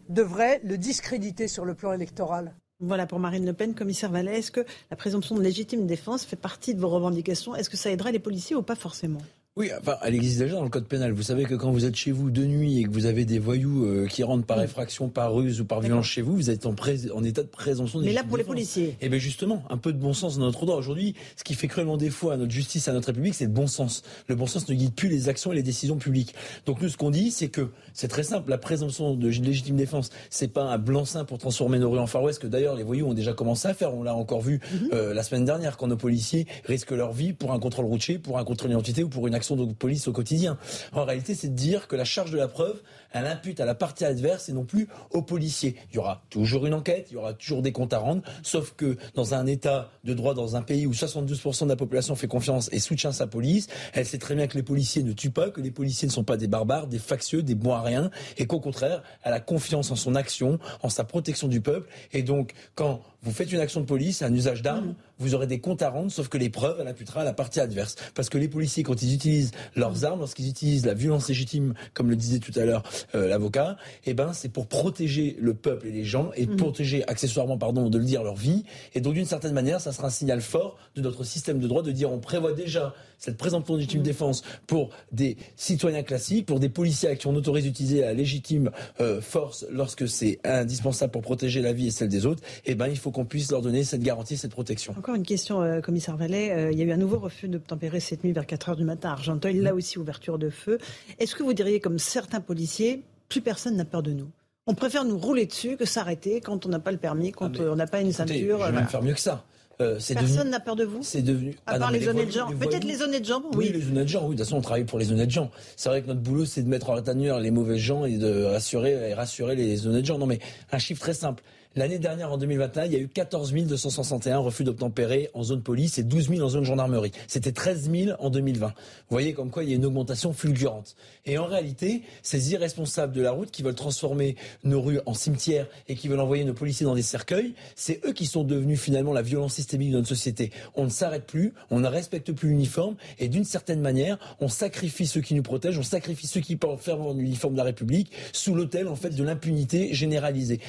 devrait le discréditer sur le plan électoral. Voilà pour Marine Le Pen, commissaire Vallet. Est-ce que la présomption de légitime défense fait partie de vos revendications? Est-ce que ça aidera les policiers ou pas forcément? Oui, enfin, elle existe déjà dans le code pénal. Vous savez que quand vous êtes chez vous de nuit et que vous avez des voyous euh, qui rentrent par effraction, par ruse ou par violence chez vous, vous êtes en, en état de présomption de Mais là, pour les policiers. Eh bien justement, un peu de bon sens dans notre droit. Aujourd'hui, ce qui fait cruellement défaut à notre justice, à notre République, c'est le bon sens. Le bon sens ne guide plus les actions et les décisions publiques. Donc nous, ce qu'on dit, c'est que c'est très simple. La présomption de légitime défense, c'est pas un blanc-seing pour transformer nos rues en Far West, que d'ailleurs les voyous ont déjà commencé à faire. On l'a encore vu mhm. euh, la semaine dernière, quand nos policiers risquent leur vie pour un contrôle routier, pour un contrôle d'identité ou pour une action de police au quotidien. En réalité, c'est de dire que la charge de la preuve, elle impute à la partie adverse et non plus aux policiers. Il y aura toujours une enquête, il y aura toujours des comptes à rendre, sauf que dans un état de droit, dans un pays où 72% de la population fait confiance et soutient sa police, elle sait très bien que les policiers ne tuent pas, que les policiers ne sont pas des barbares, des factieux, des bons à rien, et qu'au contraire, elle a confiance en son action, en sa protection du peuple. Et donc, quand vous faites une action de police, un usage d'armes, mmh. vous aurez des comptes à rendre, sauf que les preuves, elle imputera à la partie adverse. Parce que les policiers, quand ils utilisent leurs armes, lorsqu'ils utilisent la violence légitime, comme le disait tout à l'heure euh, l'avocat, eh ben, c'est pour protéger le peuple et les gens, et mmh. protéger accessoirement, pardon, de le dire, leur vie. Et donc, d'une certaine manière, ça sera un signal fort de notre système de droit de dire on prévoit déjà cette présomption de légitime défense pour des citoyens classiques, pour des policiers à qui on autorise d'utiliser la légitime euh, force lorsque c'est indispensable pour protéger la vie et celle des autres, eh ben, il faut qu'on puisse leur donner cette garantie, cette protection. Encore une question, euh, commissaire Vallet. Euh, il y a eu un nouveau refus d'obtempérer cette nuit vers 4 heures du matin à Argenteuil. Là aussi, ouverture de feu. Est-ce que vous diriez, comme certains policiers, plus personne n'a peur de nous? On préfère nous rouler dessus que s'arrêter quand on n'a pas le permis, quand ah, on n'a pas une ceinture. Je vais même faire mieux que ça. Euh, Personne n'a peur de vous C'est devenu. À ah part les, honnêtes gens. Peut-être les honnêtes gens, oui. Oui, les honnêtes gens, oui. De toute façon, on travaille pour les honnêtes gens. C'est vrai que notre boulot, c'est de mettre en retenue les mauvais gens et de rassurer, et rassurer les honnêtes gens. Non, mais un chiffre très simple. L'année dernière, en 2021, il y a eu 14 261 refus d'obtempérer en zone police et 12 000 en zone gendarmerie. C'était 13 000 en 2020. Vous voyez comme quoi il y a une augmentation fulgurante. Et en réalité, ces irresponsables de la route qui veulent transformer nos rues en cimetières et qui veulent envoyer nos policiers dans des cercueils, c'est eux qui sont devenus finalement la violence systémique de notre société. On ne s'arrête plus, on ne respecte plus l'uniforme et d'une certaine manière, on sacrifie ceux qui nous protègent, on sacrifie ceux qui portent fermement l'uniforme de la République sous l'autel en fait de l'impunité généralisée.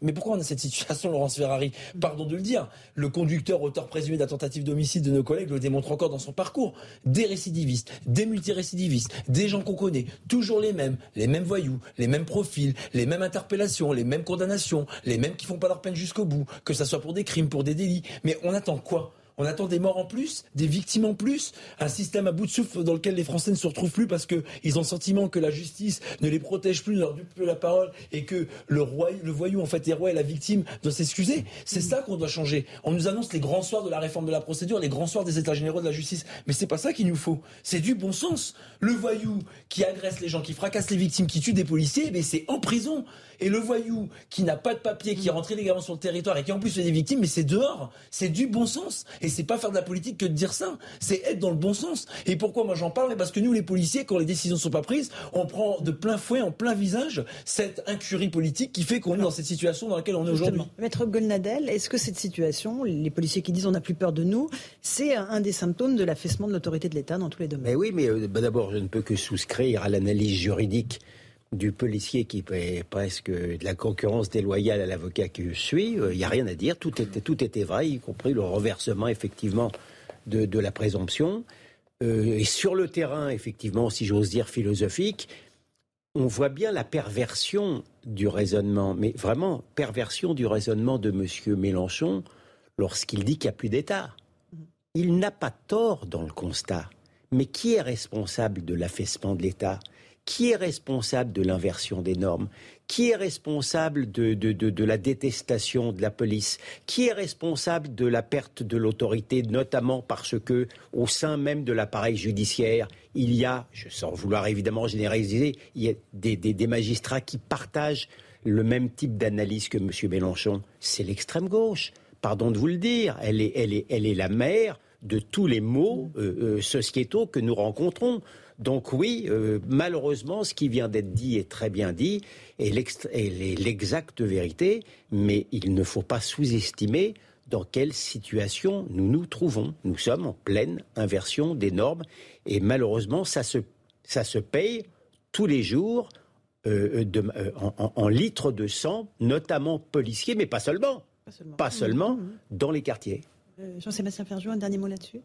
Mais pourquoi on cette situation, Laurence Ferrari. Pardon de le dire. Le conducteur, auteur présumé d'un tentative d'homicide de nos collègues le démontre encore dans son parcours. Des récidivistes, des multirécidivistes, des gens qu'on connaît, toujours les mêmes, les mêmes voyous, les mêmes profils, les mêmes interpellations, les mêmes condamnations, les mêmes qui font pas leur peine jusqu'au bout, que ce soit pour des crimes, pour des délits. Mais on attend quoi? On attend des morts en plus, des victimes en plus, un système à bout de souffle dans lequel les Français ne se retrouvent plus parce qu'ils ont le sentiment que la justice ne les protège plus, ne leur donne plus la parole et que le, voyou en fait est roi et la victime doit s'excuser. C'est ça qu'on doit changer. On nous annonce les grands soirs de la réforme de la procédure, les grands soirs des états généraux de la justice. Mais c'est pas ça qu'il nous faut. C'est du bon sens. Le voyou qui agresse les gens, qui fracasse les victimes, qui tue des policiers, mais c'est en prison. Et le voyou qui n'a pas de papier, qui est rentré légalement sur le territoire et qui en plus fait des victimes, mais c'est dehors. C'est du bon sens. Et c'est pas faire de la politique que de dire ça. C'est être dans le bon sens. Et pourquoi moi j'en parle? Parce que nous, les policiers, quand les décisions ne sont pas prises, on prend de plein fouet, en plein visage, cette incurie politique qui fait qu'on est dans cette situation dans laquelle on est aujourd'hui. Maître Golnadel, est-ce que cette situation, les policiers qui disent on n'a plus peur de nous, c'est un des symptômes de l'affaissement de l'autorité de l'État dans tous les domaines? Mais oui, mais euh, bah, d'abord, je ne peux que souscrire à l'analyse juridique du policier qui fait presque de la concurrence déloyale à l'avocat que je suis, il euh, n'y a rien à dire. Tout était, tout était vrai, y compris le renversement, effectivement, de, la présomption. Euh, et sur le terrain, effectivement, si j'ose dire philosophique, on voit bien la perversion du raisonnement, mais vraiment perversion du raisonnement de M. Mélenchon lorsqu'il dit qu'il n'y a plus d'État. Il n'a pas tort dans le constat. Mais qui est responsable de l'affaissement de l'État? Qui est responsable de l'inversion des normes? Qui est responsable de, de, la détestation de la police? Qui est responsable de la perte de l'autorité, notamment parce que, au sein même de l'appareil judiciaire, il y a, sans vouloir évidemment généraliser, il y a des, des magistrats qui partagent le même type d'analyse que M. Mélenchon. C'est l'extrême gauche. Pardon de vous le dire. Elle est, elle est, elle est la mère de tous les maux euh, euh, sociétaux que nous rencontrons. Donc oui, euh, malheureusement, ce qui vient d'être dit est très bien dit, et l'exacte vérité, mais il ne faut pas sous-estimer dans quelle situation nous nous trouvons. Nous sommes en pleine inversion des normes, et malheureusement, ça se, ça se paye tous les jours euh, euh, en, litres de sang, notamment policiers, mais pas seulement. Pas seulement, mmh, mmh. dans les quartiers. Jean-Sébastien Ferjou, un dernier mot là-dessus?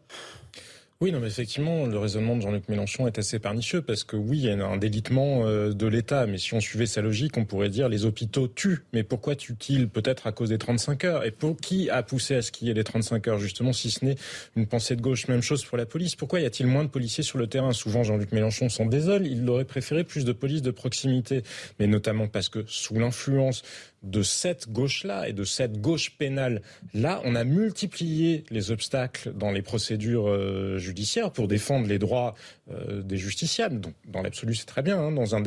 Oui, non, mais effectivement, le raisonnement de Jean-Luc Mélenchon est assez pernicieux parce que oui, il y a un délitement euh, de l'État, mais si on suivait sa logique, on pourrait dire les hôpitaux tuent. Mais pourquoi tuent-ils Peut-être à cause des 35 heures? Et pour qui a poussé à ce qu'il y ait les 35 heures, justement, si ce n'est une pensée de gauche? Même chose pour la police. Pourquoi y a-t-il moins de policiers sur le terrain? Souvent, Jean-Luc Mélenchon s'en désole. Il aurait préféré plus de police de proximité, mais notamment parce que sous l'influence de cette gauche-là et de cette gauche pénale-là, on a multiplié les obstacles dans les procédures euh, judiciaires pour défendre les droits euh, des justiciables. Donc, dans l'absolu, c'est très bien, hein, dans un,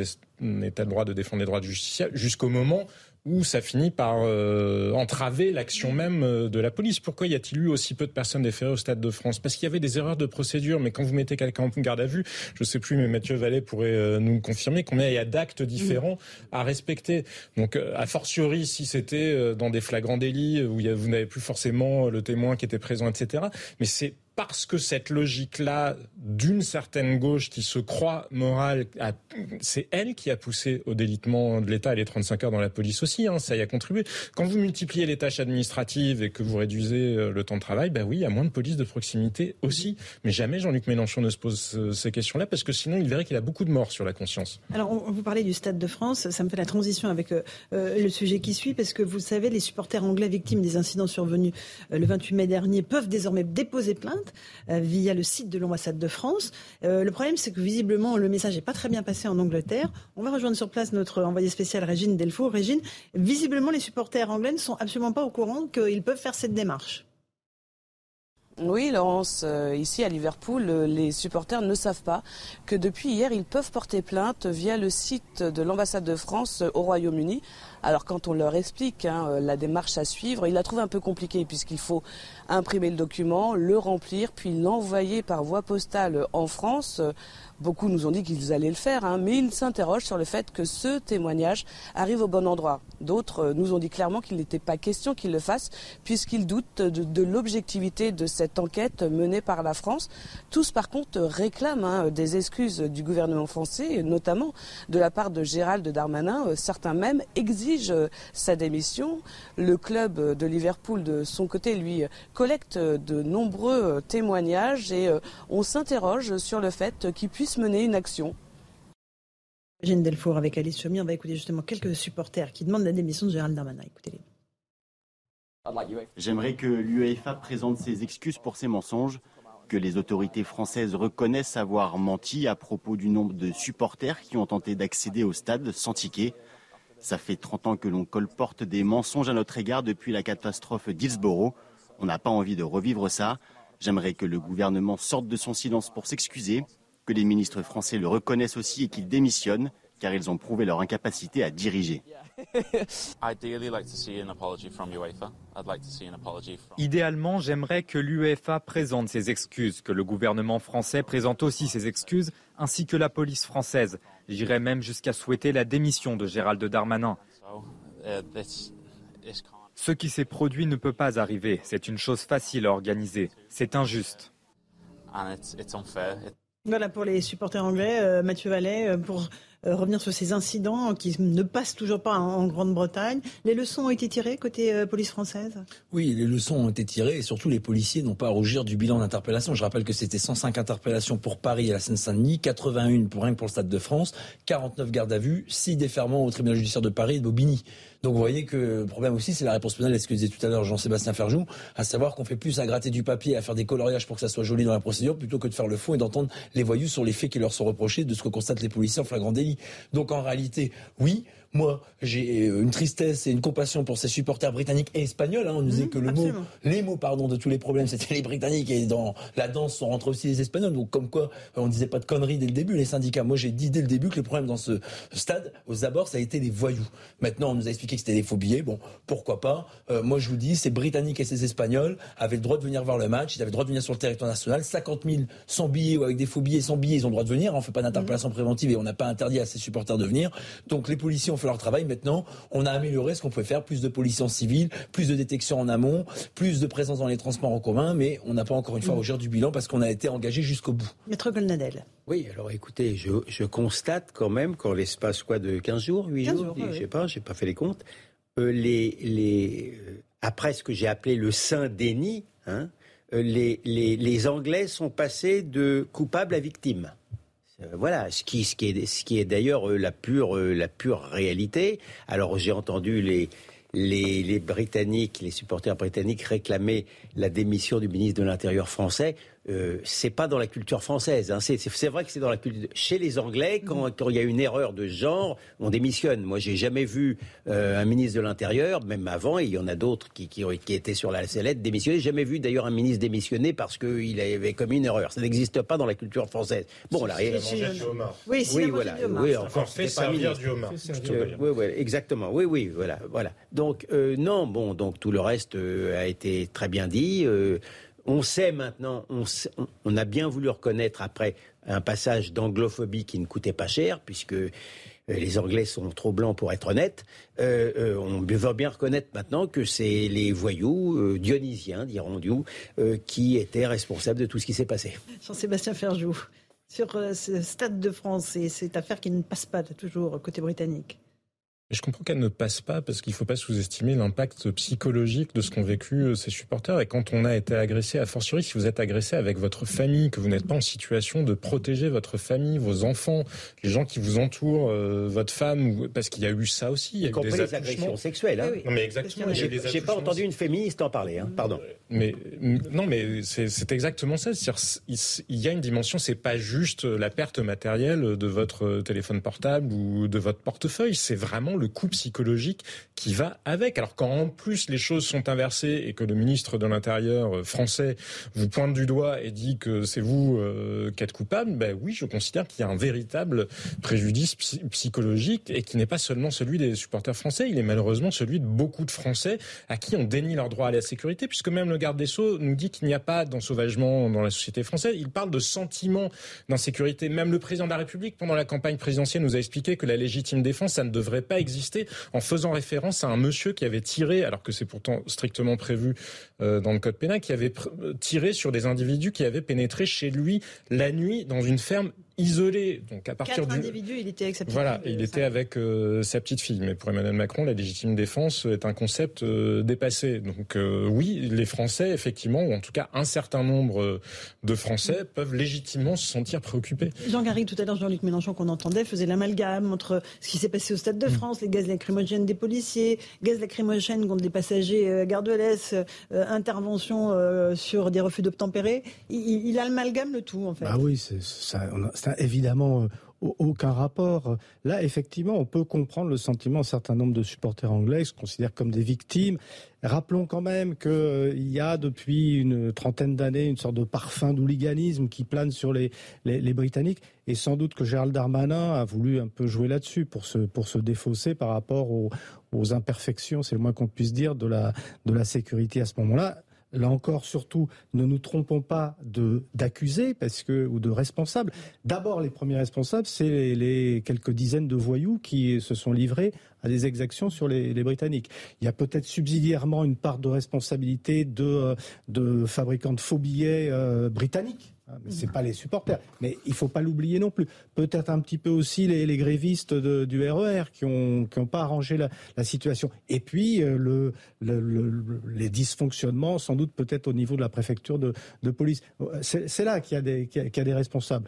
état de droit de défendre les droits du justiciable, jusqu'au moment où ça finit par euh, entraver l'action même euh, de la police. Pourquoi y a-t-il eu aussi peu de personnes déférées au Stade de France? Parce qu'il y avait des erreurs de procédure, mais quand vous mettez quelqu'un en garde à vue, je ne sais plus, mais Mathieu Vallée pourrait euh, nous confirmer combien il y a d'actes différents à respecter. Donc, a fortiori, si c'était dans des flagrants délits où vous n'avez plus forcément le témoin qui était présent, etc. Mais c'est parce que cette logique-là, d'une certaine gauche qui se croit morale, c'est elle qui a poussé au délitement de l'État et les 35 heures dans la police aussi, hein, ça y a contribué. Quand vous multipliez les tâches administratives et que vous réduisez euh, le temps de travail, ben oui, il y a moins de police de proximité aussi. Mais jamais Jean-Luc Mélenchon ne se pose euh, ces questions-là parce que sinon il verrait qu'il a beaucoup de morts sur la conscience. Alors, vous parlez du Stade de France, ça me fait la transition avec euh, le sujet qui suit parce que vous savez, les supporters anglais victimes des incidents survenus le 28 mai dernier peuvent désormais déposer plainte euh, via le site de l'ambassade de France. Euh, le problème, c'est que visiblement, le message n'est pas très bien passé en Angleterre. On va rejoindre sur place notre envoyé spécial Régine Delfour. Régine, visiblement, les supporters anglais ne sont absolument pas au courant qu'ils peuvent faire cette démarche. Oui, Laurence, euh, ici à Liverpool, les supporters ne savent pas que depuis hier, ils peuvent porter plainte via le site de l'ambassade de France au Royaume-Uni. Alors quand on leur explique hein, euh, la démarche à suivre, ils la trouvent un peu compliquée puisqu'il faut imprimer le document, le remplir, puis l'envoyer par voie postale en France. Beaucoup nous ont dit qu'ils allaient le faire, hein, mais ils s'interrogent sur le fait que ce témoignage arrive au bon endroit. D'autres euh, nous ont dit clairement qu'il n'était pas question qu'ils le fassent, puisqu'ils doutent de, l'objectivité de cette enquête menée par la France. Tous, par contre, réclament hein, des excuses du gouvernement français, notamment de la part de Gérald Darmanin. Euh, certains même exigent euh, sa démission. Le club de Liverpool, de son côté, lui, collecte de nombreux témoignages et on s'interroge sur le fait qu'il puisse mener une action. Jeanne Delfour avec Alice Chaumier, on va écouter justement quelques supporters qui demandent la démission de Gérald Darmanin. Écoutez-les. J'aimerais que l'UEFA présente ses excuses pour ses mensonges, que les autorités françaises reconnaissent avoir menti à propos du nombre de supporters qui ont tenté d'accéder au stade sans ticket. Ça fait 30 ans que l'on colporte des mensonges à notre égard depuis la catastrophe d'Hillsborough. On n'a pas envie de revivre ça. J'aimerais que le gouvernement sorte de son silence pour s'excuser, que les ministres français le reconnaissent aussi et qu'ils démissionnent, car ils ont prouvé leur incapacité à diriger. Idéalement, j'aimerais que l'UEFA présente ses excuses, que le gouvernement français présente aussi ses excuses, ainsi que la police française. J'irais même jusqu'à souhaiter la démission de Gérald Darmanin. Ce qui s'est produit ne peut pas arriver. C'est une chose facile à organiser. C'est injuste. Voilà pour les supporters anglais. Euh, Mathieu Vallet, euh, pour revenir sur ces incidents qui ne passent toujours pas en, Grande-Bretagne. Les leçons ont été tirées côté police française? Oui, les leçons ont été tirées et surtout les policiers n'ont pas à rougir du bilan d'interpellation. Je rappelle que c'était 105 interpellations pour Paris et la Seine-Saint-Denis, 81 pour rien que pour le Stade de France, 49 gardes à vue, 6 déferments au tribunal judiciaire de Paris et de Bobigny. Donc vous voyez que le problème aussi, c'est la réponse pénale, est ce que disait tout à l'heure Jean-Sébastien Ferjou, à savoir qu'on fait plus à gratter du papier, à faire des coloriages pour que ça soit joli dans la procédure, plutôt que de faire le fond et d'entendre les voyous sur les faits qui leur sont reprochés de ce que constatent les policiers en flagrant délit. Donc en réalité, oui, moi, j'ai euh, une tristesse et une compassion pour ces supporters britanniques et espagnols. Hein. On nous disait mmh, que le mot, les mots, pardon, de tous les problèmes, c'était les Britanniques et dans la danse sont rentrés aussi les Espagnols. Donc, comme quoi, on disait pas de conneries dès le début. Les syndicats, moi, j'ai dit dès le début que le problème dans ce stade, aux abords, ça a été les voyous. Maintenant, on nous a expliqué que c'était des faux billets. Bon, pourquoi pas? Euh, Moi, je vous dis, ces Britanniques et ces Espagnols avaient le droit de venir voir le match. Ils avaient le droit de venir sur le territoire national. 50 000 sans billets ou avec des faux billets, sans billets, ils ont le droit de venir. On fait pas d'interpellation préventive et on n'a pas interdit à ces supporters de venir. Donc, les policiers ont fait leur travail. Maintenant, on a amélioré ce qu'on pouvait faire, plus de police en civil, plus de détection en amont, plus de présence dans les transports en commun, mais on n'a pas encore une fois au du bilan parce qu'on a été engagé jusqu'au bout. Maître Golnadel. Oui, alors écoutez, je, constate quand même qu'en l'espace quoi de 15 jours, 8 jours, je ne sais pas, j'ai pas fait les comptes, euh, les, euh, après ce que j'ai appelé le Saint-Déni, hein, euh, les, les Anglais sont passés de coupables à victimes. Euh, voilà, ce qui, ce qui est, d'ailleurs euh, la pure, euh, la pure réalité. Alors j'ai entendu les, Britanniques, les supporters britanniques réclamer la démission du ministre de l'Intérieur français. Euh, c'est pas dans la culture française. Hein. C'est vrai que c'est dans la culture. Chez les Anglais, quand, il y a une erreur de genre, on démissionne. Moi, j'ai jamais vu euh, un ministre de l'Intérieur, même avant, il y en a d'autres qui, qui, qui, étaient sur la sellette, démissionner. J'ai jamais vu d'ailleurs un ministre démissionner parce qu'il avait commis une erreur. Ça n'existe pas dans la culture française. Bon, là, oui, oui, voilà. Oui, encore fait servir du homard. oui, oui, exactement. Oui, oui, voilà, voilà. Donc euh, non, bon, donc tout le reste a été très bien dit. On sait maintenant, on, a bien voulu reconnaître après un passage d'anglophobie qui ne coûtait pas cher, puisque euh, les Anglais sont trop blancs pour être honnêtes. Euh, euh, on veut bien reconnaître maintenant que c'est les voyous dionysiens, dirons-nous, qui étaient responsables de tout ce qui s'est passé. Jean-Sébastien Ferjou, sur ce Stade de France et cette affaire qui ne passe pas toujours côté britannique. Je comprends qu'elle ne passe pas parce qu'il ne faut pas sous-estimer l'impact psychologique de ce qu'ont vécu euh, ces supporters. Et quand on a été agressé, à fortiori, si vous êtes agressé avec votre famille, que vous n'êtes pas en situation de protéger votre famille, vos enfants, les gens qui vous entourent, euh, votre femme, parce qu'il y a eu ça aussi. Il y a eu des les agressions sexuelles. Hein. Non, mais exactement. J'ai pas entendu une féministe en parler. Hein. Pardon. Mais non, mais c'est exactement ça. Il y a une dimension. C'est pas juste la perte matérielle de votre téléphone portable ou de votre portefeuille. C'est vraiment le coup psychologique qui va avec. Alors quand en plus les choses sont inversées et que le ministre de l'Intérieur euh, français vous pointe du doigt et dit que c'est vous euh, qui êtes coupable, ben oui, je considère qu'il y a un véritable préjudice psychologique et qui n'est pas seulement celui des supporters français, il est malheureusement celui de beaucoup de Français à qui on dénie leur droit à la sécurité, puisque même garde des Sceaux nous dit qu'il n'y a pas d'ensauvagement dans la société française. Il parle de sentiment d'insécurité. Même le président de la République, pendant la campagne présidentielle, nous a expliqué que la légitime défense, ça ne devrait pas exister en faisant référence à un monsieur qui avait tiré, alors que c'est pourtant strictement prévu euh, dans le code pénal, qui avait tiré sur des individus qui avaient pénétré chez lui la nuit dans une ferme isolé. Donc à partir Quatre individus, il était avec sa petite voilà, fille. il était avec euh, sa petite fille. Mais pour Emmanuel Macron, la légitime défense est un concept euh, dépassé. Donc euh, oui, les Français, effectivement, ou en tout cas un certain nombre de Français, Mm. peuvent légitimement se sentir préoccupés. Jean Garrigue, tout à l'heure, Jean-Luc Mélenchon, qu'on entendait, faisait l'amalgame entre ce qui s'est passé au Stade de France, les gaz lacrymogènes des policiers, gaz lacrymogènes contre les passagers euh, gare de l'Est, euh, intervention euh, sur des refus d'obtempérer. Il, il, il amalgame le tout, en fait. Ah oui, c'est ça, on a- évidemment euh, au- aucun rapport. Là, effectivement, on peut comprendre le sentiment d'un certain nombre de supporters anglais qui se considèrent comme des victimes. Rappelons quand même qu'il y a depuis une trentaine d'années une sorte de parfum d'hooliganisme qui plane sur les, Britanniques. Et sans doute que Gérald Darmanin a voulu un peu jouer là-dessus pour se, pour se défausser par rapport aux, aux imperfections, c'est le moins qu'on puisse dire, de la, de la sécurité à ce moment-là. Là encore, surtout, ne nous trompons pas d'accusés ou de responsables. D'abord, les premiers responsables, c'est les, quelques dizaines de voyous qui se sont livrés à des exactions sur les, Britanniques. Il y a peut-être subsidiairement une part de responsabilité de, euh, fabricants de faux billets euh, britanniques. Hein, C'est pas les supporters, mais il faut pas l'oublier non plus. Peut-être un petit peu aussi les, grévistes du RER qui ont qui ont pas arrangé la, situation. Et puis euh, le, le- le- le- les dysfonctionnements, sans doute peut-être au niveau de la préfecture de, police. C'est c'est là qu'il y a des responsables.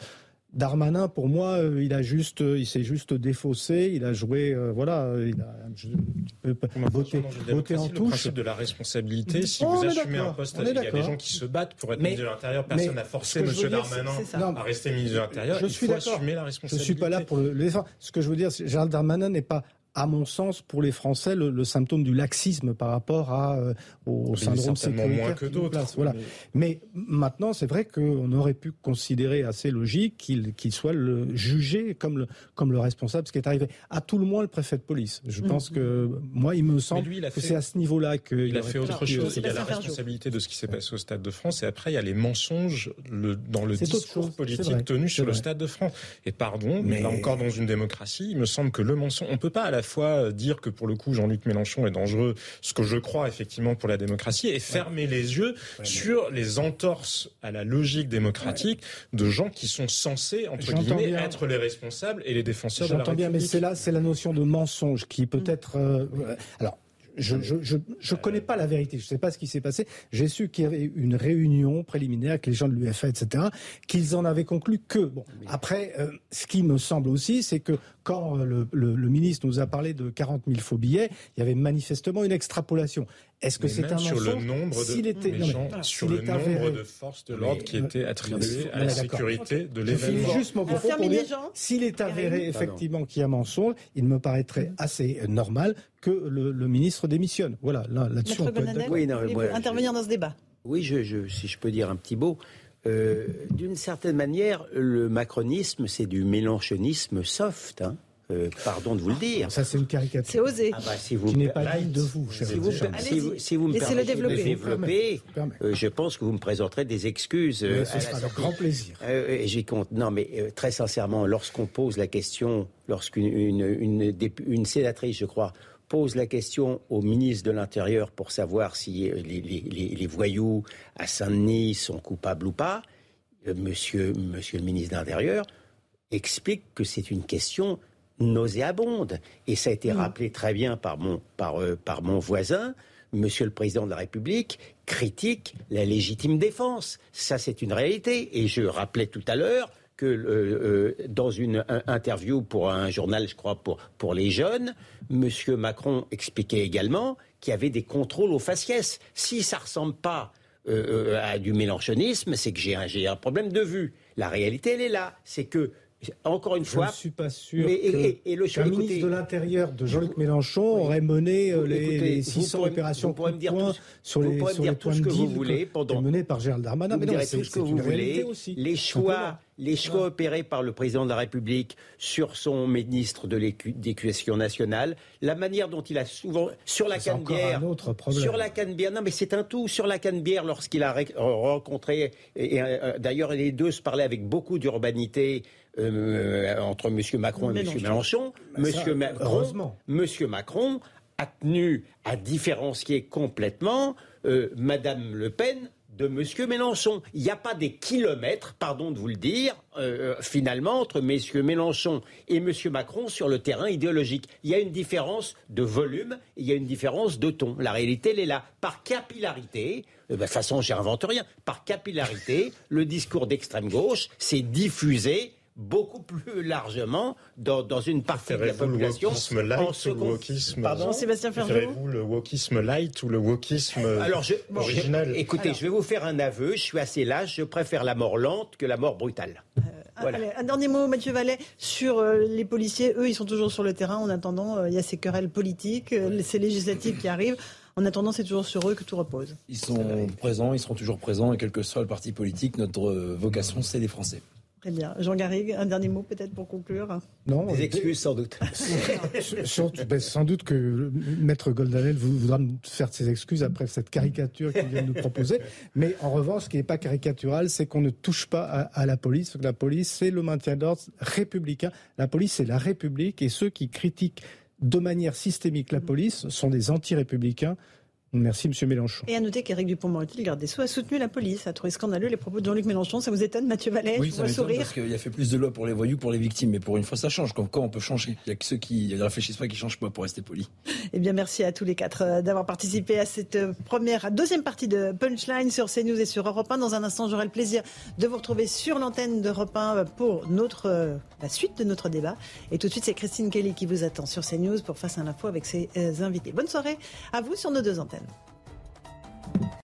Darmanin, pour moi, euh, il a juste, euh, il s'est juste défaussé. Il a joué, euh, voilà, il a je- un peu voté, Dans une voté en le touche. principe de la responsabilité, si On vous assumez un poste, il y a des gens qui se battent pour être Mais- ministre de l'Intérieur. Personne n'a forcé je M. Darmanin à rester ministre de l'Intérieur. Je il suis faut assumer la Je responsabilité. suis pas là pour le le défendre. Ce que je veux dire, c'est que Gérald Darmanin n'est pas à mon sens, pour les Français, le, le symptôme du laxisme par rapport à, euh, au Mais syndrome sécuritaire moins que d'autres. Voilà. Mais maintenant, c'est vrai qu'on aurait pu considérer assez logique qu'il soit le, jugé comme le, comme le responsable de ce qui est arrivé. À tout le moins, le préfet de police. Je Mhm. pense que, moi, il me semble lui, il a que c'est à ce niveau-là qu'il Il a fait autre chose. Il y a la responsabilité de ce qui s'est passé au Stade de France et après il y a les mensonges le- dans le discours politique tenu sur le. Stade de France. Et pardon, mais Mais- là encore dans une démocratie, il me semble que le mensonge, on peut pas à la fois dire que pour le coup Jean-Luc Mélenchon est dangereux, ce que je crois effectivement pour la démocratie, et fermer les yeux sur les entorses à la logique démocratique de gens qui sont censés entre guillemets bien. être les responsables et les défenseurs de la J'entends bien, mais c'est là, c'est la notion de mensonge qui peut être. euh, euh, alors. Je je, je, je connais pas la vérité, je sais pas ce qui s'est passé. J'ai su qu'il y avait une réunion préliminaire avec les gens de l'UFA, etc., qu'ils en avaient conclu que. Bon, après, euh, ce qui me semble aussi, c'est que quand euh, le, le, le ministre nous a parlé de 40 000 faux billets, il y avait manifestement une extrapolation. Est-ce que c'est un sur mensonge le nombre de S'il était, non, voilà, sur s'il le est nombre avéré- de forces de l'ordre qui étaient mais- attribuées à la d'accord. sécurité de l'événement. juste mon Alors, propos pour dire, s'il est avéré effectivement qu'il y a mensonge, il me paraîtrait assez euh, normal que le, le ministre démissionne. Voilà, là, là-dessus, on peut être. Oui, non, moi, intervenir dans ce débat Oui, je, je- si je peux dire un petit mot. Euh, D'une certaine manière, le macronisme, c'est du mélanchonisme soft. hein. Euh, pardon de vous le dire. Ça, c'est une caricature. C'est osé. Ah bah, si vous Qui me n'est pas digne de vous, cher si vous, si vous- si vous me permettez de développer. développer, Je vous permets. euh, je pense que vous me présenterez des excuses. euh, ce sera avec grand plaisir. Euh, j'y compte. Non, mais euh, très sincèrement, lorsqu'on pose la question, lorsqu'une une, une sénatrice, je crois, pose la question au ministre de l'Intérieur pour savoir si les, les- les- les voyous à Saint-Denis sont coupables ou pas, euh, monsieur, monsieur le ministre de l'Intérieur explique que c'est une question nauséabonde. Et ça a été rappelé très bien par mon, par, euh, par mon voisin. Monsieur le Président de la République critique la légitime défense. Ça, c'est une réalité. Et je rappelais tout à l'heure que euh, euh, dans une un- interview pour un journal, je crois, pour, pour les jeunes, Monsieur Macron expliquait également qu'il y avait des contrôles aux faciès. Si ça ressemble pas euh, à du mélanchonisme, c'est que j'ai un, un problème de vue. La réalité, elle est là. C'est que, encore une Je fois, ne suis pas sûr mais- et- que et- et le qu'un écoutez- ministre de l'Intérieur de Jean-Luc Mélenchon aurait mené euh, les, Écoutez, les vous 600 pourrez opérations vous me dire tout- sur vous les, me sur dire les tout ce que vous voulez pendant- par Gérald Darmanin. vous Mais non, c'est tout ce que vous voulez. aussi. Les choix, les choix opérés par le président de la République sur son ministre de d'éducation nationale, la manière dont il a souvent sur la canne-bière, sur la canne-bière, non mais c'est un tout sur la canne-bière lorsqu'il a ré- rencontré et, et, euh, d'ailleurs les deux se parlaient avec beaucoup d'urbanité euh, entre Monsieur Macron et Monsieur Mélenchon. Monsieur Macron. Monsieur Macron a tenu à différencier complètement euh, Madame Le Pen de M. Mélenchon. Il n'y a pas des kilomètres, pardon de vous le dire, euh, finalement, entre M. Mélenchon et M. Macron sur le terrain idéologique. Il y a une différence de volume, il y a une différence de ton. La réalité, elle est là. Par capillarité, euh, de toute façon, j'invente rien, par capillarité, le discours d'extrême gauche s'est diffusé beaucoup plus largement dans, dans une partie de la population. Le wokisme light ou le wokisme, Pardon, Sébastien Préférez-vous le wokisme light ou le wokisme Alors, je, original Écoutez, je vais vous faire un aveu. Je suis assez lâche. Je préfère la mort lente que la mort brutale. Euh, voilà. un dernier mot, Mathieu Vallet, sur euh, les policiers. Eux, ils sont toujours sur le terrain. En attendant, euh, il y a ces querelles politiques, ces législatives qui arrivent. En attendant, c'est toujours sur eux que tout repose. Ils sont présents, ils seront toujours présents, et quel que soit le parti politique, notre vocation, c'est les Français. Très bien. Jean Garrigue, un dernier mot peut-être pour conclure Non. Des excuses sans doute. Ben, sans doute que Maître Goldanel voudra nous faire ses excuses après cette caricature qu'il vient de nous proposer. Mais en revanche, ce qui n'est pas caricatural, c'est qu'on ne touche pas à, la police. La police, c'est le maintien d'ordre républicain. La police, c'est la République. Et ceux qui critiquent de manière systémique la police sont des anti-républicains. Merci, M. Mélenchon. Et à noter qu'Éric Dupont-Moretti, le garde des Sceaux, a soutenu la police, a trouvé scandaleux les propos de Jean-Luc Mélenchon. Ça vous étonne, Mathieu Vallet Oui, ça m'étonne parce qu'il a fait plus de lois pour les voyous, pour les victimes. Mais pour une fois, ça change. Quand, on peut changer? Il y a que ceux qui ne réfléchissent pas qui ne changent pas, pour rester poli. Eh bien, merci à tous les quatre euh, d'avoir participé à cette euh, première, deuxième partie de Punchline sur CNews et sur Europe 1. Dans un instant, j'aurai le plaisir de vous retrouver sur l'antenne d'Europe 1 pour notre, la suite de notre débat. Et tout de suite, c'est Christine Kelly qui vous attend sur CNews pour Face à l'info avec ses euh, invités. Bonne soirée à vous sur nos deux antennes. Austin.